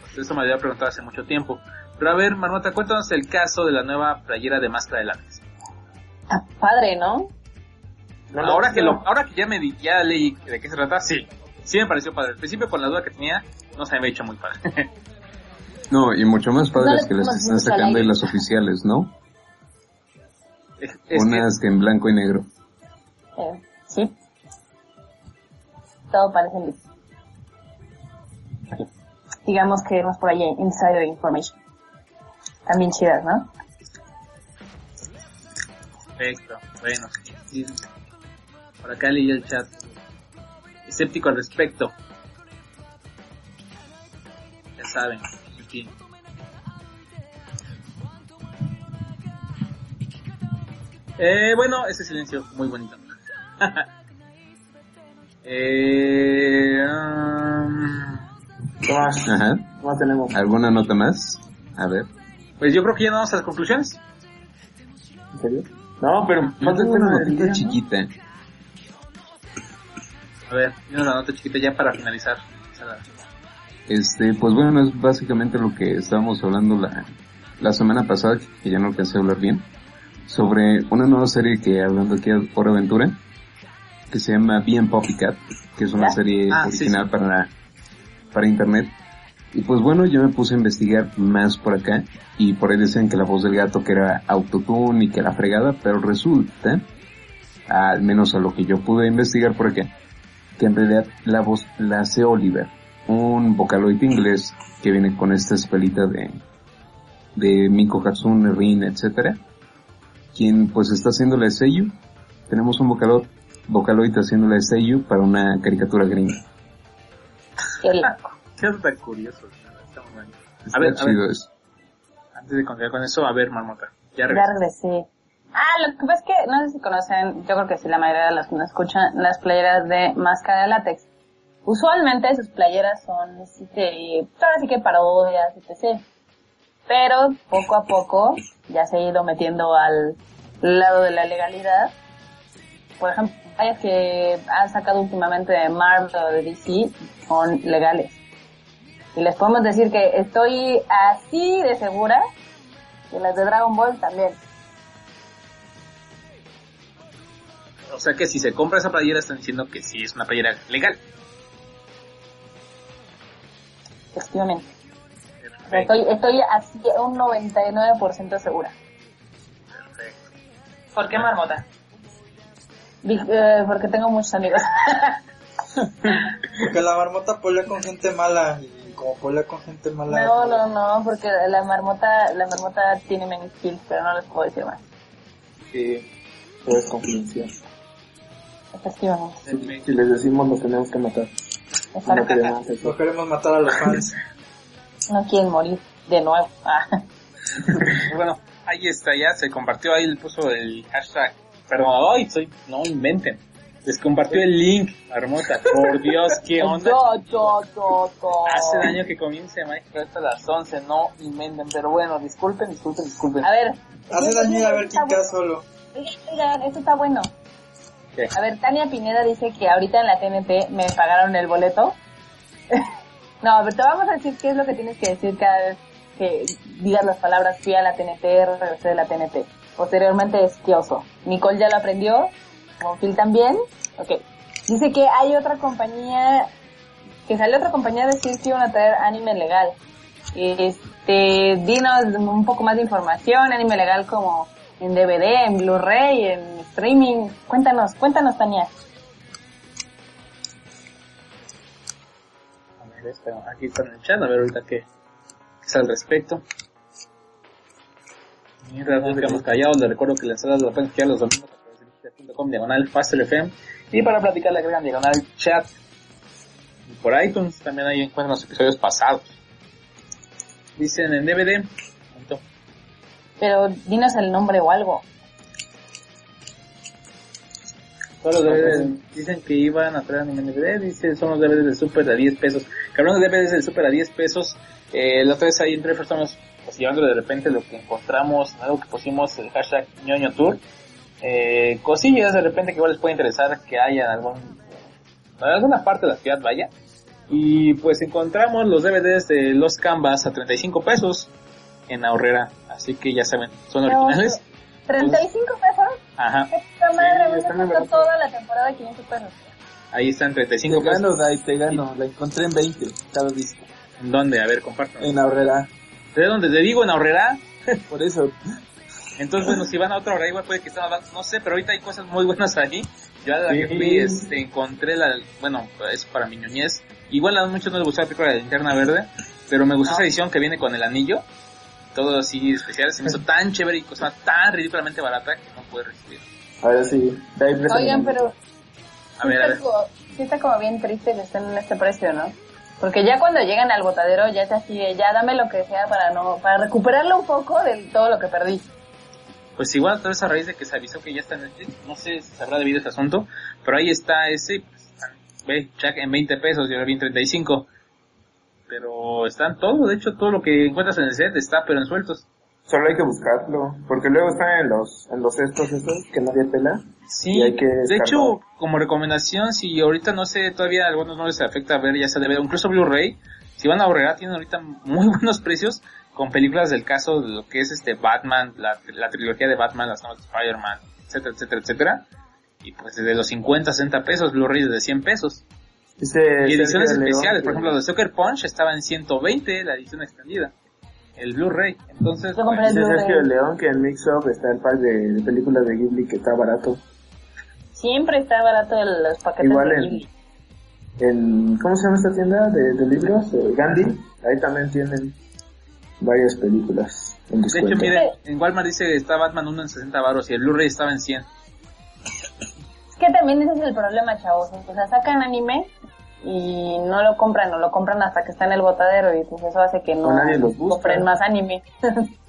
Pues eso me había preguntado hace mucho tiempo. Pero a ver, Marmota, cuéntanos el caso de la nueva playera de Máscara de Látex. Está padre, ¿no? ahora que lo, ahora que ya me di, ya leí de qué se trata, sí. Sí me pareció padre. Al principio con la duda que tenía, no se me había hecho muy padre. [laughs] No, y mucho más No padres que las que están sacando de aire. las oficiales, ¿no? Es- Unas que en blanco y negro. Eh, sí. Todo parece listo. Digamos que vamos por ahí insider information. También chidas, ¿no? Perfecto, bueno, sí. Por acá leí el chat. Escéptico al respecto. Saben, en fin. Eh, bueno, ese silencio muy bonito. [laughs] eh, um, ¿Qué más? Ajá. ¿Qué más tenemos? ¿Alguna nota más? A ver. pues yo creo que ya no vamos a las conclusiones. ¿En serio? No, pero falta tengo una una notita día, ¿no? chiquita. A ver, la nota chiquita ya para finalizar. Este, pues bueno, es básicamente lo que estábamos hablando la, la semana pasada, que ya no alcancé a hablar bien, sobre una nueva serie que hablando aquí por aventura, que se llama Bien Poppycat, que es una serie Ah, sí, original para, para internet. Y pues bueno, yo me puse a investigar más por acá, y por ahí decían que la voz del gato que era autotune y que era fregada, pero resulta, al menos a lo que yo pude investigar por acá, que en realidad la voz la hace Oliver, un vocaloid inglés que viene con esta escuelita de, de Miko Hatsune, Rin, etcétera, quien pues está haciendo la Seiyu. Tenemos un vocaloid, vocaloid haciendo la Seiyu para una caricatura gringa. Qué [laughs] loco. Qué tan curioso. Está muy bueno. Está A ver, a ver, chido eso. antes de continuar con eso, a ver, Marmota. Ya Ya regreso. regresé. Ah, lo que pasa es que, no sé si conocen, yo creo que sí, la mayoría de los que nos escuchan, las playeras de máscara de látex. Usualmente sus playeras son, así que, ahora sí que parodias, etc. Pero, poco a poco, ya se ha ido metiendo al lado de la legalidad. por ejemplo, varias que han sacado últimamente de Marvel o de DC son legales. Y les podemos decir que estoy así de segura que las de Dragon Ball también. O sea que si se compra esa playera están diciendo que sí es una playera legal. Efectivamente. Estoy, estoy así un 99% segura. ¿Por qué marmota? Eh, porque tengo muchos amigos. [laughs] Porque la marmota polea con gente mala y como polea con gente mala. No, no, no, porque la marmota, la marmota tiene many skills, pero no les puedo decir más. Sí, todo es confidencial. Efectivamente. Si, si les decimos los tenemos que matar. No Exacto. queremos. No queremos matar a los fans. [laughs] No quieren morir de nuevo. [laughs] Ah. Bueno, ahí está, ya se compartió, ahí le puso el hashtag. Perdón, hoy soy, no inventen. Les compartió el link, Marmota. Por Dios, qué onda. Yo, yo, yo, yo. Hace daño que comience Minecraft a las 11, no inventen. Pero bueno, disculpen, disculpen, disculpen. A ver. Hace daño ir a ver quién queda solo. Oigan, esto está bueno. A ver, Tania Pineda dice que ahorita en la TNT me pagaron el boleto. [laughs] no, pero te vamos a decir qué es lo que tienes que decir cada vez que digas las palabras fui a la TNT, regresé de la TNT. Posteriormente es quioso. Nicole ya lo aprendió, como Phil también. Ok. Dice que hay otra compañía, que salió otra compañía a decir que iban a traer anime legal. Este, dinos un poco más de información, anime legal como en DVD, en Blu-ray, en streaming. Cuéntanos, cuéntanos, Tania. A ver, espera, aquí está en el chat, a ver ahorita qué, qué es al respecto. Mientras nos quedamos callados, les recuerdo que las salas las pueden escuchar los domingos a través de digital.com, diagonal Faster FM. Y para platicar le agregan diagonal chat. Y por iTunes también ahí encuentran los episodios pasados. Dicen en DVD. Pero dinos el nombre o algo. Dicen que iban a traer anime en DVD, dice son los DVDs de Super a 10 pesos. Hablando de DVDs del Super a 10 pesos, eh, la otra vez ahí entre estamos pues, llevando de repente lo que encontramos, algo que pusimos el hashtag ñoño tour. Eh, cosillas de repente que igual les puede interesar que haya en algún, en alguna parte de la ciudad vaya. Y pues encontramos los DVDs de Los Canvas a 35 pesos en Ahorrera. Así que ya saben, son originales. 35 pesos. Ajá, Esta madre, Sí, me costó toda la temporada 500 pesos. ahí están 35 Te gano, pesos. Dai, te gano. La encontré en 20 cada disco. ¿En dónde? A ver, compártanos. En Ahorrera. ¿De dónde? Te digo, en Ahorrera. [laughs] Por eso. Entonces, bueno, si van a otra hora, igual puede que estén hablando, no sé, pero ahorita hay cosas muy buenas ahí. Yo a la que Sí. fui, este, encontré la, bueno, eso para mi ñoñez. Igual a muchos no les gustó la película de Linterna Verde, pero me gustó esa edición que viene con el anillo. Todo así especial, se me hizo [laughs] tan chévere y cosa tan ridículamente barata que no pude recibir. A ahí préstame. Oigan, pero A sí ver, a está ver. como- sí está como bien triste que estén en este precio, ¿no? Porque ya cuando llegan al botadero ya es así, de, ya dame lo que sea para no, para recuperarlo un poco de todo lo que perdí. Pues igual, tal vez a raíz de que se avisó que ya está en Netflix, no sé si se habrá debido ese asunto, pero ahí está ese, pues, ve, Jack en 20 pesos, yo lo vi en 35. Pero están todo, de hecho todo lo que encuentras en el set está, pero en sueltos. Solo hay que buscarlo. Porque luego están en los, en los estos esos que nadie pela. Sí, Y hay que de hecho, como recomendación, si ahorita no sé, todavía a algunos no les afecta ver ya sea DVD, incluso Blu-ray, si van a ahorrar, tienen ahorita muy [laughs] buenos precios con películas del caso de lo que es este Batman, la, la trilogía de Batman, las nuevas de Spider-Man, etcétera, etcétera, etcétera. Y pues desde los 50, 60 pesos, Blu-ray desde 100 pesos. Dice Y ediciones especiales, por ejemplo, de Sucker Punch estaba en 120, la edición extendida. El Blu-ray. Entonces, Yo compré pues, el Dice Blu-ray. Sergio León que en Mix Up está el pack de, de películas de Ghibli que está barato. Siempre está barato el- los paquetes Igual de en- Ghibli. En, ¿cómo se llama esta tienda de, de libros? Eh, Gandhi. Ahí también tienen varias películas en de hecho, mire, en Walmart dice que está Batman 1 en 60 baros y el Blu-ray estaba en 100. Es que también ese es el problema, chavos. O sea, sacan anime y no lo compran o lo compran hasta que está en el botadero y pues eso hace que no compren más anime. [laughs]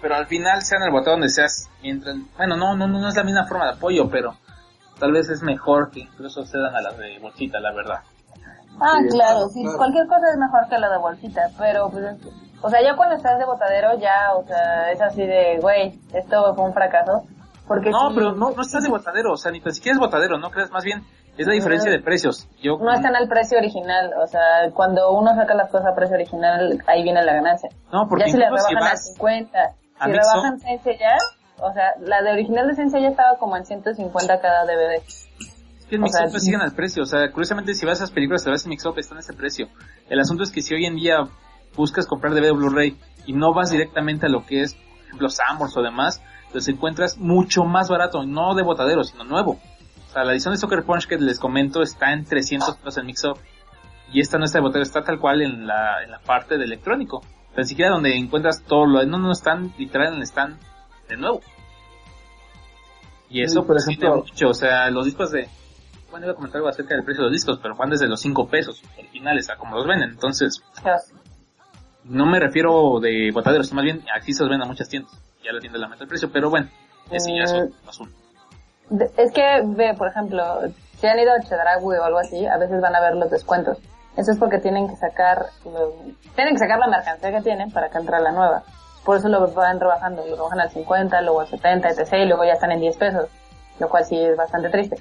pero al final sea en el botón donde seas mientras bueno no no no no es la misma forma de apoyo pero tal vez es mejor que incluso cedan a las de bolsita la verdad Ah, Sí, claro, sí, claro. cualquier cosa es mejor que la de bolsita, pero pues, es- o sea, ya cuando estás de botadero ya, o sea, es así de, güey, esto fue un fracaso, Porque No, si- pero no, no estás de botadero, o sea, ni tan siquiera es botadero, no creas, más bien es la diferencia de precios. Yo, no están al precio original, o sea, cuando uno saca las cosas a precio original, ahí viene la ganancia. no, porque ya si le rebajan si a vas, 50, a si Mixup- rebajan Sensei ya, o sea, la de original de Sensei ya estaba como en 150 cada DVD. Es que en Mixup no siguen al precio, o sea, curiosamente si vas a esas películas, te vas en Mixup, están a ese precio. El asunto es que si hoy en día buscas comprar DVD Blu-ray y no vas directamente a lo que es, por ejemplo, Sambors o demás, los encuentras mucho más barato, no de botadero, sino nuevo. Sea, la edición de Soccer Punch que les comento está en 300 pesos en Mixup. Y esta no está de botadero, está tal cual en la, en la parte de electrónico. Ni siquiera donde encuentras todo lo, no, no están literal en el stand de nuevo. Y eso, Sí, por pues, sí ejemplo- tiene mucho, o sea, los discos de, bueno, iba a comentar algo acerca del precio de los discos, pero van desde los 5 pesos originales a como los venden. Entonces, no me refiero de botaderos, más bien aquí se los venden a muchas tiendas. Ya la tienda la mete el precio, pero bueno, ese ya es otro asunto. Es que, ve, por ejemplo, si han ido a Chedraui o algo así, a veces van a ver los descuentos. Eso es porque tienen que sacar, tienen que sacar la mercancía que tienen para que entre la nueva. Por eso lo van rebajando, lo bajan al 50, luego al 70, etc. Y luego ya están en 10 pesos, lo cual sí es bastante triste.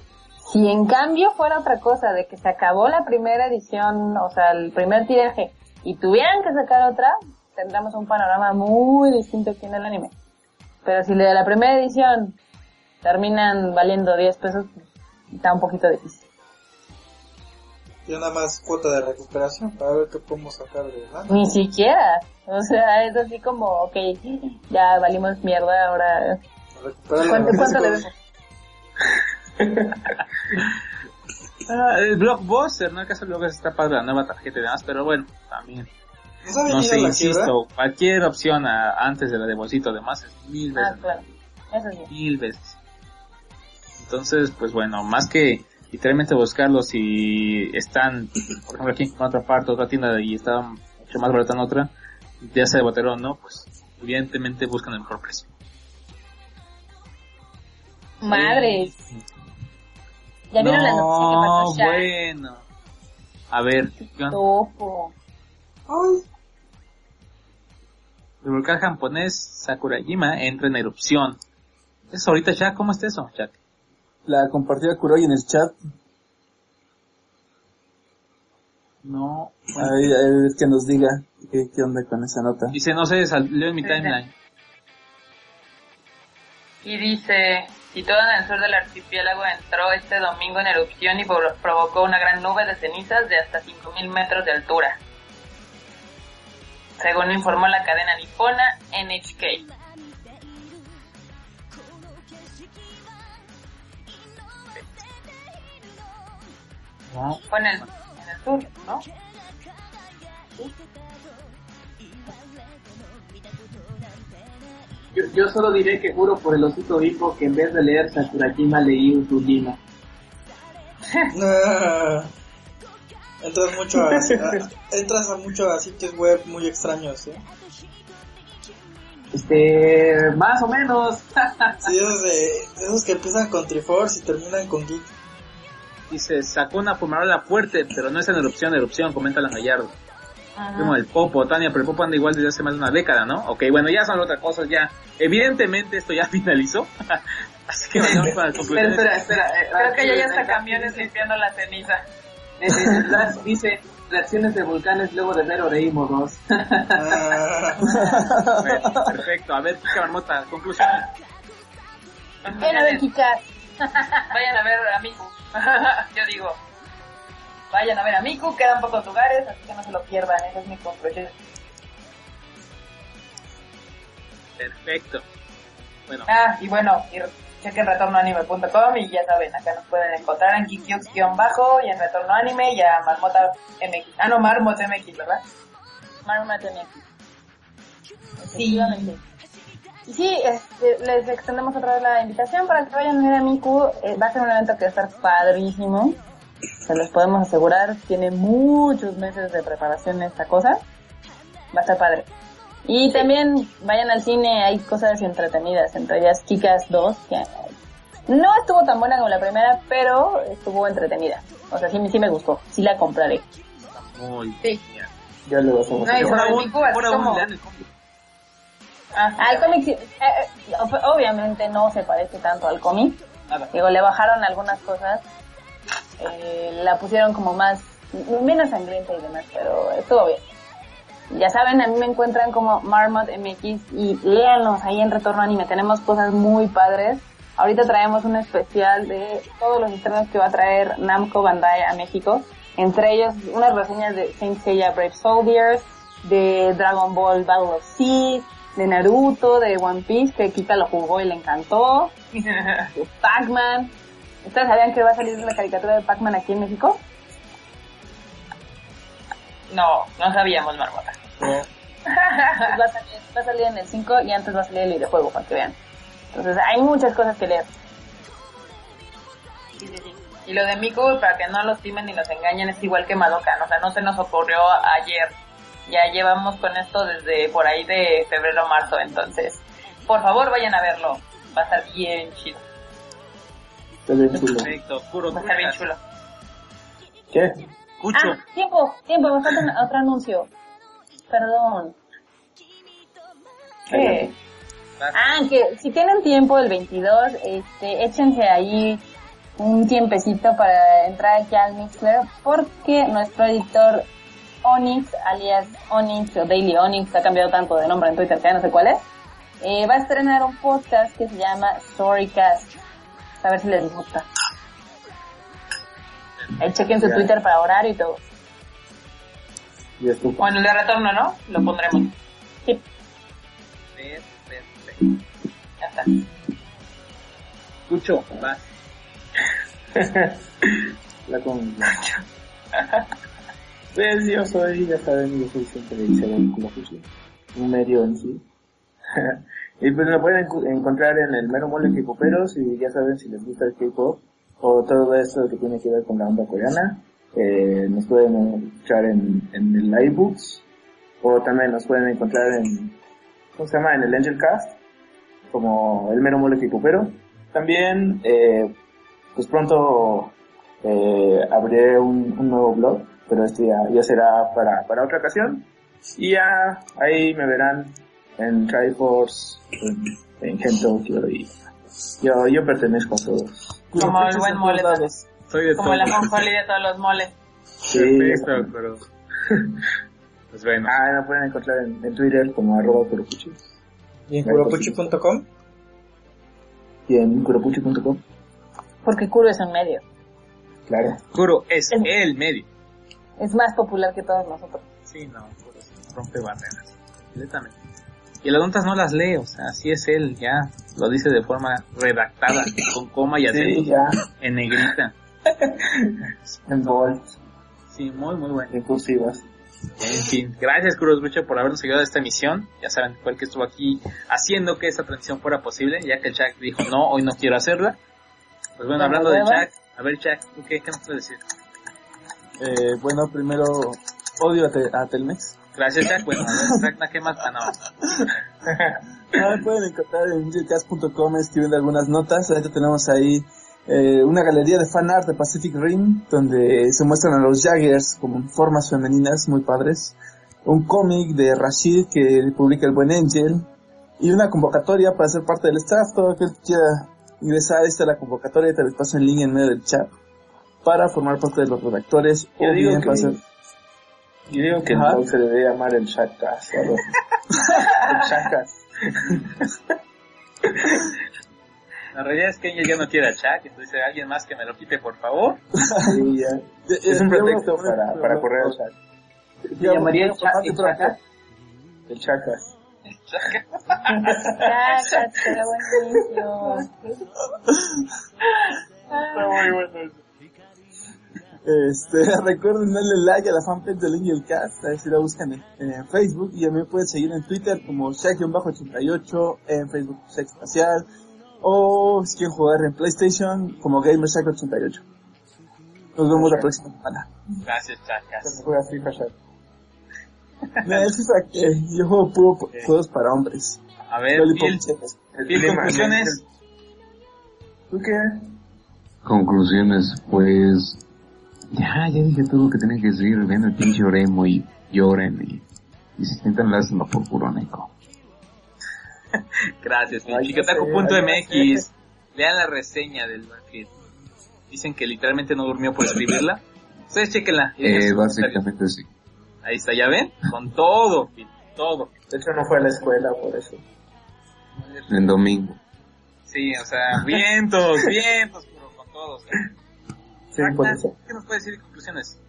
Si en cambio fuera otra cosa, de que se acabó la primera edición, o sea, el primer tiraje, y tuvieran que sacar otra, tendríamos un panorama muy distinto aquí en el anime. Pero si la primera edición terminan valiendo 10 pesos, está un poquito difícil. Ya nada más cuota de recuperación para ver qué podemos sacar de ¿verdad? Ni siquiera. O sea, es así como, ok, ya valimos mierda, ahora... ¿Cuánto, cuánto le? [laughs] Ah, el Blockbuster, ¿no? Acaso luego está padre la nueva tarjeta y demás, pero bueno, también. ¿Nos ha No sé, insisto, cualquier opción a- antes de la de bolsito además es mil veces, Ah, claro. Eso sí. mil veces. Entonces, pues bueno, más que literalmente buscarlos si están, por ejemplo, aquí en otra parte, otra tienda y está mucho más barato en otra, ya sea de botero o no, pues evidentemente buscan el mejor precio. Madres. ¿Ya vieron la noticia que No, pasó ya? bueno. A ver. Topo. El volcán japonés Sakurajima entra en erupción. ¿Es ahorita ya? ¿Cómo está eso, Jack? La compartía Kuroy en el chat. No. A ver, a ver que nos diga qué, qué onda con esa nota. Dice, no sé, salió en mi timeline. Y dice, y todo en el sur del archipiélago entró este domingo en erupción y pro- provocó una gran nube de cenizas de hasta 5.000 metros de altura. Según informó la cadena nipona NHK. No. Fue en el, en el sur, ¿no? Yo, yo solo diré que juro por el osito hipo que en vez de leer Sakurajima leí Uzulima. Ah, [laughs] entras mucho a, a- entras a mucho a sitios web muy extraños, ¿eh? Este, más o menos. [laughs] Sí, esos, de, esos que empiezan con Triforce y terminan con Geek. Dice, sacó una fumarola fuerte, pero no es en erupción, erupción, comenta la Gallardo. Como el Popo, Tania, pero el Popo anda igual desde hace más de una década, ¿no? Ok, bueno, ya son otras cosas, ya. Evidentemente esto ya [laughs] finalizó. Así que vayamos para espera, espera, espera. eh, Creo que ya hasta eh, camiones limpiando la ceniza. eh, eh, dice, reacciones de volcanes luego de ver Oreimo 2. Ah, perfecto, a ver, Kika Marmota, conclusiones. Ven a ver. Vayan a ver a Miku. Yo digo. Vayan a ver a Miku, quedan pocos lugares, así que no se lo pierdan. Esa es mi conclusión. Perfecto. Bueno, Ah, y bueno, y chequen retornoanime.com y ya saben, acá nos pueden encontrar en Kikyux-bajo y en Retorno Anime y a Marmota MX. Ah, no, Marmot MX, ¿verdad? Marmot MX. Efectivamente. Y sí, este, les extendemos otra vez la invitación para que vayan a ver a Miku. Eh, va a ser un evento que va a estar padrísimo. Se los podemos asegurar. Tiene muchos meses de preparación esta cosa. Va a estar padre. Y también vayan al cine, hay cosas entretenidas, entre ellas Kikas 2, que no estuvo tan buena como la primera, pero estuvo entretenida. O sea, sí, sí me gustó, sí la compraré. muy Sí. bien. Ya le vas a el cómic. Ah, al cómic, sí, eh, eh, ob- obviamente no se parece tanto al cómic. Digo, le bajaron algunas cosas. Eh, la pusieron como más, menos sangrienta y demás, pero estuvo bien. Ya saben, a mí me encuentran como Marmot MX y léanos ahí en Retorno Anime. Tenemos cosas muy padres. Ahorita traemos un especial de todos los estrenos que va a traer Namco Bandai a México. Entre ellos, unas reseñas de Saint Seiya Brave Soldiers, de Dragon Ball Battle of Seas, de Naruto, de One Piece, que Kika lo jugó y le encantó, [laughs] de Pac-Man. ¿Ustedes sabían que va a salir la caricatura de Pac-Man aquí en México? No, no sabíamos, Marmota. va, a salir, va a salir en el 5 y antes va a salir el videojuego para que vean. Entonces hay muchas cosas que leer. Sí, sí, sí. Y lo de Miku, para que no los timen ni los engañen, es igual que Madoka, o sea, no se nos ocurrió ayer. Ya llevamos con esto desde por ahí de febrero marzo, entonces, por favor vayan a verlo. Va a estar bien chido. Está bien chulo. Perfecto, puro Va a estar bien chulo. ¿Qué? Cucho. Ah, tiempo, tiempo, me falta otro anuncio. Perdón. ¿Qué? Ah, que si tienen tiempo el 22, este, échense ahí un tiempecito para entrar aquí al Mixler porque nuestro editor Onyx, alias Onyx o Daily Onyx, ha cambiado tanto de nombre en Twitter que ya no sé cuál es, eh, va a estrenar un podcast que se llama Storycast. A ver si les gusta. Ahí chequen su. Twitter para horario y todo. Y. Bueno, el de retorno, ¿no? Lo pondremos. Sí. Perfecto. Ya está. Cucho, vas. [laughs] La con... [laughs] Pues yo soy, ya saben, yo soy siempre Isabel Kumafuchi, un medio en sí. [laughs] y pues me pueden encontrar en el mero mole K-Poperos y ya saben si les gusta el K-Pop o todo esto que tiene que ver con la onda coreana, eh, nos pueden escuchar en, en el iBooks o también nos pueden encontrar en, ¿cómo se llama? En el Angel Cast, como el mero mole K-Popero. También, eh, pues pronto eh, abriré un, un nuevo blog, pero este ya, ya será para, para otra ocasión. Y ya ahí me verán en Triforce, en, en Gen Tokyo y yo, yo pertenezco a todos. Como el buen mole. Soy de Como la conjoli de todos los moles. Sí, Perfecto, pero... [laughs] Pues bueno. Ah, me pueden encontrar en, en Twitter como arroba kuropuchi Y en kuropuchi.com. y en kuropuchi.com, Porque Kuro es un medio. claro. Kuro es el medio. Es más popular que todos nosotros. Sí, no, Kuro rompe barreras. Completamente. Y las notas no las lee, o sea, así es él, ya. Lo dice de forma redactada, [laughs] con coma y acento, Sí, ya, en negrita. [laughs] en bold, Sí, muy, muy bueno. en cursivas. En fin, gracias Cruz Mucho por habernos ayudado a esta emisión. Ya saben, fue el que estuvo aquí haciendo que esta transición fuera posible, ya que el Jack dijo, no, hoy no quiero hacerla. Pues bueno, hablando ¿verdad? Jack, a ver Jack, ¿tú qué, qué nos puedes decir? Eh, bueno, primero, odio a, Te- a Telmex. Gracias Jack, bueno, a ver, Ragnar, ¿qué más? Ah, no. [laughs] Ah, pueden encontrar en jcast.com escribiendo algunas notas. Ahorita tenemos ahí eh, una galería de fan art de Pacific Rim, donde se muestran a los Jaggers como formas femeninas muy padres. Un cómic de Rashid que publica el buen Angel. Y una convocatoria para ser parte del staff. Todo aquel que quiera ingresar, esta es la convocatoria, te les paso el link en medio del chat. Para formar parte de los redactores Yo o bien que- para ser... Yo digo que el Ajá. se debería llamar el así. [laughs] El Shakas. La realidad es que ella ya no quiere a Jack, entonces alguien más que me lo quite, por favor. Sí, ya. Es un pretexto para, para correr al Shakas. Ya, llamaría el por parte Cha- el propia. Chaca? El Shakas. Gracias, qué buen inicio. Este, [laughs] recuerden darle like a la fanpage del Angel Cast, a ver si la buscan en, en Facebook y me pueden seguir en Twitter como Shaq-88, en Facebook Shaq Espacial, o si quieren jugar en PlayStation como GamerShack88. Nos vemos la próxima semana. Gracias, Chacas. Juega FIFA es [laughs] FIFA que yo juego puro juegos para hombres. A ver, conclusiones. ¿Tú qué? Conclusiones, pues... Ya, ya dije todo lo que tenía que decir. Ven el pinche Oremo y lloren y, y se sientan lástima por puro neco. Gracias, chiquetaco.mx. Lean la reseña del Banfield. Dicen que literalmente no durmió por escribirla. Ustedes chequenla. Eh, básicamente sí. Ahí está, ¿ya ven? Con todo, todo. De hecho, no fue a la escuela por eso. En domingo. Sí, o sea, vientos, vientos, pero con todo. o ¿Qué nos puede decir de conclusiones?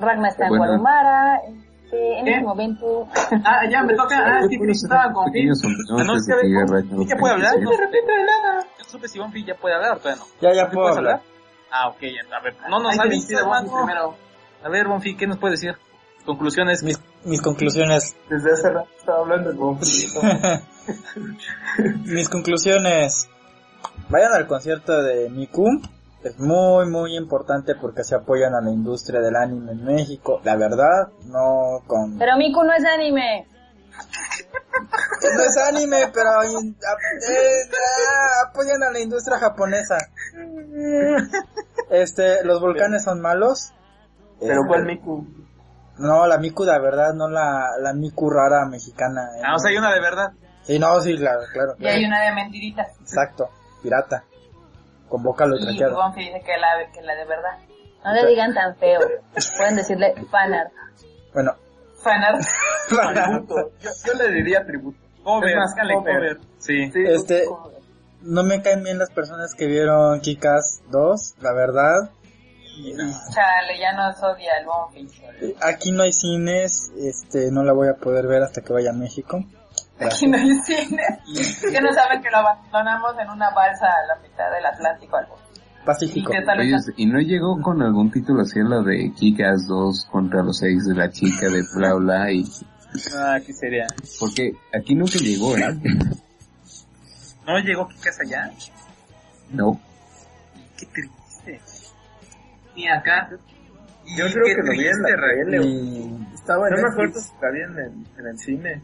Ragnar está en Bueno. Guarumara. Este, en ¿Qué? este momento. [laughs] Ah, ya, me toca. Ah, sí, hacer estaba con Phil. no, ¿Sí ya puede hablar? No repito de nada. Yo no supe si Bonfi ya puede hablar o todavía no. Ya, ya ¿Sí puedo puedes hablar. Ah, ok, ya, a ver. No nos mano. primero. A ver, Bonfi, ¿qué nos puede decir? Conclusiones. Mis, mis conclusiones. Desde hace rato estaba hablando. [laughs] Mis conclusiones. Vayan al concierto de Miku. Es muy, muy importante porque se apoyan a la industria del anime en México. La verdad, no con... Pero Miku no es anime. No es anime, pero eh, ah, apoyan a la industria japonesa. [laughs] Este, los volcanes son malos. Pero Este, ¿cuál Miku? No, la Miku de verdad, no la, la Miku rara mexicana. eh. Ah, o sea, hay una de verdad. Sí, no, sí, claro, claro. Y hay una de mentiritas. Exacto, pirata. Con vocalo Y traqueado. Bonfi dice que la, que la de verdad. No le digan tan feo. Pueden decirle fanart. Bueno, Fanar. [laughs] Tributo. Yo, yo le diría tributo. Cover, Es más, dígale cover. Sí. Sí, Este- no me caen bien las personas que vieron Kikas 2, la verdad. Chale, ya nos odia el Bonfi. Aquí no hay cines, este, no la voy a poder ver hasta que vaya a México. Aquí no hay cine. Que no saben que lo abandonamos en una balsa a la mitad del Atlántico al Pacífico. Oye, ¿y no llegó con algún título así la de Kikas 2 contra los 6 de la chica de bla bla y... Ah, ¿qué sería? Porque aquí nunca llegó, ¿eh? ¿No llegó Kikas allá? No. Qué triste. Ni acá. Yo Y creo qué que lo vi en la tele. Y Estaba en No me Netflix. acuerdo si la vi en el, en el cine.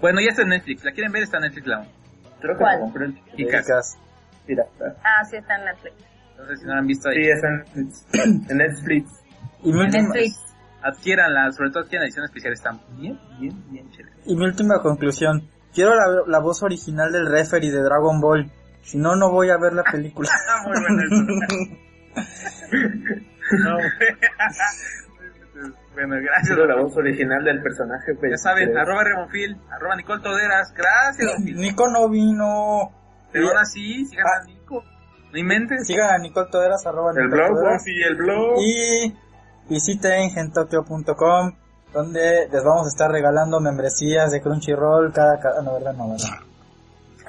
Bueno, ya está en Netflix. ¿La quieren ver? Está en Netflix la Creo que lo compré en. Kikas. pirata. Ah, sí está en Netflix. Entonces, si no la han visto ahí, Sí, está en Netflix. [clears throat] en Netflix. Y mi, en última, Netflix. adquiéranla. Sobre todo adquieran la edición especial. Están bien, bien, bien chéveres. y mi última conclusión. Quiero la, la voz original del referee de Dragon Ball. Si no, no voy a ver la película. [laughs] Ah, muy bueno eso. [laughs] no, [laughs] [laughs] bueno, gracias. Quiero la voz original del personaje. Pues, Ya saben, eh, arroba Remonfil, arroba Nicole Toderas. Gracias. Nico no vino. Pero ahora sí, sigan a Nico. No inventes. Sigan a Nicole Toderas, arroba El Nicole blog, Toderas. sí, el blog. Y visiten gentokyo.com donde les vamos a estar regalando membresías de Crunchyroll cada... cada no, ¿verdad? No, ¿verdad?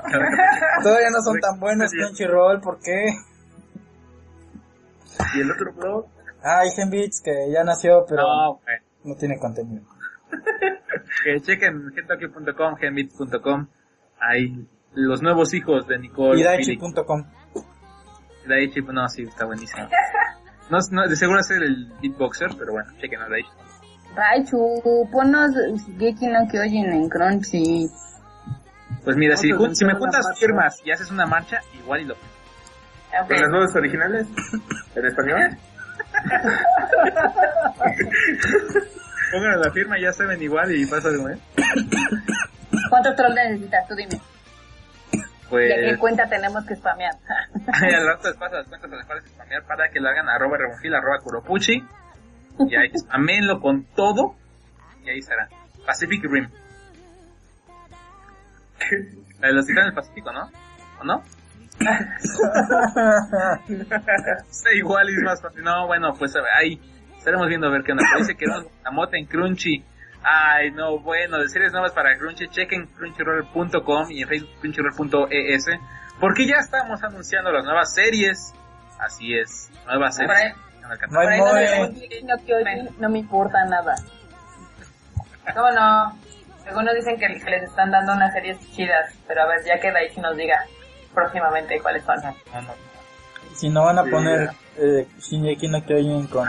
[laughs] Todavía no son tan buenos Crunchyroll, ¿por qué? Y el otro blog. Ah, y Genbits, que ya nació, pero No, güey. no tiene contenido. [laughs] que chequen gentokyo.com, genbits.com. Ahí, los nuevos hijos de Nicole. Y. Daichi.com. Daichi, no, sí, está buenísimo. No, no, de seguro es el beatboxer, pero bueno, chequen a Daichi. Raichu, ponnos Geki no Kyojin en Crunchy. Pues mira, si, si me juntas firmas y haces una marcha, igual y lo... Ok. ¿Con las nuevas originales? ¿En español? [laughs] Pongan la firma, ya saben igual y pasa de un ¿Cuántos trolls necesitas? Tú dime. Pues... ¿Y a qué cuenta tenemos que spamear? [laughs] Ay, al rato les paso las cuentas a las cuales spamear para que lo hagan arroba remonfil, arroba kuropuchi. Y ahí, aménlo con todo. Y ahí estará. Pacific Rim. [laughs] La de los titanes del Pacífico, ¿no? ¿O no? Está igual y es más fácil. No, bueno, pues a ver, ahí estaremos viendo a ver qué onda. Pero Dice que no, la mota en Crunchy. Ay, no, bueno, de series nuevas para Crunchy, chequen crunchyroll.com y en Facebook crunchyroll.es. Porque ya estamos anunciando las nuevas series. Así es, nuevas series. ahí. No hay ahí no me importa nada. ¿Cómo no? Algunos dicen que, que les están dando unas series chidas, pero a ver, ya que Daichi nos diga próximamente cuáles son. Si no van a poner eh, Shingeki no Kyojin con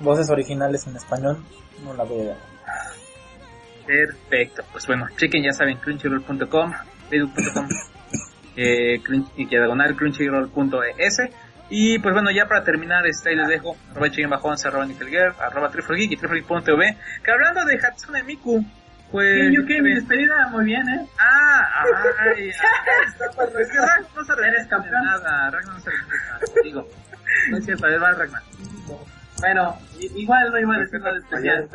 voces originales en español, no la voy a ver. Perfecto, pues bueno, chequen, ya saben, crunchyroll.com, facebook.com, [coughs] eh, crunch- y diagonal crunchyroll.es Y pues bueno, ya para terminar, este, ahí les dejo, arroba bajo 11 arroba Nickelgear, arroba Triflegeek y Triflegeek.tv, que hablando de Hatsune Miku, pues... Sí, mi despedida muy bien, ¿eh? Ah, ay, [laughs] ay, es que Ragnar no se refiere nada, Ragnar no se refiere digo, no es cierto, va Ragnar. Bueno, igual no iba a decir nada especial.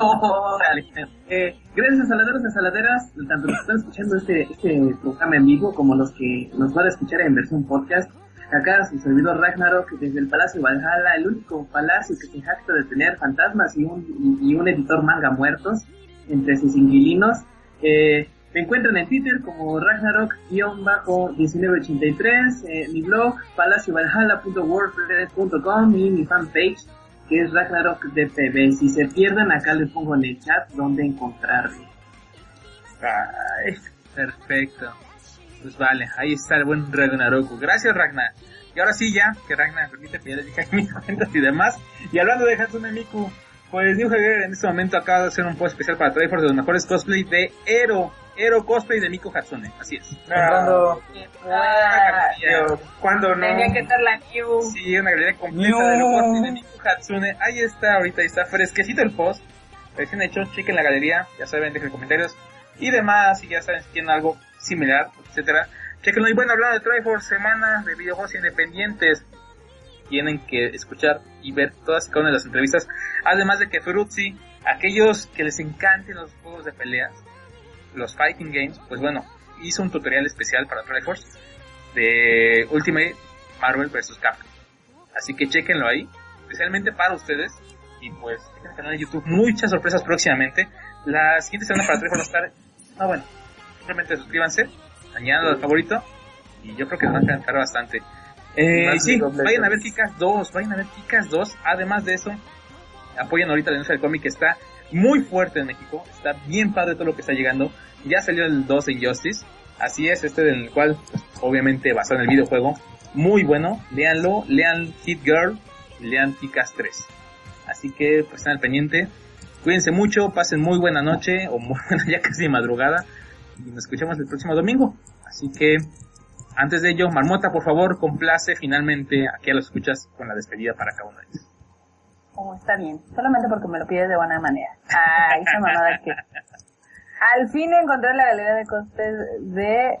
Órale. [laughs] Eh, gracias a saladeros y saladeras, tanto los que están escuchando este, este programa en vivo como los que nos van a escuchar en versión podcast. Acá su servidor Ragnarok desde el Palacio Valhalla, el único palacio que se jacta de tener fantasmas y un, y un editor manga muertos entre sus inquilinos. Eh, me encuentran en Twitter como Ragnarok-1983, eh, mi blog palaciovalhalla.wordpress.com y mi fanpage que es Ragnarok DPB. Si se pierden, acá les pongo en el chat donde encontrarme. Perfecto. Pues vale, ahí está el buen Ragnaroku. Gracias, Ragnar. Y ahora sí, ya, que Ragnar me permite que ya les dije [laughs] mis cuentas y demás. Y hablando de Hatsune Miku, pues New Hager en este momento acaba de hacer un post especial para Triforce de los mejores cosplay de Ero. Ero cosplay de Miku Hatsune, así es. Comprando Ah, Pero, ¿Cuándo no? tenía que estar la Q. Sí, una galería completa No. de los cosplays de Miku Hatsune. Ahí está, ahorita ahí está fresquecito el post. Recién hecho, chequen la galería, ya saben, dejen comentarios y demás, y ya saben si tienen algo similar, etcétera. Chequenlo y bueno, hablando de Triforce, semana de videojuegos independientes. Tienen que escuchar y ver todas y cada una de las entrevistas. Además de que Feruzzi, aquellos que les encanten los juegos de peleas, los fighting games, pues bueno, hizo un tutorial especial para Triforce de Ultimate Marvel vs. Capcom. Así que chequenlo ahí, especialmente para ustedes. Y pues, chequen el canal de YouTube, muchas sorpresas próximamente. La siguiente semana para Triforce va a estar, no bueno, simplemente suscríbanse, añadan al favorito. Y yo creo que les va a encantar bastante. Eh, y sí, vayan a ver Kikas 2, vayan a ver Kikas 2. Además de eso, apoyan ahorita la industria del cómic que está muy fuerte en México. Está bien padre todo lo que está llegando. Ya salió el 2 de Injustice. Así es, este del cual, pues, obviamente basado en el videojuego. Muy bueno, léanlo, lean Hit Girl, lean Kikas 3. Así que, pues estén al pendiente. Cuídense mucho, pasen muy buena noche, o muy buena [laughs] ya casi madrugada. Y nos escuchamos el próximo domingo. Así que, antes de ello, Marmota, por favor, complace finalmente aquí a los escuchas con la despedida para cada uno de ellos. Oh, está bien. Solamente porque me lo pides de buena manera. Ay, esa mamada que... [laughs] Al fin encontré la galería de costes de...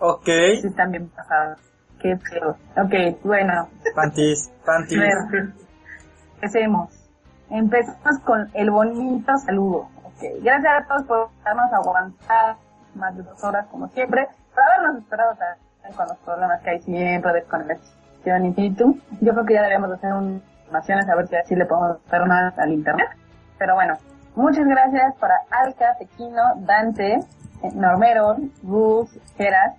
[laughs] Ok. Sí, están bien pasados. Qué feo. Ok, bueno. Panties, A Empecemos. Empezamos con el bonito saludo. Ok. Gracias a todos por darnos aguantar más de dos horas como siempre. Por habernos esperado también con los problemas que hay siempre de conexión infinitum. Yo creo que ya deberíamos de hacer un animaciones a ver si así le podemos dar una al internet. Pero bueno, muchas gracias para Alca, Tequino, Dante, Normero, Gus, Geras,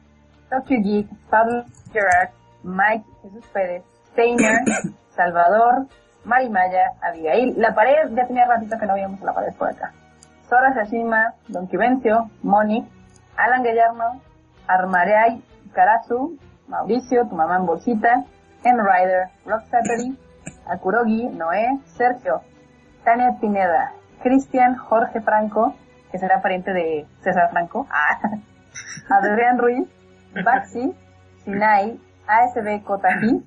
Tokyo Geek, Pablo Gerard, Mike, Jesús Pérez, Steiner, [coughs] Salvador, Mari Maya, Abigail. La pared, ya tenía ratito que no veíamos la pared por acá. Sora Sashima, Don Quivencio, Moni, Alan Gallarno, Armareay, Karazu, Mauricio, tu mamá en bolsita, Enrider, Rock Zappery, Akurogi, Noé, Sergio, Tania Pineda, Cristian Jorge Franco, que será pariente de César Franco, [laughs] ah, Adrián Ruiz, Baxi, Sinai, ASB Kotaji,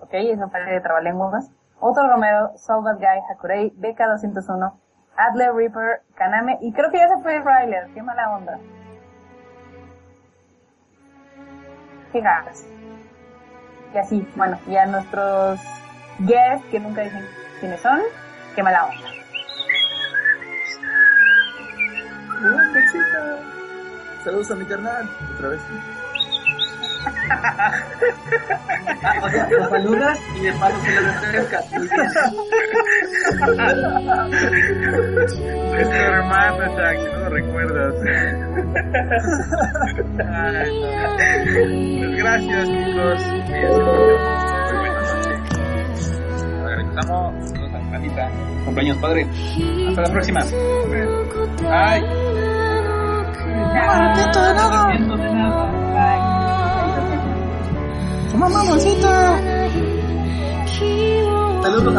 ok, eso parece de trabalenguas, Otto Romero, Solvat Guy, Hakurei, BK201, Adler Reaper, Kaname, y creo que ya se fue Ryler, qué mala onda. Qué ganas. Y así, bueno, y a nuestros guests que nunca dicen quiénes son, qué mala onda. Uh, qué chido. Saludos a mi carnal. Otra vez. Ah, o sea, lo saludas y de paso se lo bien. Es tu hermano, Jack, no lo recuerdas. Ay, no. Pues gracias, chicos. Muy buena noche. Ahora regresamos. Saludos a mi manita. Cumpleaños, padre. Hasta la próxima. Ay. No siento de nada. 妈妈，我在这儿。Hello，多。